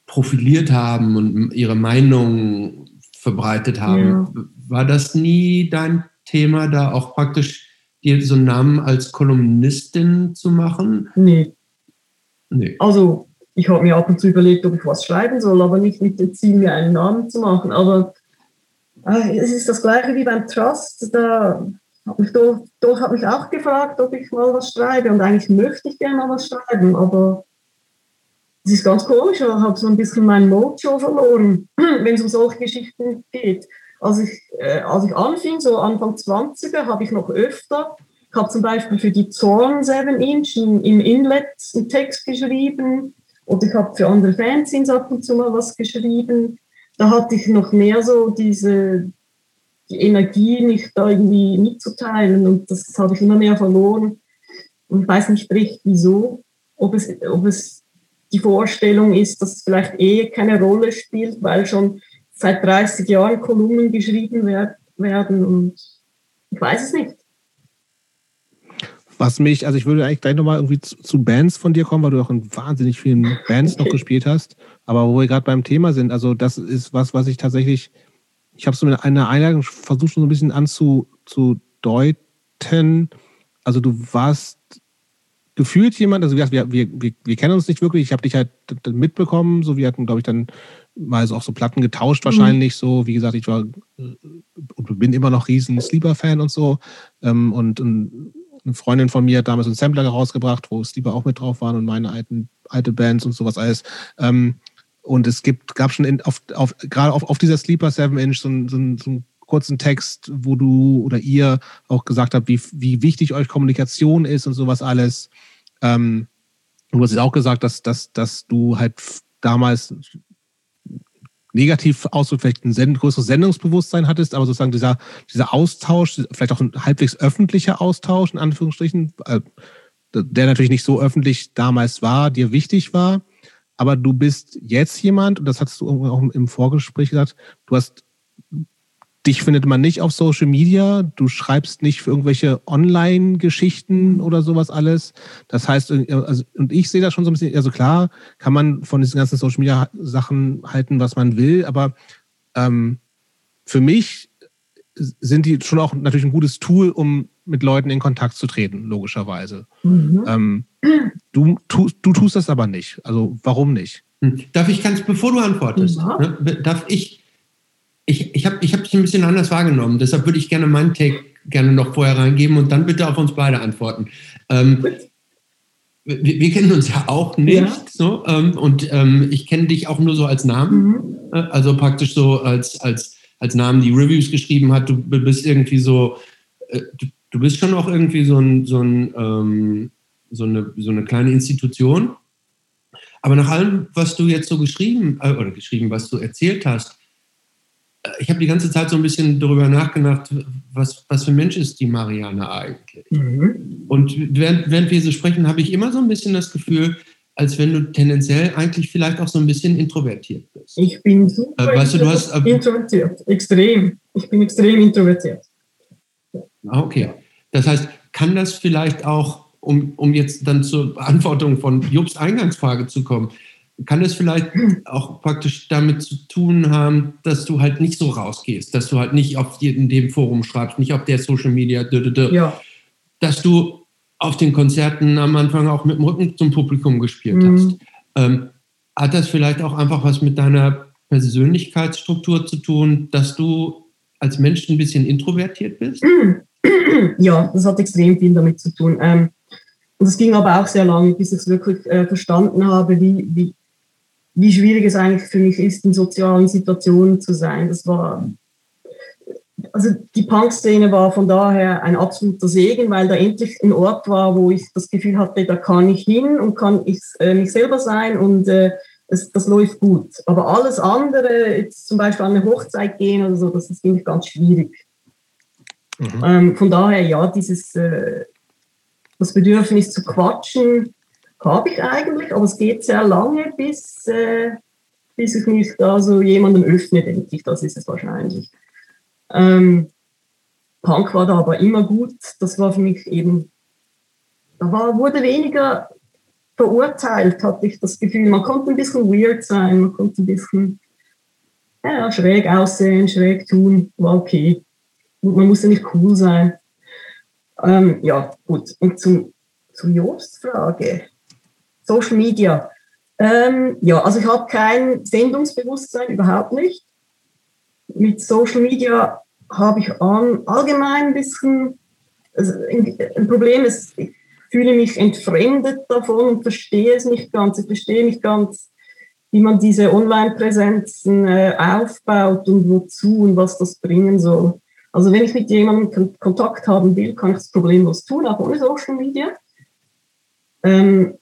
profiliert haben und ihre Meinung verbreitet haben. Ja. War das nie dein Thema, da auch praktisch dir so einen Namen als Kolumnistin zu machen? Nee. Nee. Also, ich habe mir ab und zu überlegt, ob ich was schreiben soll, aber nicht mit dem Ziel, mir einen Namen zu machen. Aber äh, es ist das Gleiche wie beim Trust. Da habe ich doch, doch habe ich auch gefragt, ob ich mal was schreibe. Und eigentlich möchte ich gerne mal was schreiben, aber es ist ganz komisch. Ich habe so ein bisschen mein Mojo verloren, <clears throat> wenn es um solche Geschichten geht. Als ich, äh, als ich anfing, so Anfang 20er, habe ich noch öfter, ich habe zum Beispiel für die Zorn 7 Inch im Inlet einen Text geschrieben oder ich habe für andere Fanzines ab und zu mal was geschrieben. Da hatte ich noch mehr so diese die Energie, mich da irgendwie mitzuteilen und das habe ich immer mehr verloren. Und ich weiß nicht recht, wieso, ob es, ob es die Vorstellung ist, dass es vielleicht eh keine Rolle spielt, weil schon seit 30 Jahren Kolumnen geschrieben werden und ich weiß es nicht. Was mich, also ich würde eigentlich gleich nochmal irgendwie zu, zu, Bands von dir kommen, weil du auch in wahnsinnig vielen Bands noch gespielt hast. Aber wo wir gerade beim Thema sind, also das ist was, was ich tatsächlich, ich habe so in einer Einladung versucht, schon so ein bisschen anzudeuten. Also du warst gefühlt jemand, also wir, wir, wir, wir kennen uns nicht wirklich, ich habe dich halt mitbekommen, so wir hatten, glaube ich, dann mal so auch so Platten getauscht mhm. wahrscheinlich mhm. so. Wie gesagt, ich war und bin immer noch riesen Sleeper-Fan und so. Ähm, und, und, eine Freundin von mir hat damals einen Sampler rausgebracht, wo Sleeper auch mit drauf waren und meine alten alte Bands und sowas alles. Ähm, und es gibt, gab schon in, auf, auf, gerade auf, auf dieser Sleeper 7 Inch so, so, so einen kurzen Text, wo du oder ihr auch gesagt habt, wie, wie wichtig euch Kommunikation ist und sowas alles. Ähm, du hast auch gesagt, dass, dass, dass du halt damals negativ ausdrückt, vielleicht ein send größeres Sendungsbewusstsein hattest, aber sozusagen dieser, dieser Austausch, vielleicht auch ein halbwegs öffentlicher Austausch, in Anführungsstrichen, äh, der natürlich nicht so öffentlich damals war, dir wichtig war. Aber du bist jetzt jemand, und das hast du auch im Vorgespräch gesagt, du hast Dich findet man nicht auf Social Media. Du schreibst nicht für irgendwelche Online-Geschichten oder sowas alles. Das heißt, also, und ich sehe das schon so ein bisschen, also klar, kann man von diesen ganzen Social Media Sachen halten, was man will, aber ähm, für mich sind die schon auch natürlich ein gutes Tool, um mit Leuten in Kontakt zu treten, logischerweise. Mhm. Ähm, du, tu, du tust das aber nicht. Also warum nicht? Hm. Darf ich ganz, bevor du antwortest, ja. ne, darf ich ich, ich habe ich es ein bisschen anders wahrgenommen. Deshalb würde ich gerne meinen Take gerne noch vorher reingeben und dann bitte auf uns beide antworten. Ähm, wir, wir, kennen uns ja auch nicht. Ja. So, ähm, und ähm, ich kenne dich auch nur so als Namen. Mhm. Äh, also praktisch so als, als, als Namen, die Reviews geschrieben hat. Du bist irgendwie so, äh, du, du, bist schon auch irgendwie so, ein, so, ein, ähm, so, eine, so eine kleine Institution. Aber nach allem, was du jetzt so geschrieben, äh, oder geschrieben, was du erzählt hast, ich habe die ganze Zeit so ein bisschen darüber nachgedacht, was, was für ein Mensch ist die Marianne eigentlich? Mhm. Und während, während wir so sprechen, habe ich immer so ein bisschen das Gefühl, als wenn du tendenziell eigentlich vielleicht auch so ein bisschen introvertiert bist. Ich bin super äh, weißt du, du hast, äh, introvertiert, extrem. Ich bin extrem introvertiert. Ah, okay. Das heißt, kann das vielleicht auch, um, um jetzt dann zur Beantwortung von Jobs Eingangsfrage zu kommen, kann es vielleicht auch praktisch damit zu tun haben, dass du halt nicht so rausgehst, dass du halt nicht auf in dem Forum schreibst, nicht auf der Social Media, ja. dass du auf den Konzerten am Anfang auch mit dem Rücken zum Publikum gespielt mhm. hast. Ähm, hat das vielleicht auch einfach was mit deiner Persönlichkeitsstruktur zu tun, dass du als Mensch ein bisschen introvertiert bist? <clears throat> Ja, das hat extrem viel damit zu tun. Ähm, und es ging aber auch sehr lange, bis ich es wirklich äh, verstanden habe, wie, wie, wie schwierig es eigentlich für mich ist, in sozialen Situationen zu sein. Das war, also die Punk-Szene war von daher ein absoluter Segen, weil da endlich ein Ort war, wo ich das Gefühl hatte, da kann ich hin und kann ich äh, mich selber sein und äh, das, das läuft gut. Aber alles andere, jetzt zum Beispiel an eine Hochzeit gehen oder so, das ist finde ich ganz schwierig. Mhm. Ähm, von daher, ja, dieses äh, das Bedürfnis zu quatschen, habe ich eigentlich, aber es geht sehr lange, bis, äh, bis ich mich da so jemandem öffne, denke ich. Das ist es wahrscheinlich. Ähm, Punk war da aber immer gut. Das war für mich eben, da war, wurde weniger verurteilt, hatte ich das Gefühl. Man konnte ein bisschen weird sein, man konnte ein bisschen ja, schräg aussehen, schräg tun, war okay. Und man musste nicht cool sein. Ähm, ja, gut. Und zum, zu Josts Frage. Social Media. Ähm, ja, also ich habe kein Sendungsbewusstsein, überhaupt nicht. Mit Social Media habe ich allgemein ein bisschen also ein Problem ist, ich fühle mich entfremdet davon und verstehe es nicht ganz. Ich verstehe nicht ganz, wie man diese Online-Präsenzen äh, aufbaut und wozu und was das bringen soll. Also wenn ich mit jemandem Kontakt haben will, kann ich das problemlos tun, auch ohne Social Media. Ähm,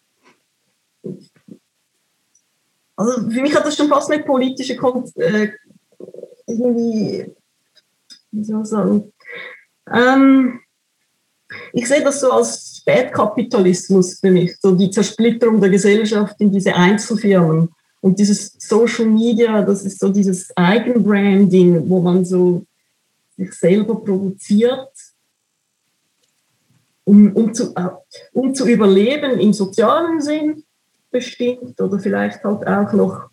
also für mich hat das schon fast eine politische Kon äh, irgendwie, wie soll ich sagen, ähm, ich sehe das so als Spätkapitalismus für mich, so die Zersplitterung der Gesellschaft in diese Einzelfirmen. Und dieses Social Media, das ist so dieses Eigenbranding, wo man so sich selber produziert, um, um, zu, äh, um zu überleben im sozialen Sinn bestimmt oder vielleicht halt auch noch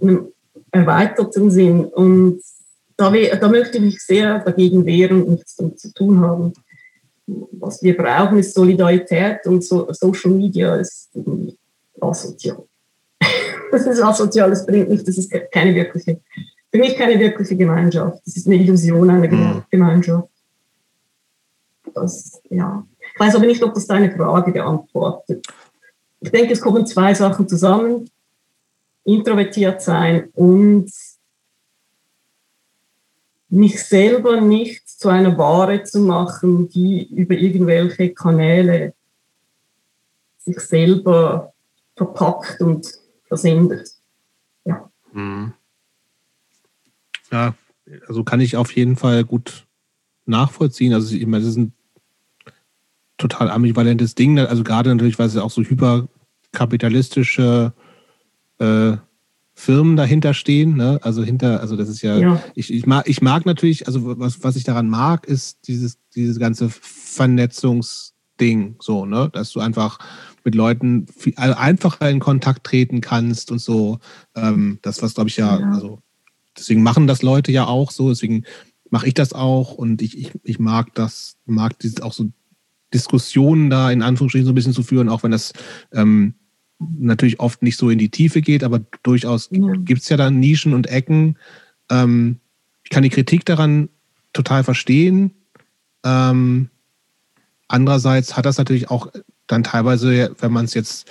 in einem erweiterten Sinn. Und da, da möchte ich mich sehr dagegen wehren und nichts damit zu tun haben was wir brauchen, ist Solidarität und so, Social Media ist irgendwie asozial. <laughs> das ist asozial, das bringt nicht, das ist keine wirkliche, für mich keine wirkliche Gemeinschaft. Das ist eine Illusion einer mhm. Gemeinschaft. Das, ja. Ich weiß aber nicht, ob das deine Frage beantwortet. Ich denke, es kommen zwei Sachen zusammen. Introvertiert sein und mich selber nicht zu einer Ware zu machen, die über irgendwelche Kanäle sich selber verpackt und versendet. Ja. Mhm. Ja, also kann ich auf jeden Fall gut nachvollziehen. Also ich meine, das ein total ambivalentes Ding. Also gerade natürlich, weil es auch so hyperkapitalistische äh, Firmen dahinter stehen. Ne? Also hinter, also das ist ja, ja, Ich, ich, mag, ich mag natürlich, also was, was ich daran mag, ist dieses, dieses ganze Vernetzungsding, so, ne? Dass du einfach mit Leuten viel, also einfacher in Kontakt treten kannst und so. Ähm, das, was glaube ich ja, ja, also deswegen machen das Leute ja auch so, deswegen mache ich das auch und ich, ich, ich mag das, mag dieses auch so Diskussionen da in Anführungsstrichen so ein bisschen zu führen, auch wenn das ähm, natürlich oft nicht so in die Tiefe geht, aber durchaus ja. gibt es ja dann Nischen und Ecken. Ähm, ich kann die Kritik daran total verstehen. Ähm, andererseits hat das natürlich auch dann teilweise, wenn man es jetzt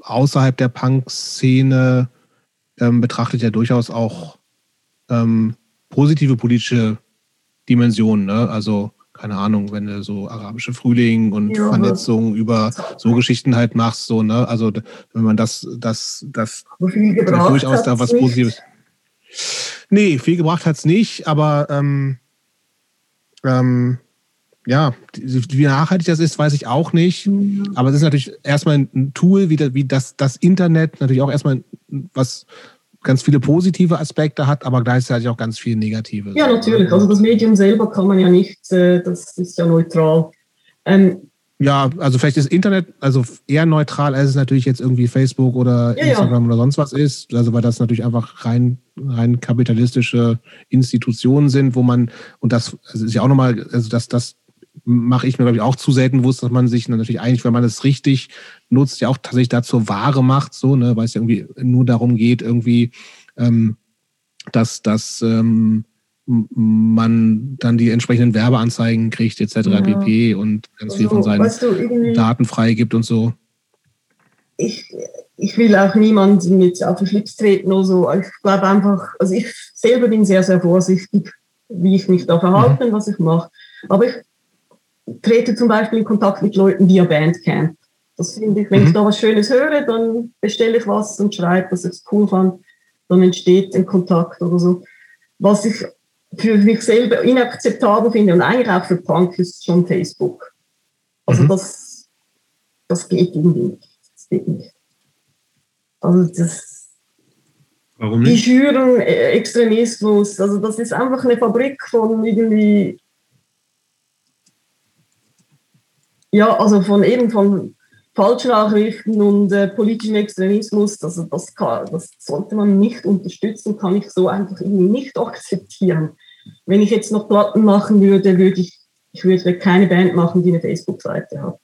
außerhalb der Punk-Szene ähm, betrachtet, ja durchaus auch ähm, positive politische Dimensionen. Ne? Also keine Ahnung, wenn du so arabische Frühling und ja, Vernetzung über so Geschichten halt machst, so, ne? Also wenn man das, das, das, durchaus da was nicht. Positives. Nee, viel gebracht hat es nicht, aber ähm, ähm, ja, wie nachhaltig das ist, weiß ich auch nicht. Mhm. Aber es ist natürlich erstmal ein Tool, wie, das, wie das, das Internet natürlich auch erstmal was ganz viele positive Aspekte hat, aber gleichzeitig auch ganz viele negative. Ja, natürlich. Also das Medium selber kann man ja nicht, äh, das ist ja neutral. Ähm, ja, also vielleicht ist Internet also eher neutral, als es natürlich jetzt irgendwie Facebook oder ja, Instagram ja. oder sonst was ist. Also weil das natürlich einfach rein, rein kapitalistische Institutionen sind, wo man, und das, das ist ja auch nochmal, also dass das mache ich mir, glaube ich, auch zu selten bewusst, dass man sich natürlich eigentlich, wenn man es richtig nutzt, ja auch tatsächlich dazu Ware macht, so, ne, weil es ja irgendwie nur darum geht, irgendwie, ähm, dass, dass ähm, man dann die entsprechenden Werbeanzeigen kriegt, etc. Ja. pp. und ganz also, viel von seinen weißt du, Daten freigibt und so. Ich, ich will auch niemanden jetzt auf den Schlips treten oder so. Ich glaube einfach, also ich selber bin sehr, sehr vorsichtig, wie ich mich da verhalte, mhm. was ich mache. Aber ich trete zum Beispiel in Kontakt mit Leuten via Bandcamp. Das finde ich, wenn mhm. ich da was Schönes höre, dann bestelle ich was und schreibe, dass ich es cool fand. Dann entsteht ein Kontakt oder so. Was ich für mich selber inakzeptabel finde und eigentlich auch für Punk ist schon Facebook. Also mhm. das, das geht irgendwie nicht. Das geht nicht. Also das, Warum nicht? Die schüren äh, Extremismus. Also das ist einfach eine Fabrik von irgendwie Ja, also von eben von Falschnachrichten und äh, politischem Extremismus, also das, kann, das sollte man nicht unterstützen, kann ich so einfach irgendwie nicht akzeptieren. Wenn ich jetzt noch Platten machen würde, würde ich ich würde keine Band machen, die eine Facebook-Seite hat.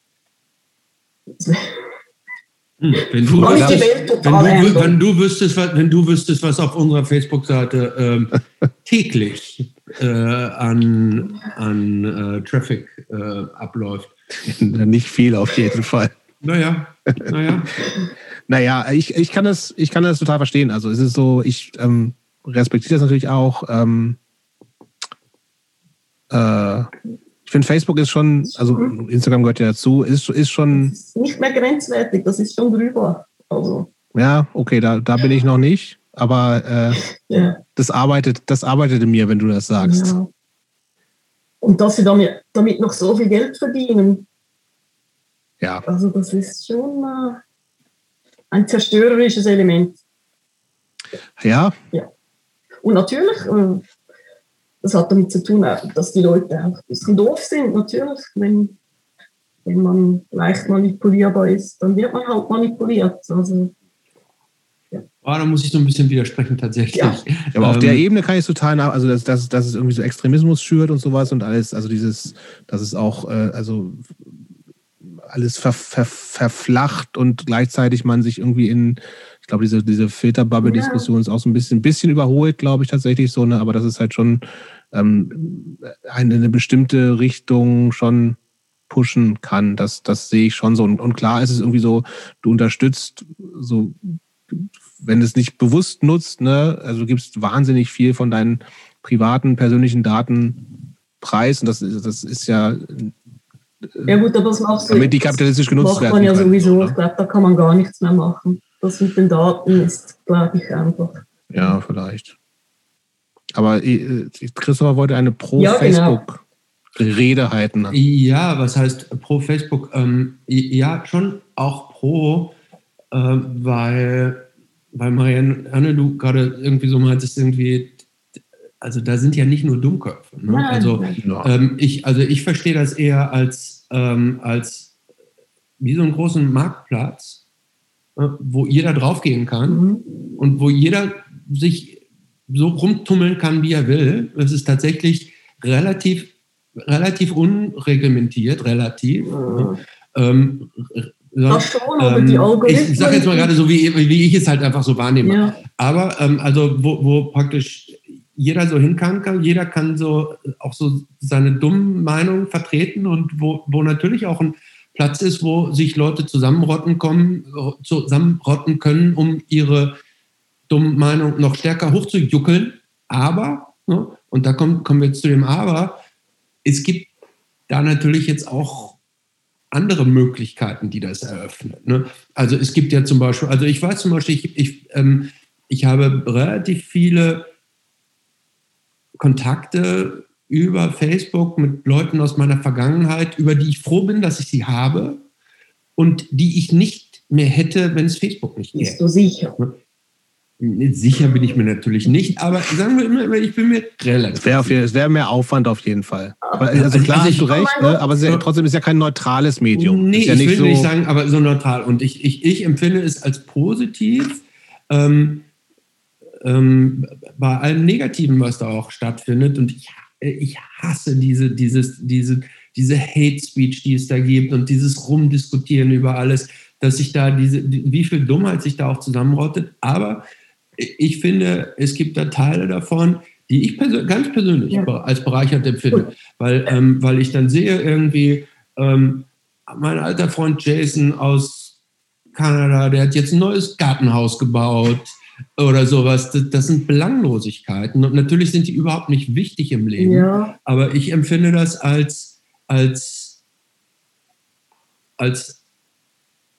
Hm, wenn, du, wenn, du, wenn, du wüsstest, was, wenn du wüsstest, was auf unserer Facebook-Seite ähm, <laughs> täglich äh, an, an äh, Traffic äh, abläuft. <laughs> Nicht viel auf jeden Fall. Naja, naja. <laughs> naja, ich, ich, kann das, ich kann das total verstehen. Also es ist so, ich ähm, respektiere das natürlich auch. Ähm, äh, finde, Facebook ist schon, also Instagram gehört ja dazu, ist, ist schon. Das ist nicht mehr grenzwertig, das ist schon drüber. Also. Ja, okay, da, da bin ich noch nicht, aber äh, ja. das, arbeitet, das arbeitet in mir, wenn du das sagst. Ja. Und dass sie damit, damit noch so viel Geld verdienen. Ja. Also, das ist schon äh, ein zerstörerisches Element. Ja. Ja. Und natürlich, äh, das hat damit zu tun, dass die Leute auch ein bisschen doof sind, natürlich. Wenn, wenn man leicht manipulierbar ist, dann wird man halt manipuliert. Also. Oh, da muss ich so ein bisschen widersprechen tatsächlich. Ja. aber auf der ähm, Ebene kann ich total nach, also dass, dass, dass es irgendwie so Extremismus schürt und sowas und alles, also dieses, dass es auch, äh, also alles ver, ver, verflacht und gleichzeitig man sich irgendwie in, ich glaube, diese, diese Filterbubble-Diskussion ist auch so ein bisschen, bisschen überholt, glaube ich, tatsächlich so, ne? aber das ist halt schon ähm, eine, eine bestimmte Richtung schon pushen kann. Das, das sehe ich schon so. Und, und klar ist es irgendwie so, du unterstützt so, wenn du es nicht bewusst nutzt, ne, also du gibst wahnsinnig viel von deinen privaten, persönlichen Daten preis. Und das, das ist ja ja gut, aber das machst du. Damit die kapitalistisch genutzt werden. Macht man ja sowieso. Ich glaube, da kann man gar nichts mehr machen. Das mit den Daten ist, glaube ich, einfach. Ja, vielleicht. Aber äh, Christopher wollte eine Pro-Facebook-Rede ja, genau. halten. Ja, was heißt Pro-Facebook? Ähm, ja, schon auch pro, äh, weil, weil Marianne, du gerade irgendwie so meintest, irgendwie, also da sind ja nicht nur Dummköpfe. Ne? Also, ähm, ich, also ich verstehe das eher als, ähm, als wie so einen großen Marktplatz, äh, wo jeder draufgehen kann mhm. und wo jeder sich so rumtummeln kann, wie er will. Es ist tatsächlich relativ, relativ unreglementiert, relativ. Mhm. Ähm, ja, schon, aber ähm, die Ich sage jetzt mal gerade so, wie, wie ich es halt einfach so wahrnehme. Ja. Aber ähm, also, wo, wo praktisch jeder so hin kann, jeder kann so auch so seine dummen Meinungen vertreten und wo, wo natürlich auch ein Platz ist, wo sich Leute zusammenrotten kommen, zusammenrotten können, um ihre dummen Meinung noch stärker hochzujuckeln. Aber, ne, und da kommt, kommen wir jetzt zu dem Aber, es gibt da natürlich jetzt auch andere Möglichkeiten, die das eröffnen. Ne? Also es gibt ja zum Beispiel, also ich weiß zum Beispiel, ich, ich, ähm, ich habe relativ viele Kontakte über Facebook mit Leuten aus meiner Vergangenheit, über die ich froh bin, dass ich sie habe und die ich nicht mehr hätte, wenn es Facebook nicht gäbe. Bist du sicher? Sicher bin ich mir natürlich nicht, aber sagen wir immer, ich bin mir relativ. Es wäre wär mehr Aufwand auf jeden Fall. Aber, also, also klar, also hast du recht, ne? aber ja, trotzdem ist ja kein neutrales Medium. Nee, ja ich will so nicht sagen, aber so neutral. Und ich, ich, ich empfinde es als positiv. Ähm, ähm, bei allem Negativen, was da auch stattfindet. Und ich, ich hasse diese, dieses, diese, diese Hate Speech, die es da gibt und dieses Rumdiskutieren über alles, dass sich da diese, wie viel Dummheit sich da auch zusammenrottet. Aber ich finde, es gibt da Teile davon, die ich persö ganz persönlich ja. als bereichert empfinde, weil, ähm, weil ich dann sehe irgendwie, ähm, mein alter Freund Jason aus Kanada, der hat jetzt ein neues Gartenhaus gebaut oder sowas. Das, das sind Belanglosigkeiten und natürlich sind die überhaupt nicht wichtig im Leben, ja. aber ich empfinde das als, als, als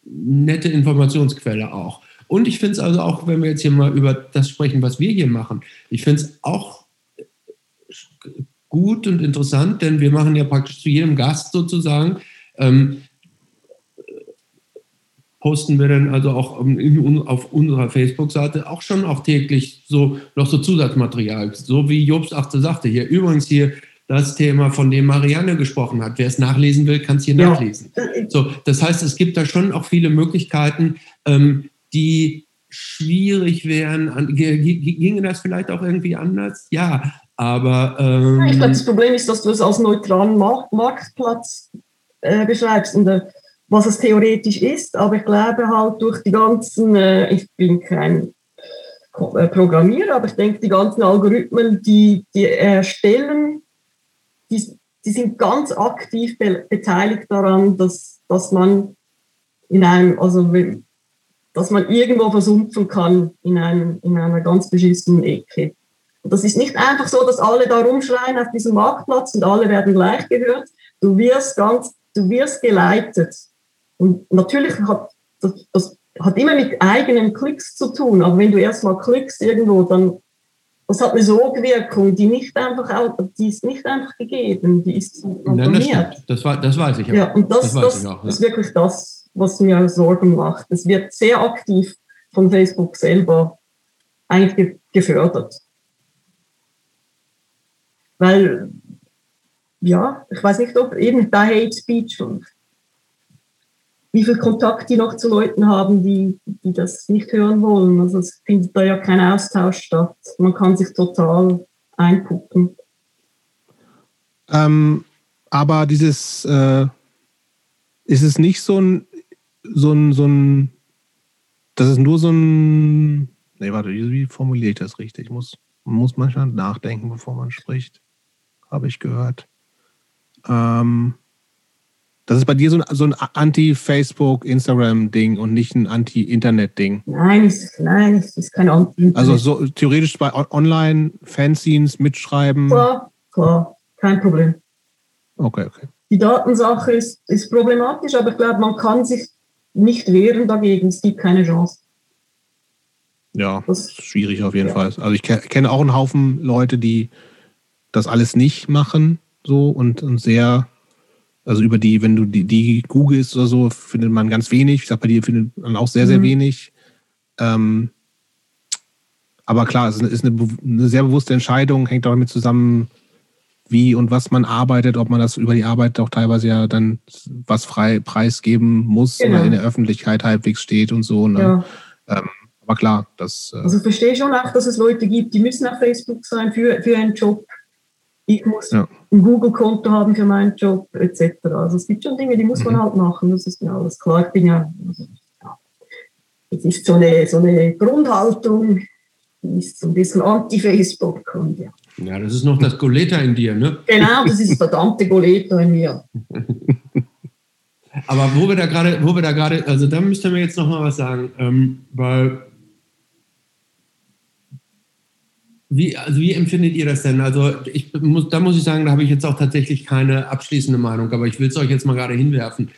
nette Informationsquelle auch. Und ich finde es also auch, wenn wir jetzt hier mal über das sprechen, was wir hier machen, ich finde es auch gut und interessant, denn wir machen ja praktisch zu jedem Gast sozusagen, ähm, posten wir dann also auch in, auf unserer Facebook-Seite auch schon auch täglich so noch so Zusatzmaterial, so wie Jobs Achte sagte hier. Übrigens hier das Thema, von dem Marianne gesprochen hat. Wer es nachlesen will, kann es hier ja. nachlesen. So, das heißt, es gibt da schon auch viele Möglichkeiten, ähm, die schwierig wären. Ginge das vielleicht auch irgendwie anders? Ja, Aber ähm, ich glaube, das Problem ist, dass du es als neutralen Markt Marktplatz äh, beschreibst und äh, was es theoretisch ist. Aber ich glaube halt durch die ganzen, äh, ich bin kein äh, Programmierer, aber ich denke, die ganzen Algorithmen, die, die erstellen, die, die sind ganz aktiv be beteiligt daran, dass, dass man in einem, also dass man irgendwo versumpfen kann in, einem, in einer ganz beschissenen Ecke. Und das ist nicht einfach so, dass alle da rumschreien auf diesem Marktplatz und alle werden gleich gehört. Du wirst ganz, du wirst geleitet. Und natürlich hat das, das hat immer mit eigenen Klicks zu tun, aber wenn du erstmal klickst irgendwo, dann das hat eine Sogwirkung, die nicht einfach, die ist nicht einfach gegeben, die ist programmiert. Das, das, das weiß ich auch. Ja, und das, das, das auch, ja. ist wirklich das, was mir Sorgen macht. Es wird sehr aktiv von Facebook selber eigentlich gefördert. Weil, ja, ich weiß nicht, ob eben da Hate Speech und wie viel Kontakt die noch zu Leuten haben, die, die das nicht hören wollen. Also es findet da ja kein Austausch statt. Man kann sich total einpuppen. Ähm, aber dieses, äh, ist es nicht so ein, so ein, so ein, das ist nur so ein, nee, warte, wie formuliere ich das richtig? Muss, man muss manchmal nachdenken, bevor man spricht habe ich gehört. Ähm, das ist bei dir so ein, so ein Anti-Facebook, Instagram-Ding und nicht ein Anti-Internet-Ding. Nein, nein, es ist kein Anti. Also so theoretisch bei Online-Fanzines mitschreiben. Klar, klar, kein Problem. Okay, okay. Die Datensache ist, ist problematisch, aber ich glaube, man kann sich nicht wehren dagegen. Es gibt keine Chance. Ja, das ist schwierig auf jeden ja. Fall. Also ich kenne auch einen Haufen Leute, die das alles nicht machen, so und, und sehr, also über die, wenn du die, die googelst oder so, findet man ganz wenig. Ich sag, bei dir findet man auch sehr, sehr mhm. wenig. Ähm, aber klar, es ist eine, eine, sehr bewusste Entscheidung, hängt auch damit zusammen, wie und was man arbeitet, ob man das über die Arbeit auch teilweise ja dann was frei preisgeben muss genau. oder in der Öffentlichkeit halbwegs steht und so. Ne? Ja. Ähm, aber klar, das. Äh also ich verstehe schon auch, dass es Leute gibt, die müssen auf Facebook sein für, für einen Job ich muss ja. ein Google-Konto haben für meinen Job etc. Also es gibt schon Dinge, die muss man mhm. halt machen, das ist mir alles klar. Ich bin ja, also, ja das ist so eine, so eine Grundhaltung, die ist so ein bisschen anti-Facebook. Und ja. Ja, das ist noch das Goleta in dir, ne? Genau, das ist das verdammte Goleta in mir. <laughs> Aber wo wir da gerade, wo wir da gerade, also da müsst ihr mir jetzt noch mal was sagen, ähm, weil Wie, also wie empfindet ihr das denn? Also ich muss, da muss ich sagen, da habe ich jetzt auch tatsächlich keine abschließende Meinung, aber ich will es euch jetzt mal gerade hinwerfen.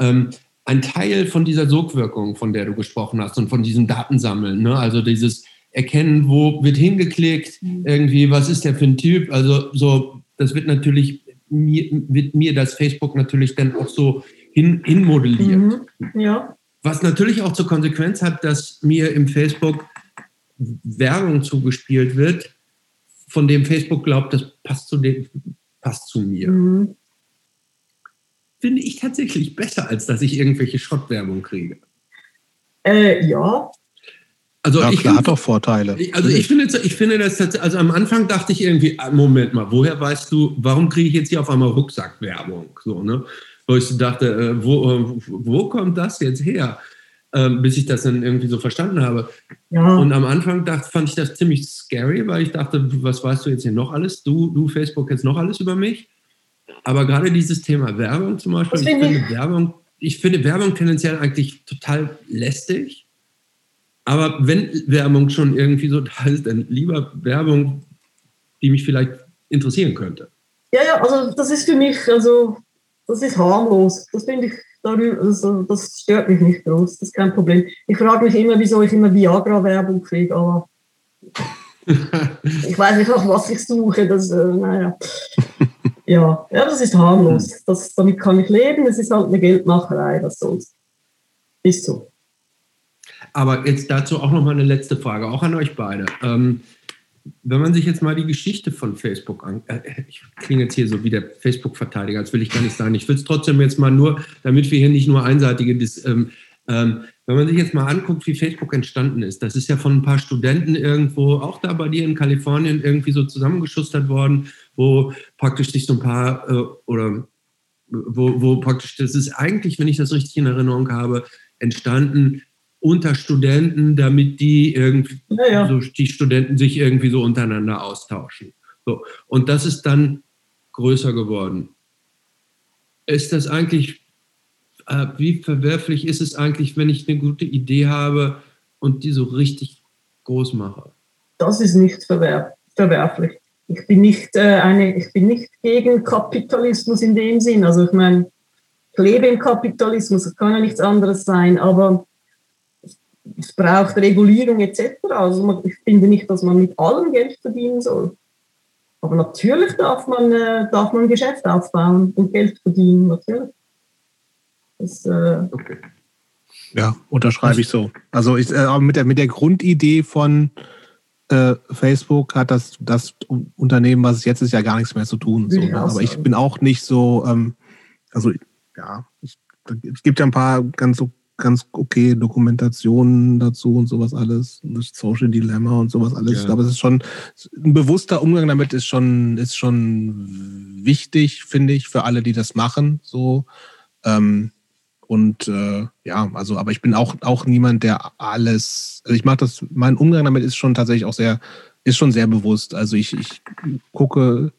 Ähm, ein Teil von dieser Sogwirkung, von der du gesprochen hast und von diesem Datensammeln, ne? also dieses Erkennen, wo wird hingeklickt, mhm. irgendwie, was ist der für ein Typ, also so, das wird natürlich, mir, wird mir das Facebook natürlich dann auch so hin, hinmodelliert. Mhm. Ja. Was natürlich auch zur Konsequenz hat, dass mir im Facebook Werbung zugespielt wird, von dem Facebook glaubt, das passt zu, dem, passt zu mir. Mhm. Finde ich tatsächlich besser, als dass ich irgendwelche Schrottwerbung kriege. Äh, ja. Also ja, ich klar, find, hat doch Vorteile. Also ich finde, ich finde das also am Anfang dachte ich irgendwie, ah, Moment mal, woher weißt du, warum kriege ich jetzt hier auf einmal Rucksackwerbung? So, ne? Wo ich so dachte, äh, wo, äh, wo kommt das jetzt her? ähm, bis ich das dann irgendwie so verstanden habe. Ja. Und am Anfang dachte, fand ich das ziemlich scary, weil ich dachte, was weißt du jetzt hier noch alles? Du, du Facebook jetzt noch alles über mich? Aber gerade dieses Thema Werbung zum Beispiel, ich finde, Werbung, ich finde Werbung tendenziell eigentlich total lästig. Aber wenn Werbung schon irgendwie so da ist, dann lieber Werbung, die mich vielleicht interessieren könnte. Ja, ja, also das ist für mich, also das ist harmlos. Das finde ich also das stört mich nicht groß, das ist kein Problem. Ich frage mich immer, wieso ich immer Viagra-Werbung kriege, aber <laughs> ich weiß nicht, nach was ich suche. Das, äh, naja. Ja. ja, das ist harmlos. Das, damit kann ich leben. Es ist halt eine Geldmacherei, was soll's. Ist so. Aber jetzt dazu auch noch mal eine letzte Frage, auch an euch beide. Ähm, wenn man sich jetzt mal die Geschichte von Facebook an, äh, ich klinge jetzt hier so wie der Facebook-Verteidiger, das will ich gar nicht sagen. Ich will es trotzdem jetzt mal nur, damit wir hier nicht nur einseitige Dis, ähm, Ähm, wenn man sich jetzt mal anguckt, wie Facebook entstanden ist, das ist ja von ein paar Studenten irgendwo, auch da bei dir in Kalifornien, irgendwie so zusammengeschustert worden, wo praktisch sich so ein paar äh, oder wo, wo praktisch, das ist eigentlich, wenn ich das richtig in Erinnerung habe, entstanden unter Studenten, damit die irgendwie, ja, ja. So, die Studenten sich irgendwie so untereinander austauschen. So. Und das ist dann größer geworden. Ist das eigentlich, äh, wie verwerflich ist es eigentlich, wenn ich eine gute Idee habe und die so richtig groß mache? Das ist nicht verwerf verwerflich. Ich bin nicht äh, eine, ich bin nicht gegen Kapitalismus in dem Sinn. Also ich meine, ich lebe im Kapitalismus, das kann ja nichts anderes sein, aber es braucht Regulierung etc. Also ich finde nicht, dass man mit allem Geld verdienen soll. Aber natürlich darf man, äh, darf man ein Geschäft aufbauen und Geld verdienen, natürlich. Das, äh okay. Ja, unterschreibe ich so. Also ich, äh, mit, der, mit der Grundidee von äh, Facebook hat das, das Unternehmen, was es jetzt ist, ja gar nichts mehr zu tun. So, ne? Aber ich bin auch nicht so, ähm, also ja, ich, es gibt ja ein paar ganz so ganz okay Dokumentationen dazu und sowas alles, das Social Dilemma und sowas alles. Ja. Aber es ist schon ein bewusster Umgang damit ist schon ist schon wichtig, finde ich, für alle, die das machen. So ähm, und äh, ja, also, aber ich bin auch auch niemand, der alles. Also ich mache das. Mein Umgang damit ist schon tatsächlich auch sehr ist schon sehr bewusst. Also ich ich gucke,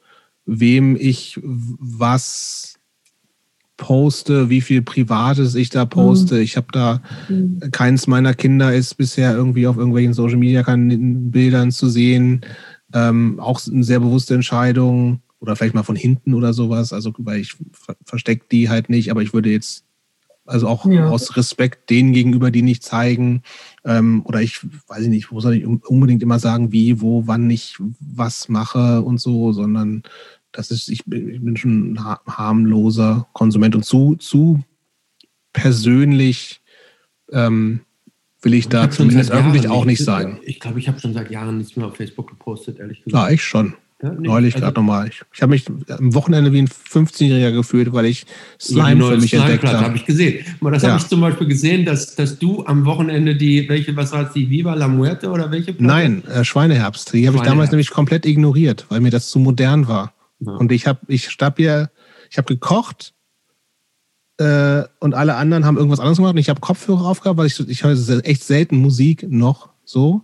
wem ich was poste, wie viel Privates ich da poste. Mhm. Ich habe da, mhm. keins meiner Kinder ist bisher irgendwie auf irgendwelchen Social Media Bildern zu sehen. Ähm, auch eine sehr bewusste Entscheidung oder vielleicht mal von hinten oder sowas. Also, weil ich ver verstecke die halt nicht, aber ich würde jetzt, also auch ja. aus Respekt denen gegenüber, die nicht zeigen. Ähm, oder ich weiß nicht, muss nicht unbedingt immer sagen, wie, wo, wann ich was mache und so, sondern das ist, ich bin, ich bin schon ein harmloser Konsument und zu, zu persönlich ähm, will ich da zumindest öffentlich auch nicht sein. Ich glaube, ich habe schon seit Jahren nichts mehr auf Facebook gepostet, ehrlich gesagt. Ja, ich schon. Ja, nee, Neulich also, gerade nochmal. Ich, ich habe mich am Wochenende wie ein 15-Jähriger gefühlt, weil ich Slime für mich Slime entdeckt habe. habe ich gesehen. Aber das ja. habe ich zum Beispiel gesehen, dass, dass du am Wochenende die, welche, was war es, die Viva la Muerte oder welche? Platte? Nein, äh, Schweineherbst. Die habe ich damals nämlich komplett ignoriert, weil mir das zu modern war. Und ich habe ich hab hier, ich habe gekocht äh, und alle anderen haben irgendwas anderes gemacht und ich habe Kopfhörer aufgehabt, weil ich, ich höre echt selten Musik noch so,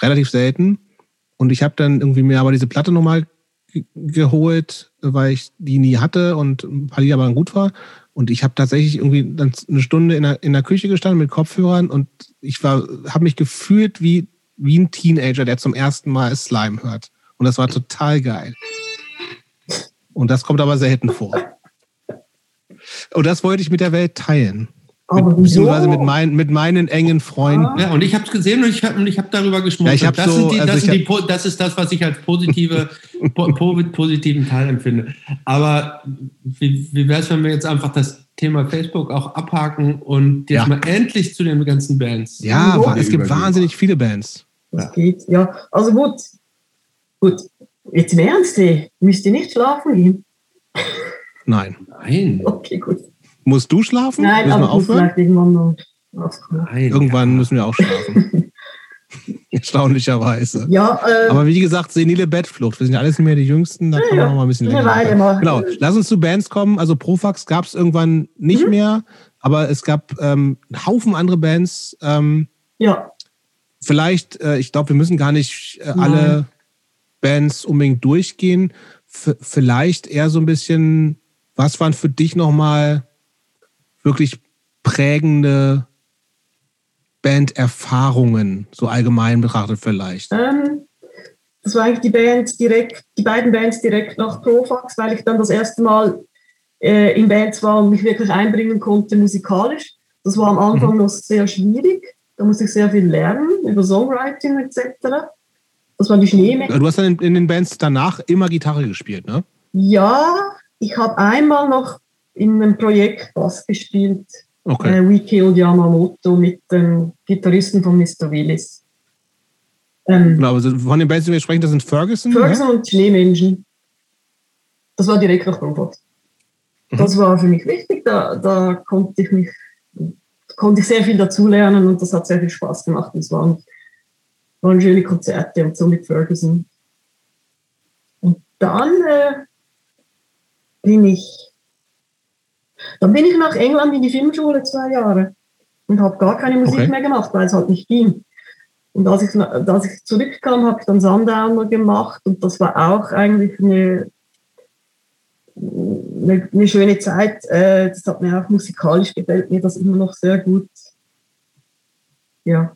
relativ selten. Und ich habe dann irgendwie mir aber diese Platte nochmal geholt, weil ich die nie hatte und ein paar Lieder aber gut war. Und ich habe tatsächlich irgendwie dann eine Stunde in der, in der Küche gestanden mit Kopfhörern und ich war, habe mich gefühlt wie, wie ein Teenager, der zum ersten Mal Slime hört. Und das war total geil. Und das kommt aber selten vor. Und das wollte ich mit der Welt teilen. Aber mit, beziehungsweise mit, mein, mit meinen engen Freunden. Ja, und ich habe es gesehen und ich habe hab darüber gesprochen. Ja, das, so, das, also das, ist das, was ich als positive, <laughs> positiven Teil empfinde. Aber wie, wie wäre es, wenn wir jetzt einfach das Thema Facebook auch abhaken und jetzt ja. mal endlich zu den ganzen Bands. Ja, es gibt wahnsinnig viele Bands. Das ja. geht, ja. Also gut, gut. Jetzt im Ernst, ey. müsst ihr nicht schlafen gehen? Nein. Nein. Okay, gut. Musst du schlafen? Nein, müssen aber wir aufhören? vielleicht irgendwann noch. Nein, irgendwann ja. müssen wir auch schlafen. <laughs> Erstaunlicherweise. Ja, äh, Aber wie gesagt, senile Bettflucht. Wir sind ja alles nicht mehr die Jüngsten, da ja, kann man noch mal ein bisschen länger. Weile mal. Genau. Lass uns zu Bands kommen. Also Profax gab es irgendwann nicht mhm. mehr, aber es gab ähm, einen Haufen andere Bands. Ähm, ja. Vielleicht, äh, ich glaube, wir müssen gar nicht äh, alle Bands unbedingt durchgehen. F vielleicht eher so ein bisschen, was waren für dich nochmal wirklich prägende Banderfahrungen, so allgemein betrachtet vielleicht? Ähm, das war eigentlich die Band direkt, die beiden Bands direkt nach Profax, weil ich dann das erste Mal äh, in Bands war und mich wirklich einbringen konnte musikalisch. Das war am Anfang mhm. noch sehr schwierig. Da musste ich sehr viel lernen über Songwriting etc. Das war die Schneemänner. Du hast dann in, den Bands danach immer Gitarre gespielt, ne? Ja, ich habe einmal noch in einem Projekt Bass gespielt. Okay. Äh, We Killed Yamamoto mit dem Gitarristen von Mr. Willis. Ähm, genau, also von den Bands, die wir sprechen, das sind Ferguson. Ferguson ja? und Schneemenschen. Das war direkt nach Profax. Mhm. Das war für mich wichtig, da, da konnte ich mich konnte ich sehr viel dazulernen und das hat sehr viel Spaß gemacht. Es waren, waren schöne Konzerte und so mit Ferguson. Und dann äh, bin ich, dann bin ich nach England in die Filmschule zwei Jahre und habe gar keine Musik okay. mehr gemacht, weil es halt nicht ging. Und als ich, als ich zurückkam, habe ich dann Sundowner gemacht und das war auch eigentlich eine, eine, eine schöne Zeit. Äh, das hat mir auch musikalisch gefällt mir das immer noch sehr gut. Ja,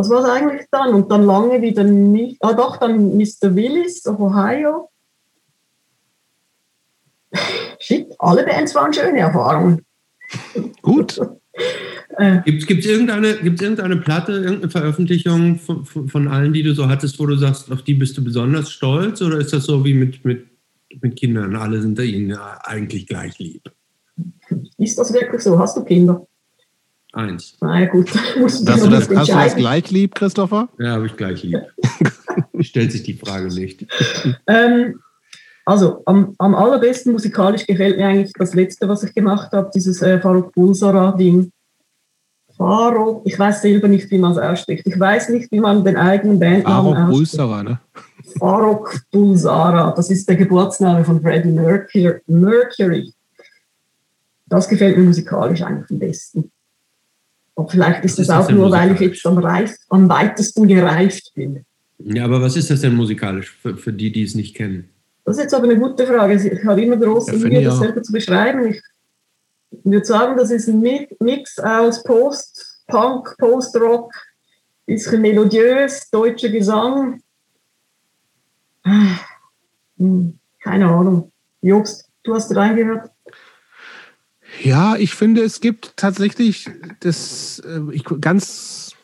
das war es eigentlich dann. Und dann lange wieder nicht. Ah, doch, dann Mr. Willis of Ohio. <laughs> Shit, alle Bands waren schöne Erfahrungen. Gut. <laughs> Äh, Gibt es irgendeine, gibt's irgendeine Platte, irgendeine Veröffentlichung von, von, von, allen, die du so hattest, wo du sagst, auf die bist du besonders stolz? Oder ist das so wie mit, mit, mit Kindern? Alle sind da ihnen eigentlich gleich lieb. Ist das wirklich so? Hast du Kinder? Eins. Na ja, gut. Musst du, das, hast du das gleich lieb, Christopher? Ja, habe ich gleich lieb. <laughs> Stellt sich die Frage nicht. Ähm, also am, am, allerbesten musikalisch gefällt mir eigentlich das letzte, was ich gemacht habe, dieses äh, Faruk Bulsara-Ding. Farok, ich weiß selber nicht, wie man es ausspricht. Ich weiß nicht, wie man den eigenen Bandnamen Farok Bulsara, ne? Farok Bulsara, das ist der Geburtsname von Freddie Mercury. Das gefällt mir musikalisch eigentlich am besten. Und vielleicht ist es auch nur, weil ich jetzt am, reif, am weitesten gereift bin. Ja, aber was ist das denn musikalisch für, für die, die es nicht kennen? Das ist jetzt aber eine gute Frage. Ich habe immer große ja, Mühe, das selber zu beschreiben. Ich würde sagen, das ist ein Mix aus Post-Punk, Post-Rock, bisschen melodiös, deutscher Gesang. Hm, keine Ahnung. Jobst, du hast reingehört? Ja, ich finde, es gibt tatsächlich das äh, ich, ganz,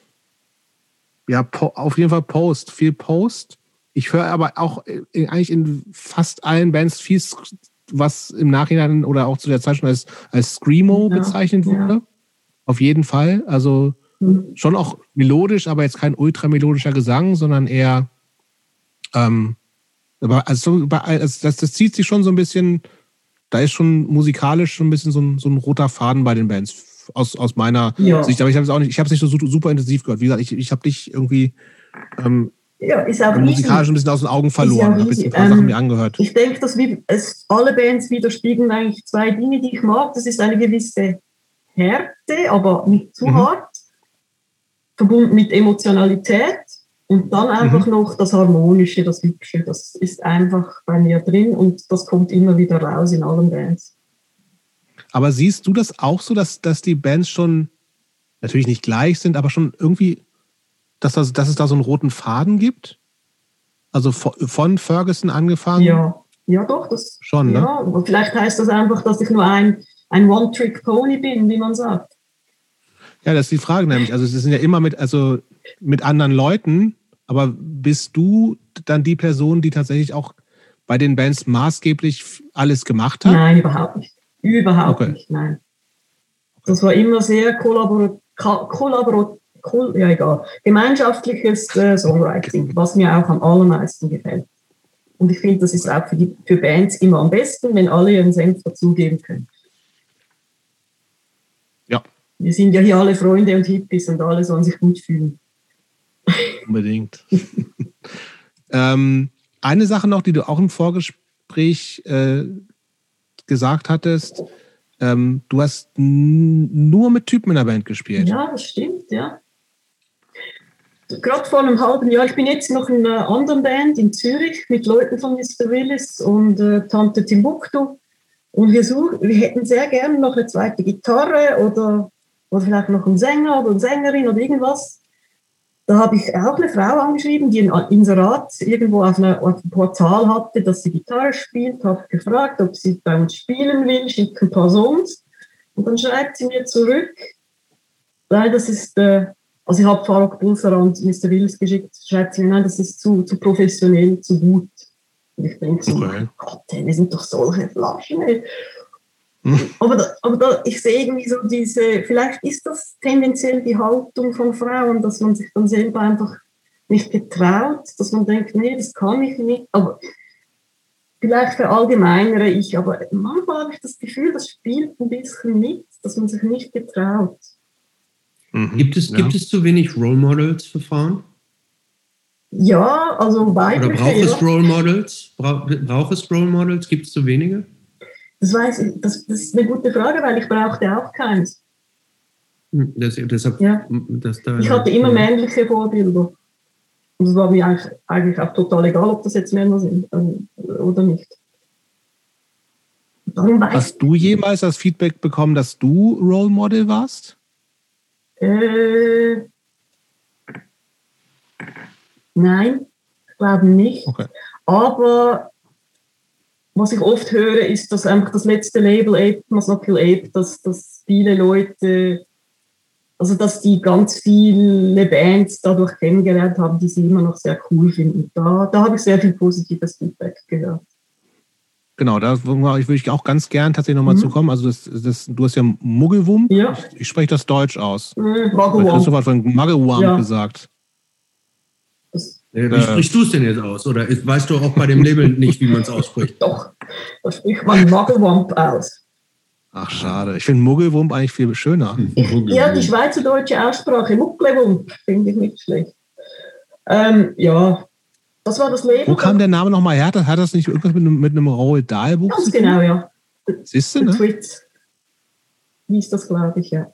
ja, auf jeden Fall Post, viel Post. Ich höre aber auch äh, eigentlich in fast allen Bands viel was im Nachhinein oder auch zu der Zeit schon als, als Screamo ja, bezeichnet wurde. Ja. Auf jeden Fall. Also mhm. schon auch melodisch, aber jetzt kein ultramelodischer Gesang, sondern eher ähm, aber also, also das, das zieht sich schon so ein bisschen, da ist schon musikalisch schon ein bisschen so ein, so ein roter Faden bei den Bands aus, aus meiner ja. Sicht. Aber ich habe es auch nicht, ich habe es nicht so super intensiv gehört. Wie gesagt, ich, ich habe dich irgendwie ähm, ja, ist auch musikalisch ein bisschen aus den Augen verloren. Ich habe jetzt ein paar ähm, Sachen mir angehört. Ich denke, dass wir, es, alle Bands widerspiegeln eigentlich zwei Dinge, die ich mag. Das ist eine gewisse Härte, aber nicht zu mhm. hart, verbunden mit Emotionalität und dann einfach mhm. noch das Harmonische, das Hübsche. Das ist einfach bei mir drin und das kommt immer wieder raus in allen Bands. Aber siehst du das auch so, dass, dass die Bands schon natürlich nicht gleich sind, aber schon irgendwie dass, das, dass es da so einen roten Faden gibt? Also von Ferguson angefangen? Ja, ja doch. Das, Schon, ne? Ja, vielleicht heißt das einfach, dass ich nur ein, ein One-Trick-Pony bin, wie man sagt. Ja, das ist die Frage nämlich. Also es sind ja immer mit, also mit anderen Leuten, aber bist du dann die Person, die tatsächlich auch bei den Bands maßgeblich alles gemacht hat? Nein, überhaupt nicht. Überhaupt okay. nicht, nein. Das war immer sehr kollaborativ. Kollabor ja egal, gemeinschaftliches äh, Songwriting, was mir auch am allermeisten gefällt. Und ich finde, das ist auch für, die, für Bands immer am besten, wenn alle ihren Senf dazugeben können. Ja. Wir sind ja hier alle Freunde und Hippies und alle sollen sich gut fühlen. Unbedingt. ähm, eine Sache noch, die du auch im Vorgespräch äh, gesagt hattest, ähm, du hast nur mit Typen in der Band gespielt. Ja, das stimmt, ja gerade vor einem halben Jahr, ich bin jetzt noch in einer anderen Band in Zürich mit Leuten von Mr. Willis und äh, Tante Timbuktu. Und wir, suchen, wir hätten sehr gerne noch eine zweite Gitarre oder, oder vielleicht noch einen Sänger oder eine Sängerin oder irgendwas. Da habe ich auch eine Frau angeschrieben, die ein Inserat irgendwo auf, einer, auf einem Portal hatte, dass sie Gitarre spielt, habe gefragt, ob sie bei uns spielen will, schickt ein paar Songs. Und dann schreibt sie mir zurück, weil das ist äh, also ich habe Farag Bulsara und Mr. Wills geschickt, schreibt sie, nein, das ist zu, zu professionell, zu gut. Und ich denke so, okay. mein Gott, wir sind doch solche Flaschen. Ey. <laughs> Aber, da, aber da, ich sehe irgendwie so diese, vielleicht ist das tendenziell die Haltung von Frauen, dass man sich dann selber einfach nicht getraut, dass man denkt, nee, das kann ich nicht. Aber vielleicht verallgemeinere ich, aber manchmal habe ich das Gefühl, das spielt ein bisschen mit, dass man sich nicht getraut. Mhm, gibt, es, ja. gibt es zu wenig Role Models für Frauen? Ja, also weibliche. Oder braucht es Role Models? Bra braucht es Role Models? Gibt es zu wenige? Das, weiß ich, das, das, ist eine gute Frage, weil ich brauchte auch keins. Hm, das, deshalb, ja. Das da, ich hatte immer männliche Vorbilder. Und es war mir eigentlich, eigentlich auch total egal, ob das jetzt Männer sind ähm, oder nicht. Hast du jemals das Feedback bekommen, dass du Role Model warst? Äh, nein, ich glaube nicht. Okay. Aber was ich oft höre, ist, dass einfach das letzte Label Ape, Must Not Kill Ape, dass, dass viele Leute, also dass die ganz viele Bands dadurch kennengelernt haben, die sie immer noch sehr cool finden. Da, da habe ich sehr viel positives Feedback gehört. Genau, da würde ich auch ganz gern tatsächlich nochmal mhm. zu kommen. Also das, das, du hast ja Muggelwump. Ja. Ich, ich spreche das Deutsch aus. Mhm, Christoph hat von Muggelwump ja. gesagt. Wie äh, sprichst du es denn jetzt aus? Oder weißt du auch bei dem Label nicht, wie man es ausspricht? <laughs> Doch, da spricht man Muggelwump aus. Ach, schade. Ich finde Muggelwump eigentlich viel schöner. ja, die schweizerdeutsche Aussprache, Muggelwump, finde ich nicht schlecht. Ähm, ja, das war das Label. Wo kam der Name nochmal her? Hat das nicht irgendwas mit einem, mit einem Roald Dahl-Buch Ganz genau, ja. Siehst du, ne? Tweets. Wie ist das, glaube ich, ja.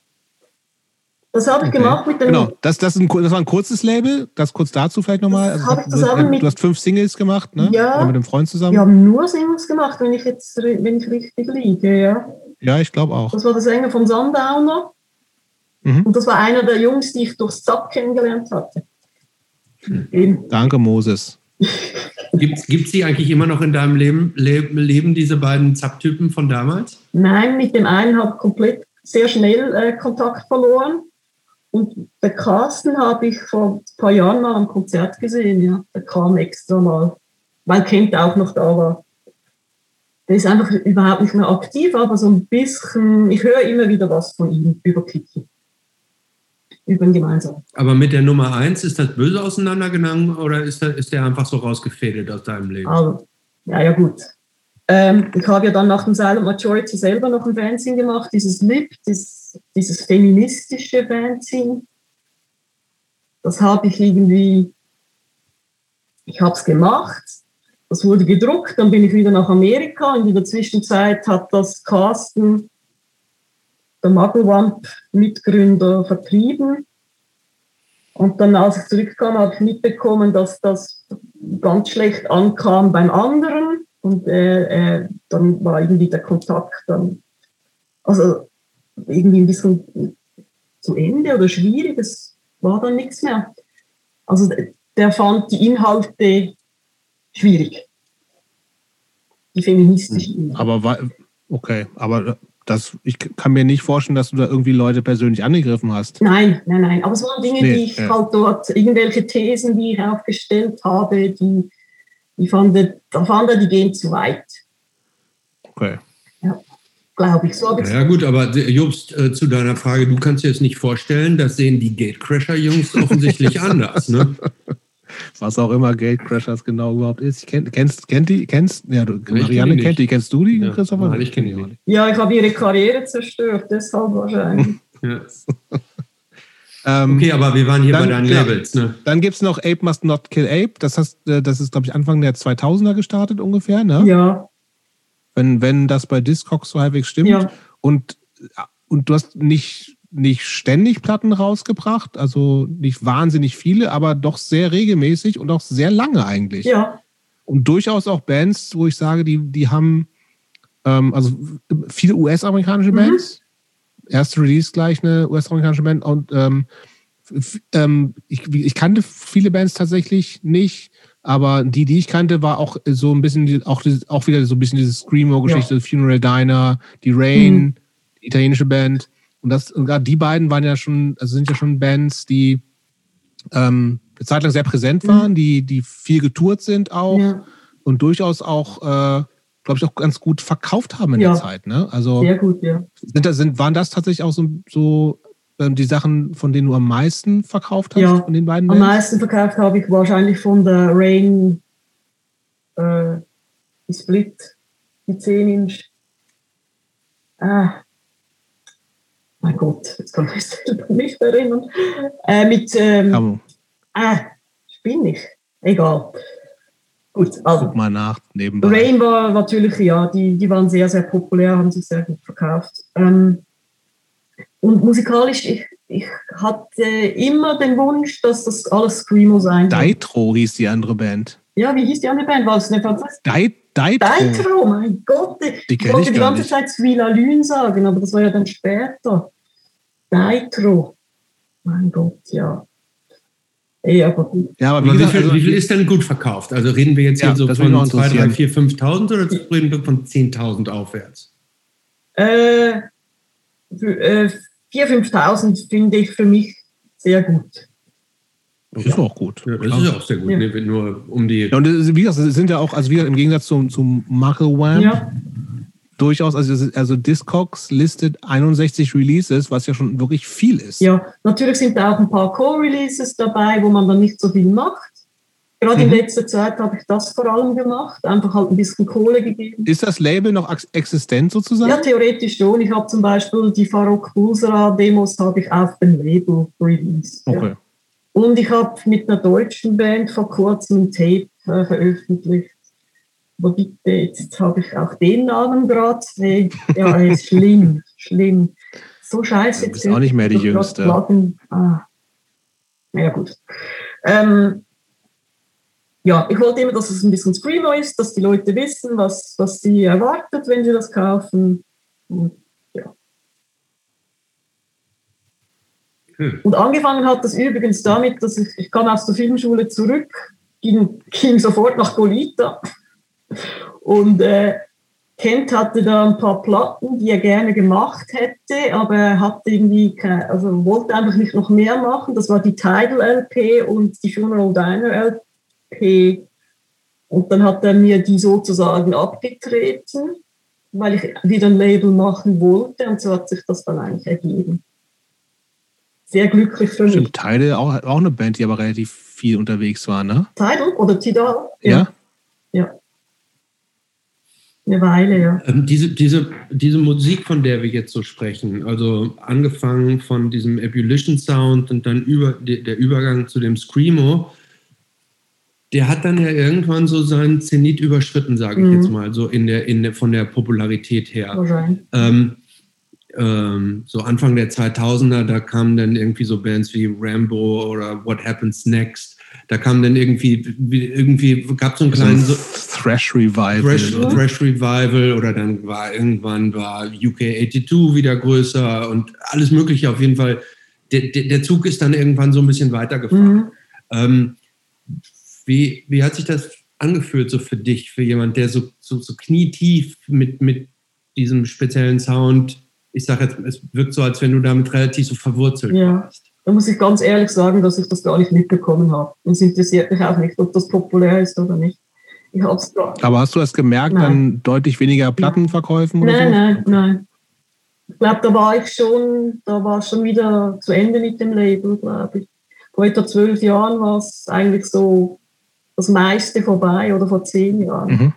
Das habe ich okay. gemacht mit dem. Genau, das, das, ein, das war ein kurzes Label. Das kurz dazu vielleicht nochmal. Also, du, du, hast fünf Singles gemacht, ne? Ja. Oder mit einem Freund zusammen. Wir haben nur Singles gemacht, wenn ich jetzt wenn ich richtig liege, ja. Ja, ich glaube auch. Das war der Sänger von Sundowner. Mhm. Und das war einer der Jungs, die ich durchs Zack kennengelernt hatte. Mhm. Danke, Moses. <laughs> Gibt es die eigentlich immer noch in deinem Leben, Leben diese beiden Zapp-Typen von damals? Nein, mit dem einen habe ich komplett sehr schnell äh, Kontakt verloren. Und der Carsten habe ich vor ein paar Jahren mal am Konzert gesehen. Ja. Der kam extra mal, weil Kent auch noch da war. Der ist einfach überhaupt nicht mehr aktiv, aber so ein bisschen, ich höre immer wieder was von ihm über Kiki über den gemeinsamen. Aber mit der Nummer 1, ist das böse auseinandergegangen oder ist der, ist der einfach so rausgefädelt aus deinem Leben? Also, ja, ja, gut. Ähm, ich habe ja dann nach dem Silent Majority selber noch ein Fanzine gemacht, dieses LIP, dieses, feministische Fanzine. Das habe ich irgendwie, ich habe es gemacht, das wurde gedruckt, dann bin ich wieder nach Amerika. In der Zwischenzeit hat das Carsten der Mugglewamp-Mitgründer vertrieben. Und dann, als ich zurückkam, habe ich mitbekommen, dass das ganz schlecht ankam beim anderen. Und äh, äh, dann war irgendwie der Kontakt dann, also irgendwie ein bisschen zu Ende oder schwierig. Es war dann nichts mehr. Also der fand die Inhalte schwierig. Die feministischen. Aber okay, aber das, ich kann mir nicht vorstellen, dass du da irgendwie Leute persönlich angegriffen hast. Nein, nein, nein. Aber es waren Dinge, nee, die ich ja. halt dort, irgendwelche Thesen, die ich aufgestellt habe, die, die fand, da fand er, die gehen zu weit. Okay. Ja, glaube ich. So ja, gut, aber Jobst, äh, zu deiner Frage, du kannst dir jetzt nicht vorstellen, das sehen die Gatecrasher-Jungs <laughs> offensichtlich anders, ne? was auch immer Gatecrashers genau überhaupt ist. Kenn, kennst, kennt die, kennst, ja, du, Marianne kennt die, kennst du die, ja, Christopher? Nein, ich kenne die nicht. Ja, ich habe ihre Karriere zerstört, deshalb wahrscheinlich. <laughs> yes. ähm, okay, aber wir waren hier dann, bei deinen Labels. Ne? Dann gibt es noch Ape Must Not Kill Ape. Das, heißt, äh, das ist, glaube ich, Anfang der 2000er gestartet ungefähr. Ne? Ja. Wenn, wenn das bei Discogs so halbwegs stimmt. Ja. Und, und du hast nicht nicht ständig Platten rausgebracht, also nicht wahnsinnig viele, aber doch sehr regelmäßig und auch sehr lange eigentlich. Ja. Und durchaus auch Bands, wo ich sage, die, die haben ähm, also viele US-amerikanische mhm. Bands. Erste Release gleich eine US-amerikanische Band und ähm, ähm, ich, ich kannte viele Bands tatsächlich nicht, aber die, die ich kannte, war auch so ein bisschen, auch, auch wieder so ein bisschen diese Screamo-Geschichte, ja. Funeral Diner, die Rain, mhm. die italienische Band. Und das, und gerade die beiden waren ja schon, also sind ja schon Bands, die ähm, eine Zeit lang sehr präsent waren, mhm. die, die viel getourt sind auch ja. und durchaus auch, äh, glaube ich, auch ganz gut verkauft haben in ja. der Zeit. Ne? Also sehr gut, ja. Sind das, sind, waren das tatsächlich auch so, so die Sachen, von denen du am meisten verkauft hast, ja. von den beiden Am meisten verkauft habe ich wahrscheinlich von der Rain äh, die Split, die 10 Inch. Ah, mein Gott, jetzt kann ich mich selber nicht erinnern. Äh, mit, ähm, äh, bin ich? Egal. Gut, also. Guck mal nach, nebenbei. Rain war natürlich, ja, die, die waren sehr, sehr populär, haben sich sehr gut verkauft. Ähm, und musikalisch, ich, ich hatte immer den Wunsch, dass das alles Screamo sein soll. Deitro hieß die andere Band. Ja, wie hieß die andere Band? War es eine Französische? Deitro. Deitro, mein Gott. Die ich wollte ich die ganze Zeit Svila Lün sagen, aber das war ja dann später. Deitro. Mein Gott, ja. Ja, aber, ja, aber wie, gesagt, wie, viel, also, wie, viel, ist denn gut verkauft? Also reden wir jetzt ja, hier so von 2, 3, 4, 5.000 oder reden wir von 10.000 aufwärts? Äh, äh, 4.000, 5.000 finde ich für mich sehr gut. Das ist auch gut. Ja, das ist auch sehr gut. Ja. Nee, nur um die. Ja, und wie gesagt, sind ja auch, also wieder im Gegensatz zum, zum Markel Wham, ja durchaus, also, also Discogs listet 61 Releases, was ja schon wirklich viel ist. Ja, natürlich sind da auch ein paar Co-Releases dabei, wo man dann nicht so viel macht. Gerade mhm. in letzter Zeit habe ich das vor allem gemacht, einfach halt ein bisschen Kohle gegeben. Ist das Label noch existent sozusagen? Ja, theoretisch schon. Ich habe zum Beispiel die Farok Bulsara Demos habe ich auf dem Label released. Okay. Ja. Und ich habe mit einer deutschen Band vor kurzem ein Tape äh, veröffentlicht wo bitte, jetzt habe ich auch den Namen gerade. Ja, ist <laughs> schlimm, schlimm. So scheiße. Du bist auch nicht mehr die Jüngste. Ah. Ja, gut. Ähm, ja, ich wollte immer, dass es ein bisschen Screamo ist, dass die Leute wissen, was, was sie erwartet, wenn sie das kaufen. Und, ja. Hm. Und angefangen hat das übrigens damit, dass ich, ich kam aus der Filmschule zurück, ging, ging sofort nach Golita und äh, Kent hatte da ein paar Platten, die er gerne gemacht hätte, aber er hatte irgendwie, keine, also wollte einfach nicht noch mehr machen. Das war die Tidal LP und die Funeral Diner LP. Und dann hat er mir die sozusagen abgetreten, weil ich wieder ein Label machen wollte. Und so hat sich das dann eigentlich ergeben. Sehr glücklich für mich. Stimmt, Tidal auch, auch eine Band, die aber relativ viel unterwegs war, ne? Tidal oder Tidal? Ja. ja. ja eine Weile, ja. Ähm, diese, diese, diese Musik, von der wir jetzt so sprechen, also angefangen von diesem Ebullition Sound und dann über, der Übergang zu dem Screamo, der hat dann ja irgendwann so seinen Zenit überschritten, sage ich mhm. jetzt mal, so in der, in der, von der Popularität her. Okay. Ähm, ähm, so Anfang der 2000er, da kamen dann irgendwie so Bands wie Rambo oder What Happens Next da kam dann irgendwie, irgendwie gab es so einen kleinen so Thrash Revival. Thrash, Thrash, Revival oder dann war irgendwann war UK 82 wieder größer und alles Mögliche auf jeden Fall. Der, der, der Zug ist dann irgendwann so ein bisschen weitergefahren. Mhm. Ähm, wie, wie hat sich das angefühlt so für dich, für jemand, der so, so, so knietief mit, mit diesem speziellen Sound, ich sage jetzt, es wirkt so, als wenn du damit relativ so verwurzelt ja. warst. Da muss ich ganz ehrlich sagen, dass ich das gar nicht mitbekommen habe. Und es interessiert mich auch nicht, ob das populär ist oder nicht. Ich hab's gar Aber hast du das gemerkt, nein. dann deutlich weniger Plattenverkäufen? Nein, oder so? nein, nein. Ich glaube, da war ich schon, da war schon wieder zu Ende mit dem Label, glaube ich. Vor etwa zwölf Jahren war es eigentlich so das meiste vorbei oder vor zehn Jahren. Mhm.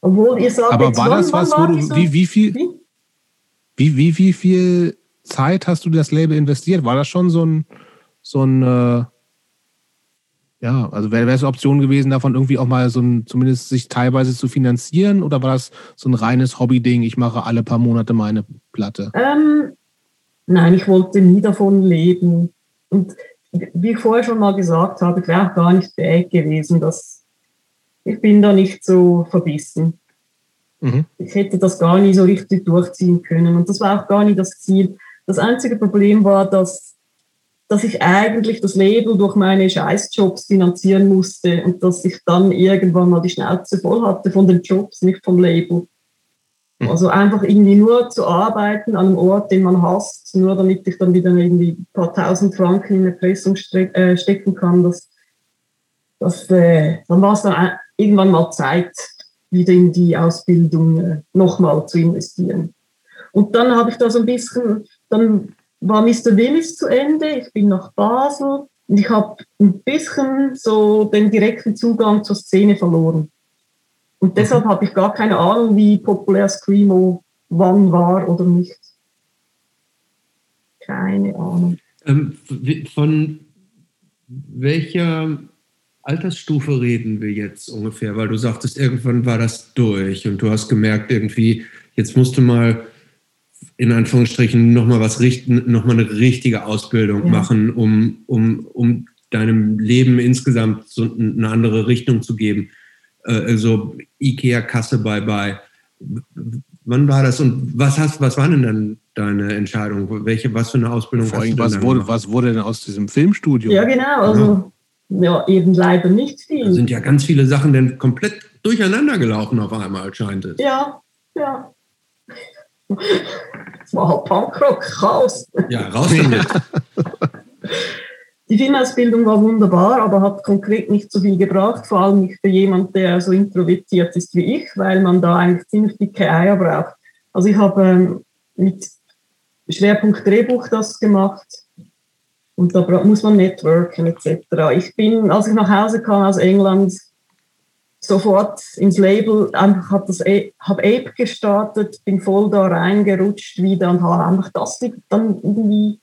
Obwohl ihr sagt, aber war das was, wo du, wie, wie viel, wie, wie, wie viel Zeit hast du das Label investiert? War das schon so ein, so ein äh, ja, also wäre es eine Option gewesen, davon irgendwie auch mal so ein, zumindest sich teilweise zu finanzieren oder war das so ein reines Hobby-Ding, ich mache alle paar Monate meine Platte? Ähm, nein, ich wollte nie davon leben. Und wie ich vorher schon mal gesagt habe, ich wäre auch gar nicht fähig gewesen, dass ich bin da nicht so verbissen. Mhm. Ich hätte das gar nie so richtig durchziehen können. Und das war auch gar nicht das Ziel. Das einzige Problem war, dass, dass ich eigentlich das Label durch meine Scheißjobs finanzieren musste und dass ich dann irgendwann mal die Schnauze voll hatte von den Jobs, nicht vom Label. Hm. Also einfach irgendwie nur zu arbeiten an einem Ort, den man hasst, nur damit ich dann wieder irgendwie ein paar tausend Franken in eine Pressung äh, stecken kann. Das, das, äh, dann war es dann irgendwann mal Zeit, wieder in die Ausbildung äh, nochmal zu investieren. Und dann habe ich da so ein bisschen dann war Mr. Willis zu Ende, ich bin nach Basel und ich habe ein bisschen so den direkten Zugang zur Szene verloren. Und deshalb habe ich gar keine Ahnung, wie populär Screamo wann war oder nicht. keine Ahnung. Ähm, von welcher Altersstufe reden wir jetzt ungefähr? Weil du sagtest, irgendwann war das durch und du hast gemerkt, irgendwie, jetzt musst du mal in Anführungsstrichen nochmal was richten, nochmal eine richtige Ausbildung ja. machen, um, um, um deinem Leben insgesamt so eine andere Richtung zu geben. Äh, also IKEA-Kasse bye-bye. Wann war das und was hast, was war denn dann deine Entscheidung? Welche, was für eine Ausbildung Vor allem, was wurde, was wurde denn aus diesem Filmstudio? Ja, genau. Also, ja, eben leider nicht viel. Da sind ja ganz viele Sachen dann komplett durcheinander gelaufen auf einmal, scheint es. Ja, ja. Halt Punkrock, raus. Ja, raus damit. <laughs> Die Filmausbildung war wunderbar, aber hat konkret nicht so viel gebracht, vor allem nicht für jemanden, der so introvertiert ist wie ich, weil man da eigentlich ziemlich dicke Eier braucht. Also ich habe ähm, mit Schwerpunkt Drehbuch das gemacht und da muss man networken etc. Ich bin, als ich nach Hause kam aus England, sofort ins Label, einfach habe das Ape gestartet, bin voll da reingerutscht wieder und habe einfach das dann irgendwie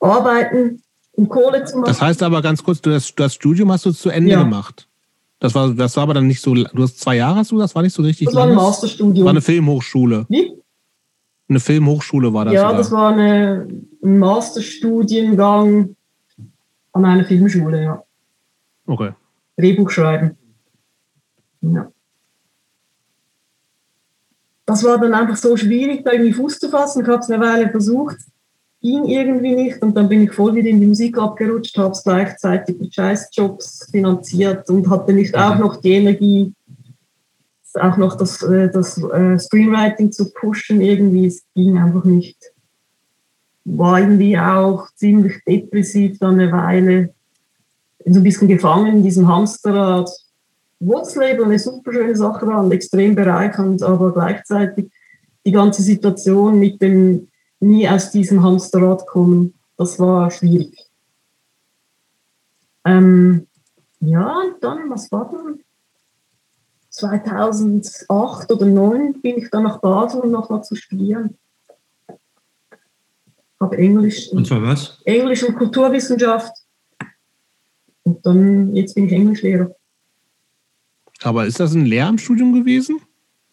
arbeiten um Kohle zu machen. Das heißt aber ganz kurz, du das, das Studium hast du zu Ende ja. gemacht. Das war, das war aber dann nicht so, du hast zwei Jahre hast du, das war nicht so richtig Das war ein Masterstudium. War eine Filmhochschule. Wie? Eine Filmhochschule war das. Ja, oder? das war eine, ein Masterstudiengang an einer Filmschule, ja. Okay. Drehbuch schreiben. Ja. Das war dann einfach so schwierig, da irgendwie Fuß zu fassen. Ich habe es eine Weile versucht ging irgendwie nicht und dann bin ich voll wieder in die Musik abgerutscht, habe es gleichzeitig mit Scheißjobs finanziert und hatte nicht auch noch die Energie, auch noch das, äh, das äh, Screenwriting zu pushen irgendwie. Es ging einfach nicht. War irgendwie auch ziemlich depressiv dann eine Weile, so ein bisschen gefangen in diesem Hamsterrad. Wurzelabel eine super schöne Sache war und extrem bereichernd, aber gleichzeitig die ganze Situation mit dem nie aus diesem Hamsterrad kommen. Das war schwierig. Ähm, ja, und dann, was war dann? 2008 oder 2009 bin ich dann nach Basel, um nochmal zu studieren. Habe Englisch. Und zwar was? Englisch und Kulturwissenschaft. Und dann, jetzt bin ich Englischlehrer. Aber ist das ein Lehramtsstudium gewesen?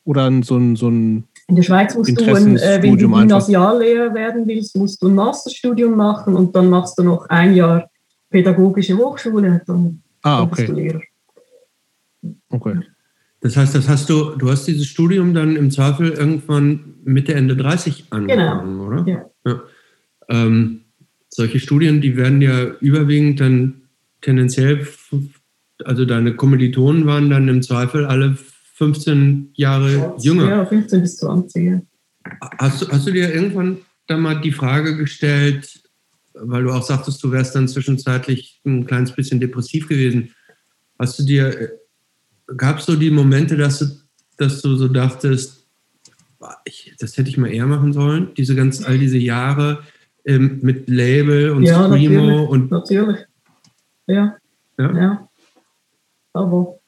Oder so ein, so ein in der Schweiz musst du, ein, äh, wenn du Gymnasiallehrer werden willst, musst du ein Masterstudium machen und dann machst du noch ein Jahr pädagogische Hochschule. Dann ah, okay. du Lehrer. Okay. Das heißt, das hast du, du hast dieses Studium dann im Zweifel irgendwann Mitte, Ende 30 angefangen, genau. oder? Ja. ja. Ähm, solche Studien, die werden ja überwiegend dann tendenziell, also deine Kommilitonen waren dann im Zweifel alle 15 Jahre jünger. Ja, 15 bis 20. Hast du, hast du dir irgendwann dann mal die Frage gestellt, weil du auch sagtest, du wärst dann zwischenzeitlich ein kleines bisschen depressiv gewesen. Hast du dir, gab es so die Momente, dass du, dass du so dachtest, ich, das hätte ich mal eher machen sollen, diese ganz, all diese Jahre ähm, mit Label und ja, Screamo natürlich, und. Natürlich. Ja. Ja. ja. Aber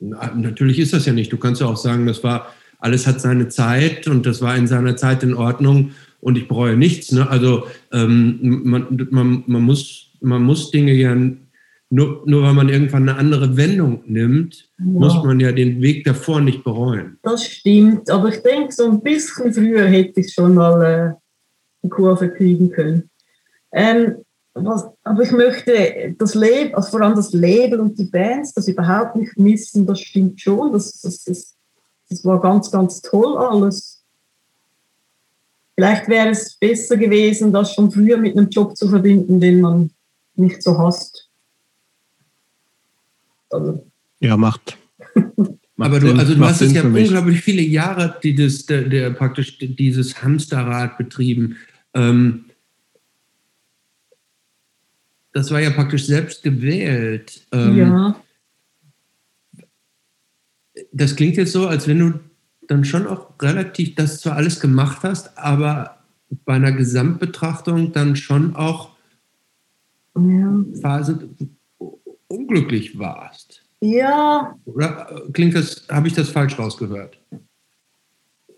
Natürlich ist das ja nicht. Du kannst ja auch sagen, das war, alles hat seine Zeit und das war in seiner Zeit in Ordnung und ich bereue nichts. Ne? Also ähm, man, man, man, muss, man muss Dinge ja, nur, nur weil man irgendwann eine andere Wendung nimmt, ja. muss man ja den Weg davor nicht bereuen. Das stimmt, aber ich denke, so ein bisschen früher hätte ich schon mal äh, die Kurve kriegen können. Ähm, was, aber ich möchte das Leben, also vor allem das Label und die Bands, das überhaupt nicht missen, das stimmt schon. Das, das, das, das war ganz, ganz toll alles. Vielleicht wäre es besser gewesen, das schon früher mit einem Job zu verbinden, den man nicht so hasst. Also. Ja, macht. <laughs> Aber du, also du hast es ja unglaublich viele Jahre, die das, der, der praktisch dieses Hamsterrad betrieben. Ähm, das war ja praktisch selbst gewählt. Ähm, ja. Das klingt jetzt so, als wenn du dann schon auch relativ das zwar alles gemacht hast, aber bei einer Gesamtbetrachtung dann schon auch ja. Phase unglücklich warst. Ja. Oder klingt das, habe ich das falsch rausgehört?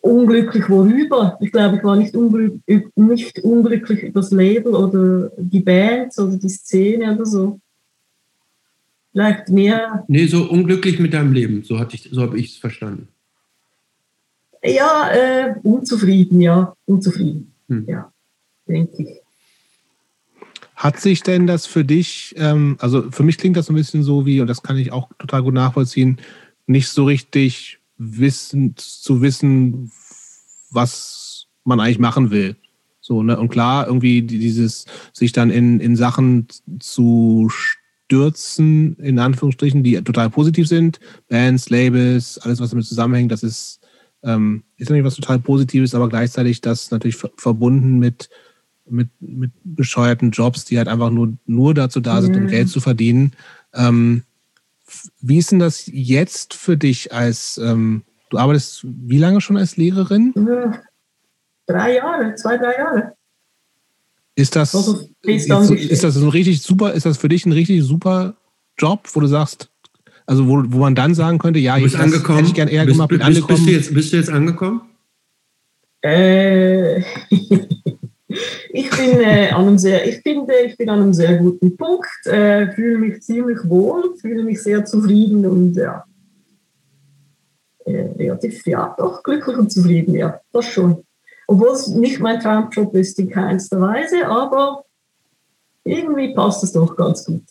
Unglücklich worüber. Ich glaube, ich war nicht, unglück, nicht unglücklich über das Label oder die Bands oder die Szene oder so. Vielleicht mehr. Nee, so unglücklich mit deinem Leben, so, so habe ich es verstanden. Ja, äh, unzufrieden, ja, unzufrieden. Hm. Ja, denke ich. Hat sich denn das für dich, ähm, also für mich klingt das so ein bisschen so wie, und das kann ich auch total gut nachvollziehen, nicht so richtig wissen, zu wissen, was man eigentlich machen will. So, ne? Und klar, irgendwie dieses, sich dann in, in Sachen zu stürzen, in Anführungsstrichen, die total positiv sind, Bands, Labels, alles, was damit zusammenhängt, das ist, ähm, ist natürlich was total Positives, aber gleichzeitig das natürlich verbunden mit, mit, mit bescheuerten Jobs, die halt einfach nur, nur dazu da sind, um Geld zu verdienen. Ähm, wie ist denn das jetzt für dich als, ähm, du arbeitest wie lange schon als Lehrerin? Drei Jahre, zwei, drei Jahre. Ist das, also, ist, ist das ein richtig super, ist das für dich ein richtig super Job, wo du sagst, also wo, wo man dann sagen könnte, ja, bist ich, angekommen. hätte ich gerne eher bist, gemacht, bist, angekommen. Bist du, jetzt, bist du jetzt angekommen? Äh, <laughs> ich bin äh, an einem sehr, ich finde, ich bin an einem sehr guten Punkt, äh, fühle mich ziemlich wohl, fühle mich sehr zufrieden und ja, äh, relativ, ja, doch glücklich und zufrieden, ja, das schon. Obwohl es nicht mein Traumjob ist in keinster Weise, aber irgendwie passt es doch ganz gut.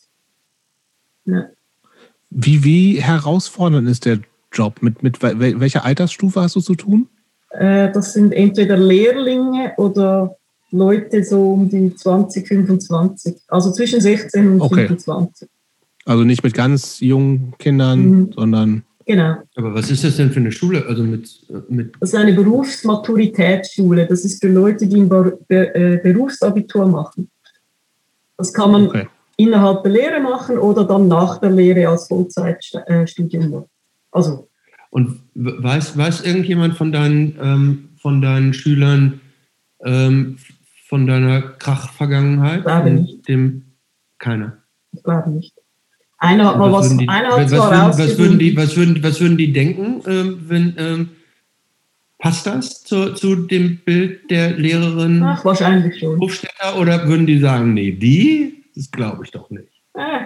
Ja. Wie, wie herausfordernd ist der Job? Mit, mit welcher Altersstufe hast du zu tun? Äh, das sind entweder Lehrlinge oder Leute so um die 20, 25. Also zwischen 16 und okay. 25. Also nicht mit ganz jungen Kindern, mhm. sondern. Genau. Aber was ist das denn für eine Schule? Also mit, mit das ist eine Berufsmaturitätsschule. Das ist für Leute, die ein äh, Berufsabitur machen. Das kann man okay. innerhalb der Lehre machen oder dann nach der Lehre als Vollzeitstudium. Also. Und weiß, weiß irgendjemand von deinen, ähm, von deinen Schülern, ähm, von deiner Krach-Vergangenheit? Glaube nicht. Dem, keiner. Ich glaube nicht. Einer hat mal was, die, einer hat was, würden, was, würden die, was, würden, was würden die denken, ähm, wenn, ähm, passt das zu, zu dem Bild der Lehrerin Ach, wahrscheinlich schon. Hofstetter oder würden die sagen, nee, die? Das glaube ich doch nicht. Äh,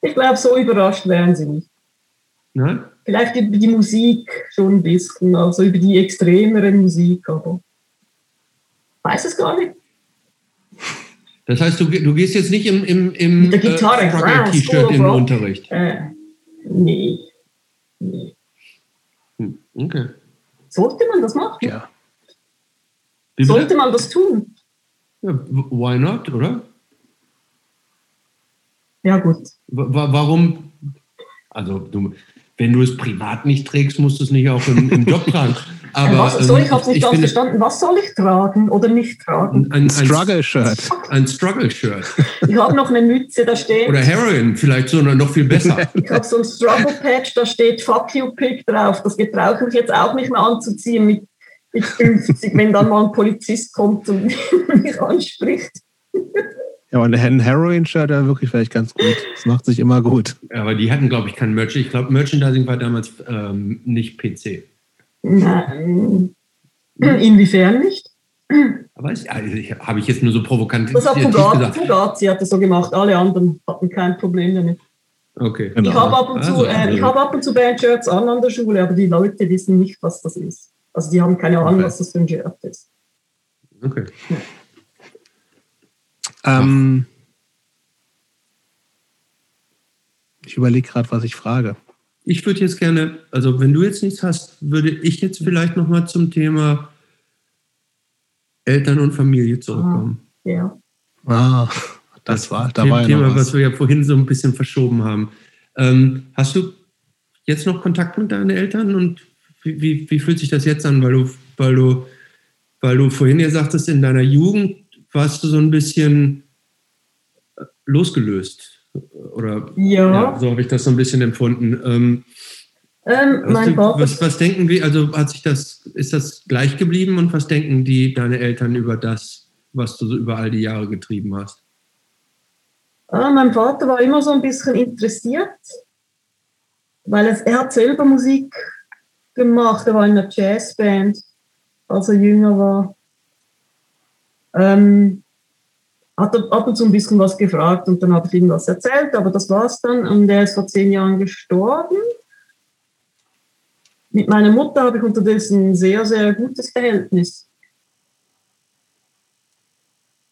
ich glaube, so überrascht wären sie nicht. Nein? Vielleicht über die Musik schon ein bisschen, also über die extremere Musik, aber weiß es gar nicht. Das heißt, du, du gehst jetzt nicht im, im, im Mit der Gitarre, äh, T-Shirt im Unterricht? Äh, nee. nee. Hm, okay. Sollte man das machen? Ja. Sollte man das tun? Ja, why not, oder? Ja, gut. W warum? Also, du, wenn du es privat nicht trägst, musst du es nicht auch im, im Job tragen. <laughs> Aber, was soll ich, habe nicht ganz verstanden, was soll ich tragen oder nicht tragen? Ein, ein Struggle-Shirt. Ein Struggle-Shirt. Ich habe noch eine Mütze, da steht. Oder Heroin, vielleicht so noch viel besser. <laughs> ich habe so ein Struggle-Patch, da steht Fuck you Pick drauf. Das gebrauche ich jetzt auch nicht mehr anzuziehen mit, mit 50, wenn dann mal ein Polizist kommt und <laughs> mich anspricht. Ja, und ein Heroin-Shirt wäre wirklich vielleicht ganz gut. Das macht sich immer gut. Aber die hatten, glaube ich, kein Merchandising. Ich glaube, Merchandising war damals ähm, nicht PC. Nein. Inwiefern nicht? Aber ich, also ich, habe ich jetzt nur so provokant Das hat Fugazi, Fugazi hat das so gemacht. Alle anderen hatten kein Problem damit. Okay. Genau. Ich habe ab, und zu, also, äh, ich hab ab und zu Bandshirts an an der Schule, aber die Leute wissen nicht, was das ist. Also die haben keine Ahnung, okay. was das für ein Shirt ist. Okay. Ja. Ähm, ich überlege gerade, was ich frage. Ich würde jetzt gerne, also wenn du jetzt nichts hast, würde ich jetzt vielleicht nochmal zum Thema Eltern und Familie zurückkommen. Ah, ja. Ah, das war, da war ja Thema, was. was. wir ja vorhin so ein bisschen verschoben haben. Ähm, hast du jetzt noch Kontakt mit deinen Eltern und wie, wie, wie, fühlt sich das jetzt an, weil du, weil du, weil du vorhin ja sagtest, in deiner Jugend warst du so ein bisschen äh, losgelöst. Oder ja. ja so habe ich das so ein bisschen empfunden. Ähm, ähm, mein du, was, was denken wir, also hat sich das, ist das gleich geblieben und was denken die, deine Eltern über das, was du so über all die Jahre getrieben hast? Ah, mein Vater war immer so ein bisschen interessiert, weil es, er hat selber Musik gemacht. Er war in einer Jazzband, als er jünger war. Ähm, hat ab und zu ein bisschen was gefragt und dann habe ich ihm was erzählt, aber das war es dann. Und er ist vor zehn Jahren gestorben. Mit meiner Mutter habe ich unterdessen ein sehr, sehr gutes Verhältnis.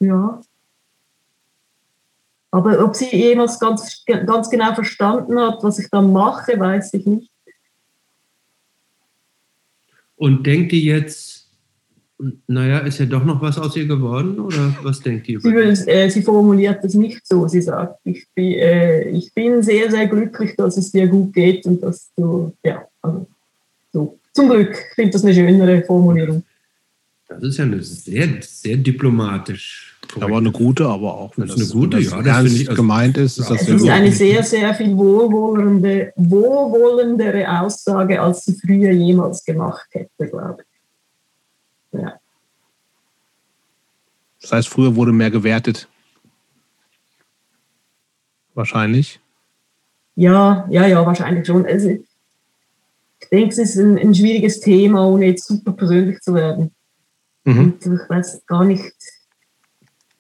Ja. Aber ob sie jemals ganz, ganz genau verstanden hat, was ich da mache, weiß ich nicht. Und denkt ihr jetzt, naja, ist ja doch noch was aus ihr geworden oder was denkt ihr? Sie, will, äh, sie formuliert es nicht so. Sie sagt, ich bin, äh, ich bin sehr, sehr glücklich, dass es dir gut geht und dass du, ja, also so. Zum Glück, ich finde das eine schönere Formulierung. Das ist ja eine sehr, sehr diplomatisch. Aber eine gute, aber auch wenn das, das eine gute, ja, das ich, also, gemeint ist. ist das es ist eine sehr, sehr viel wohlwollende, wohlwollendere Aussage, als sie früher jemals gemacht hätte, glaube ich. Ja. Das heißt, früher wurde mehr gewertet. Wahrscheinlich. Ja, ja, ja, wahrscheinlich schon. Also, ich denke, es ist ein, ein, schwieriges Thema, ohne jetzt super persönlich zu werden. Mhm. Und ich weiß gar nicht,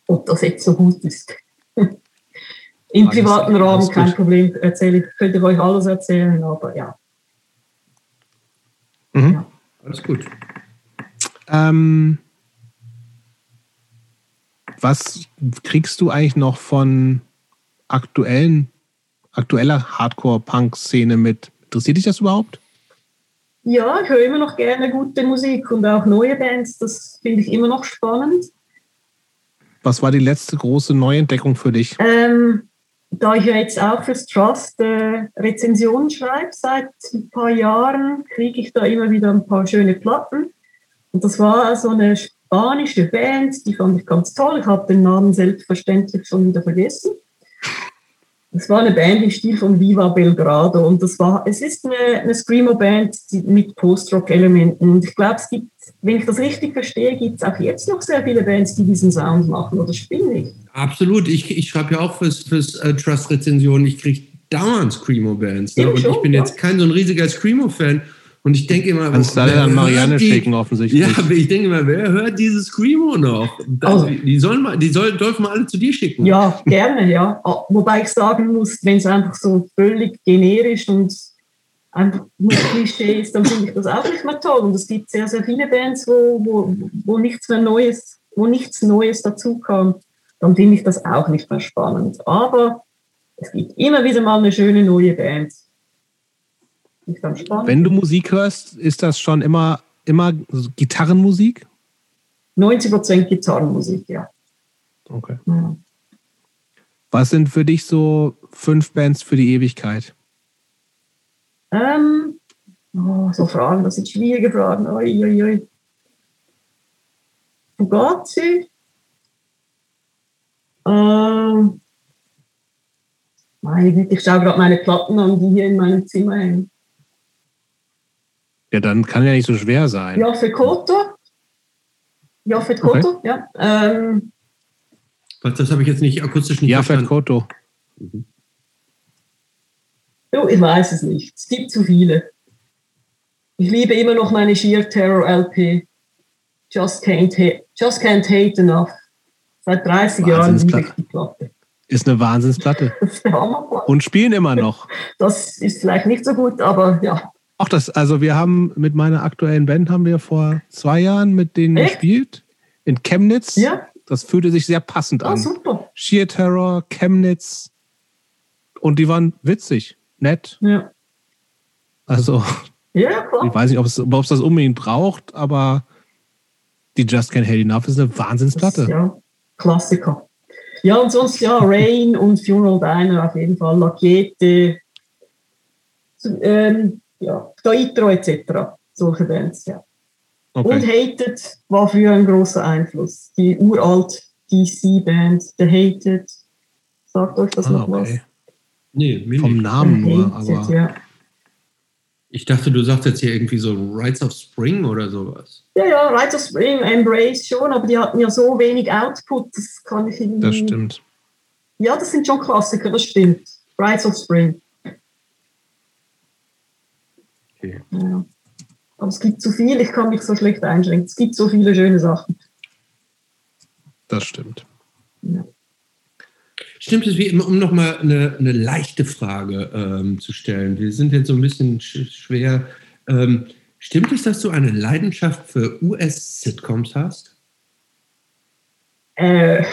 ob das jetzt so gut ist. <laughs> Im alles, privaten Rahmen kein Problem, erzähle ich, könnte ich euch alles erzählen, aber ja. Mhm. ja. Alles gut. Ähm, was kriegst du eigentlich noch von aktuellen, aktueller Hardcore-Punk-Szene mit? Interessiert dich das überhaupt? Ja, ich höre immer noch gerne gute Musik und auch neue Bands. Das finde ich immer noch spannend. Was war die letzte große Neuentdeckung für dich? Ähm, da ich ja jetzt auch fürs Trust äh, Rezensionen schreibe seit ein paar Jahren, kriege ich da immer wieder ein paar schöne Platten. Und das war so eine spanische Band, die fand ich ganz toll. Ich habe den Namen selbstverständlich schon wieder vergessen. Es war eine Band im Stil von Viva Belgrado und das war, es ist eine, eine Screamo-Band mit Post-Rock-Elementen und ich glaube, es gibt, wenn ich das richtig verstehe, gibt es auch jetzt noch sehr viele Bands, die diesen Sound machen oder spielen nicht. Absolut, ich, ich schreibe ja auch fürs, fürs uh, Trust-Rezensionen, ich kriege dauernd Screamo-Bands ne? und ich bin jetzt kein so ein riesiger Screamo-Fan und ich denke immer, kannst du dann Marianne schicken offensichtlich. Ja, aber ich denke immer, wer hört dieses Screamo noch? Also, die sollen mal, die soll, dürfen wir alle zu dir schicken. Ja, gerne, ja. Ah, wobei ich sagen muss, wenn es einfach so völlig generisch und einfach nur Klischee ist, dann finde ich das auch nicht mehr toll. Und es gibt sehr, sehr viele Bands, wo, wo, wo nichts mehr Neues, wo nichts Neues dazu kam. Dann finde ich das auch nicht mehr spannend. Aber es gibt immer wieder mal eine schöne neue Band wenn du Musik hörst, ist das schon immer, immer Gitarrenmusik? 90 Prozent Gitarrenmusik, ja. Okay. Ja. Was sind für dich so fünf Bands für die Ewigkeit? Ähm, oh, so Fragen, das sind schwierige Fragen. Ui, ui, ui. Fugazi. Ähm, meine Güte, ich schaue gerade meine Platten an, die hier in meinem Zimmer hängen. Ja, dann kann ja nicht so schwer sein. Joffe Koto. Joffe Koto, okay. ja. Ähm, Was, das habe ich jetzt nicht akustisch nicht Jafet Koto. Mhm. Oh, ich weiß es nicht. Es gibt zu viele. Ich liebe immer noch meine Sheer Terror LP. Just can't, hate, just can't hate enough. Seit 30 Jahren liebe ich die Platte. Ist eine Wahnsinnsplatte. <laughs> Und spielen immer noch. Das ist vielleicht nicht so gut, aber ja. Auch das, also wir haben mit meiner aktuellen Band haben wir vor zwei Jahren mit denen Echt? gespielt. In Chemnitz. Ja. Das fühlte sich sehr passend oh, an. super. Sheer Terror, Chemnitz. Und die waren witzig, nett. Ja. Also, ja, ich weiß nicht, ob es, ob es das unbedingt braucht, aber die Just Can't Hate Enough ist eine Wahnsinnsplatte. ja, Klassiker. Ja, und sonst, ja, Rain und Funeral Diner auf jeden Fall, Lagiete. Ähm, ja, Daitro etc. Solche Bands, ja. Okay. Und Hated war früher ein großer Einfluss. Die uralt DC-Band, The Hated. Sagt euch das ah, noch okay. was? Nee, Vom Namen nur, Hated, aber. Ja. Ich dachte, du sagst jetzt hier irgendwie so Rights of Spring oder sowas. Ja, ja, Rights of Spring, Embrace schon, aber die hatten ja so wenig Output, das kann ich irgendwie. Das stimmt. Ja, das sind schon Klassiker, das stimmt. Rights of Spring. Okay. Ja. Aber es gibt zu viel, ich kann mich so schlecht einschränken. Es gibt so viele schöne Sachen. Das stimmt. Ja. Stimmt es, wie immer, um nochmal eine, eine leichte Frage ähm, zu stellen? Wir sind jetzt so ein bisschen sch schwer. Ähm, stimmt es, dass du eine Leidenschaft für US-Sitcoms hast? Äh,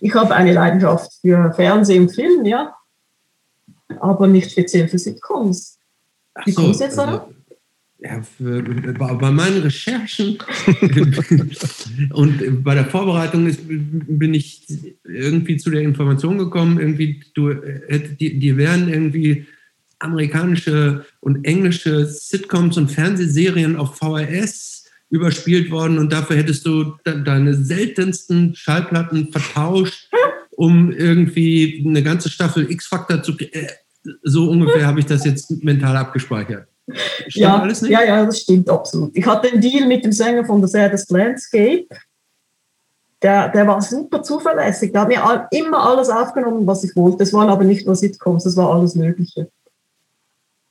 ich habe eine Leidenschaft für Fernsehen und Film, ja. Aber nicht speziell für Sitcoms. Wie so, du jetzt also, ja, für, bei meinen Recherchen <laughs> und bei der Vorbereitung ist, bin ich irgendwie zu der Information gekommen, irgendwie, du, die, die wären irgendwie amerikanische und englische Sitcoms und Fernsehserien auf VHS überspielt worden und dafür hättest du deine seltensten Schallplatten vertauscht, um irgendwie eine ganze Staffel X-Factor zu. Äh, so ungefähr habe ich das jetzt mental abgespeichert. Stimmt ja, alles nicht? ja, ja, das stimmt absolut. Ich hatte einen Deal mit dem Sänger von The Saddest Landscape. Der, der war super zuverlässig. Der hat mir immer alles aufgenommen, was ich wollte. Das waren aber nicht nur Sitcoms, das war alles Mögliche.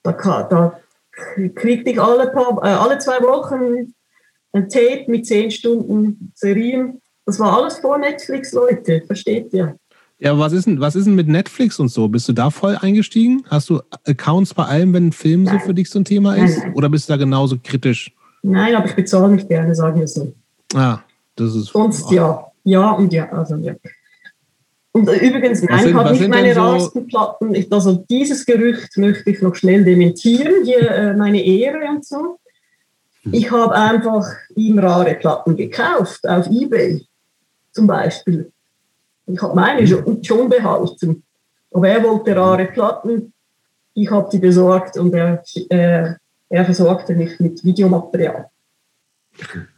Da, da kriegte ich alle, paar, äh, alle zwei Wochen ein Tape mit zehn Stunden Serien. Das war alles vor Netflix, Leute, versteht ihr? Ja, was ist, denn, was ist denn mit Netflix und so? Bist du da voll eingestiegen? Hast du Accounts bei allem, wenn ein Film nein. so für dich so ein Thema ist? Nein. Oder bist du da genauso kritisch? Nein, aber ich bezahle mich gerne, sagen wir so. Ah, das ist. Sonst oh. ja. Ja und ja. Also, ja. Und äh, übrigens, nein, ich habe nicht meine so rasten Platten. Ich, also dieses Gerücht möchte ich noch schnell dementieren, hier äh, meine Ehre und so. Hm. Ich habe einfach ihm rare Platten gekauft auf Ebay zum Beispiel. Ich habe meine schon, schon behalten. Aber er wollte rare Platten. Ich habe die besorgt und er, äh, er versorgte mich mit Videomaterial.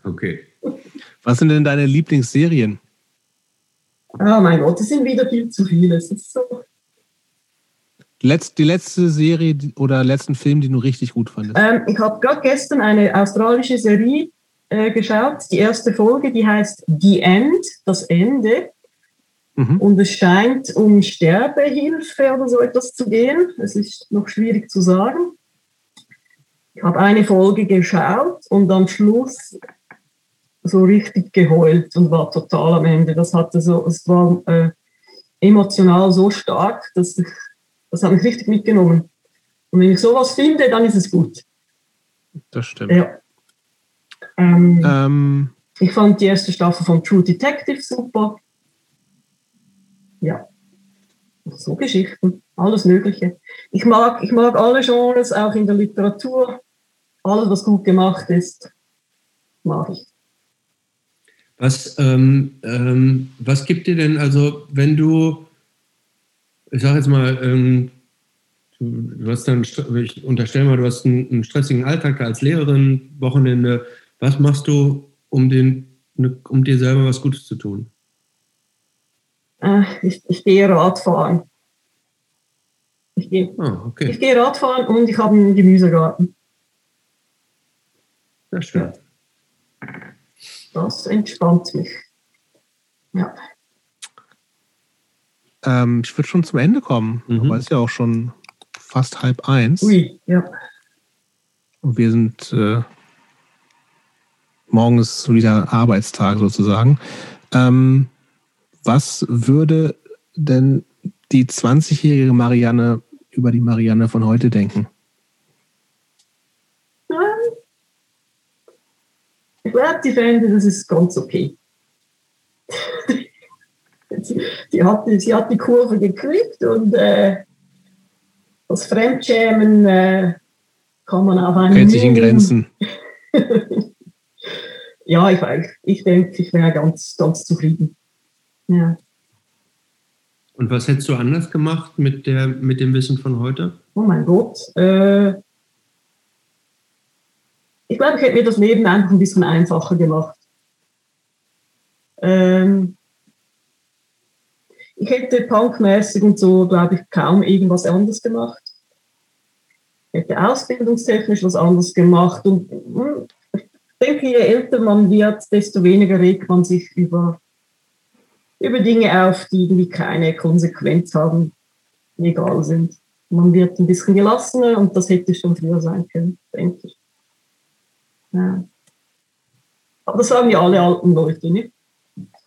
Okay. Was sind denn deine Lieblingsserien? Ah, mein Gott, es sind wieder viel zu viele. Es ist so. Letz, die letzte Serie oder letzten Film, den du richtig gut fandest? Ähm, ich habe gerade gestern eine australische Serie äh, geschaut. Die erste Folge, die heißt The End, das Ende. Mhm. Und es scheint um Sterbehilfe oder so etwas zu gehen. Es ist noch schwierig zu sagen. Ich habe eine Folge geschaut und am Schluss so richtig geheult und war total am Ende. Das hatte so, es war äh, emotional so stark, dass ich, das hat mich richtig mitgenommen. Und wenn ich sowas finde, dann ist es gut. Das stimmt. Ja. Ähm, ähm. Ich fand die erste Staffel von True Detective super ja, so Geschichten, alles Mögliche. Ich mag, ich mag alle Genres, auch in der Literatur. Alles, was gut gemacht ist, mag ich. Was, ähm, ähm, was gibt dir denn, also wenn du, ich sage jetzt mal, ähm, du, hast dann, ich unterstelle mal, du hast einen, einen, stressigen Alltag als Lehrerin, Wochenende. Was machst du, um, den, um dir selber was Gutes zu tun? Äh, ich, ich gehe Radfahren. Ich gehe, oh, okay. ich gehe Radfahren und ich habe einen Gemüsegarten. Sehr schön. Das entspannt mich. Ja. Ähm, ich würde schon zum Ende kommen, mhm. aber es ist ja auch schon fast halb eins. Ui, ja. Und wir sind äh, morgen ist wieder Arbeitstag sozusagen. Ähm, was würde denn die 20-jährige Marianne über die Marianne von heute denken? Ich glaube, die fände, das ist ganz okay. die hat, sie hat die Kurve gekriegt und äh, das Fremdschämen äh, kann man auf einen. Hält sich in Grenzen. <laughs> ja, ich, ich denke, ich wäre ganz, ganz zufrieden. Ja. Und was hättest du anders gemacht mit, der, mit dem Wissen von heute? Oh mein Gott. Äh, ich glaube, ich hätte mir das Leben einfach ein bisschen einfacher gemacht. Ähm, ich hätte punkmäßig und so, glaube ich, kaum irgendwas anderes gemacht. Ich hätte ausbildungstechnisch was anderes gemacht. Und hm, ich denke, je älter man wird, desto weniger regt man sich über über Dinge auf, die irgendwie keine Konsequenz haben, egal sind. Man wird ein bisschen gelassener und das hätte schon früher sein können, denke ich. Ja. Aber das sagen ja alle alten Leute, nicht?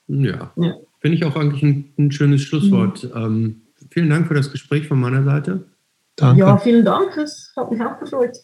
Ja. ja. Finde ich auch eigentlich ein, ein schönes Schlusswort. Mhm. Ähm, vielen Dank für das Gespräch von meiner Seite. Danke. Ja, vielen Dank. Es hat mich auch gefreut.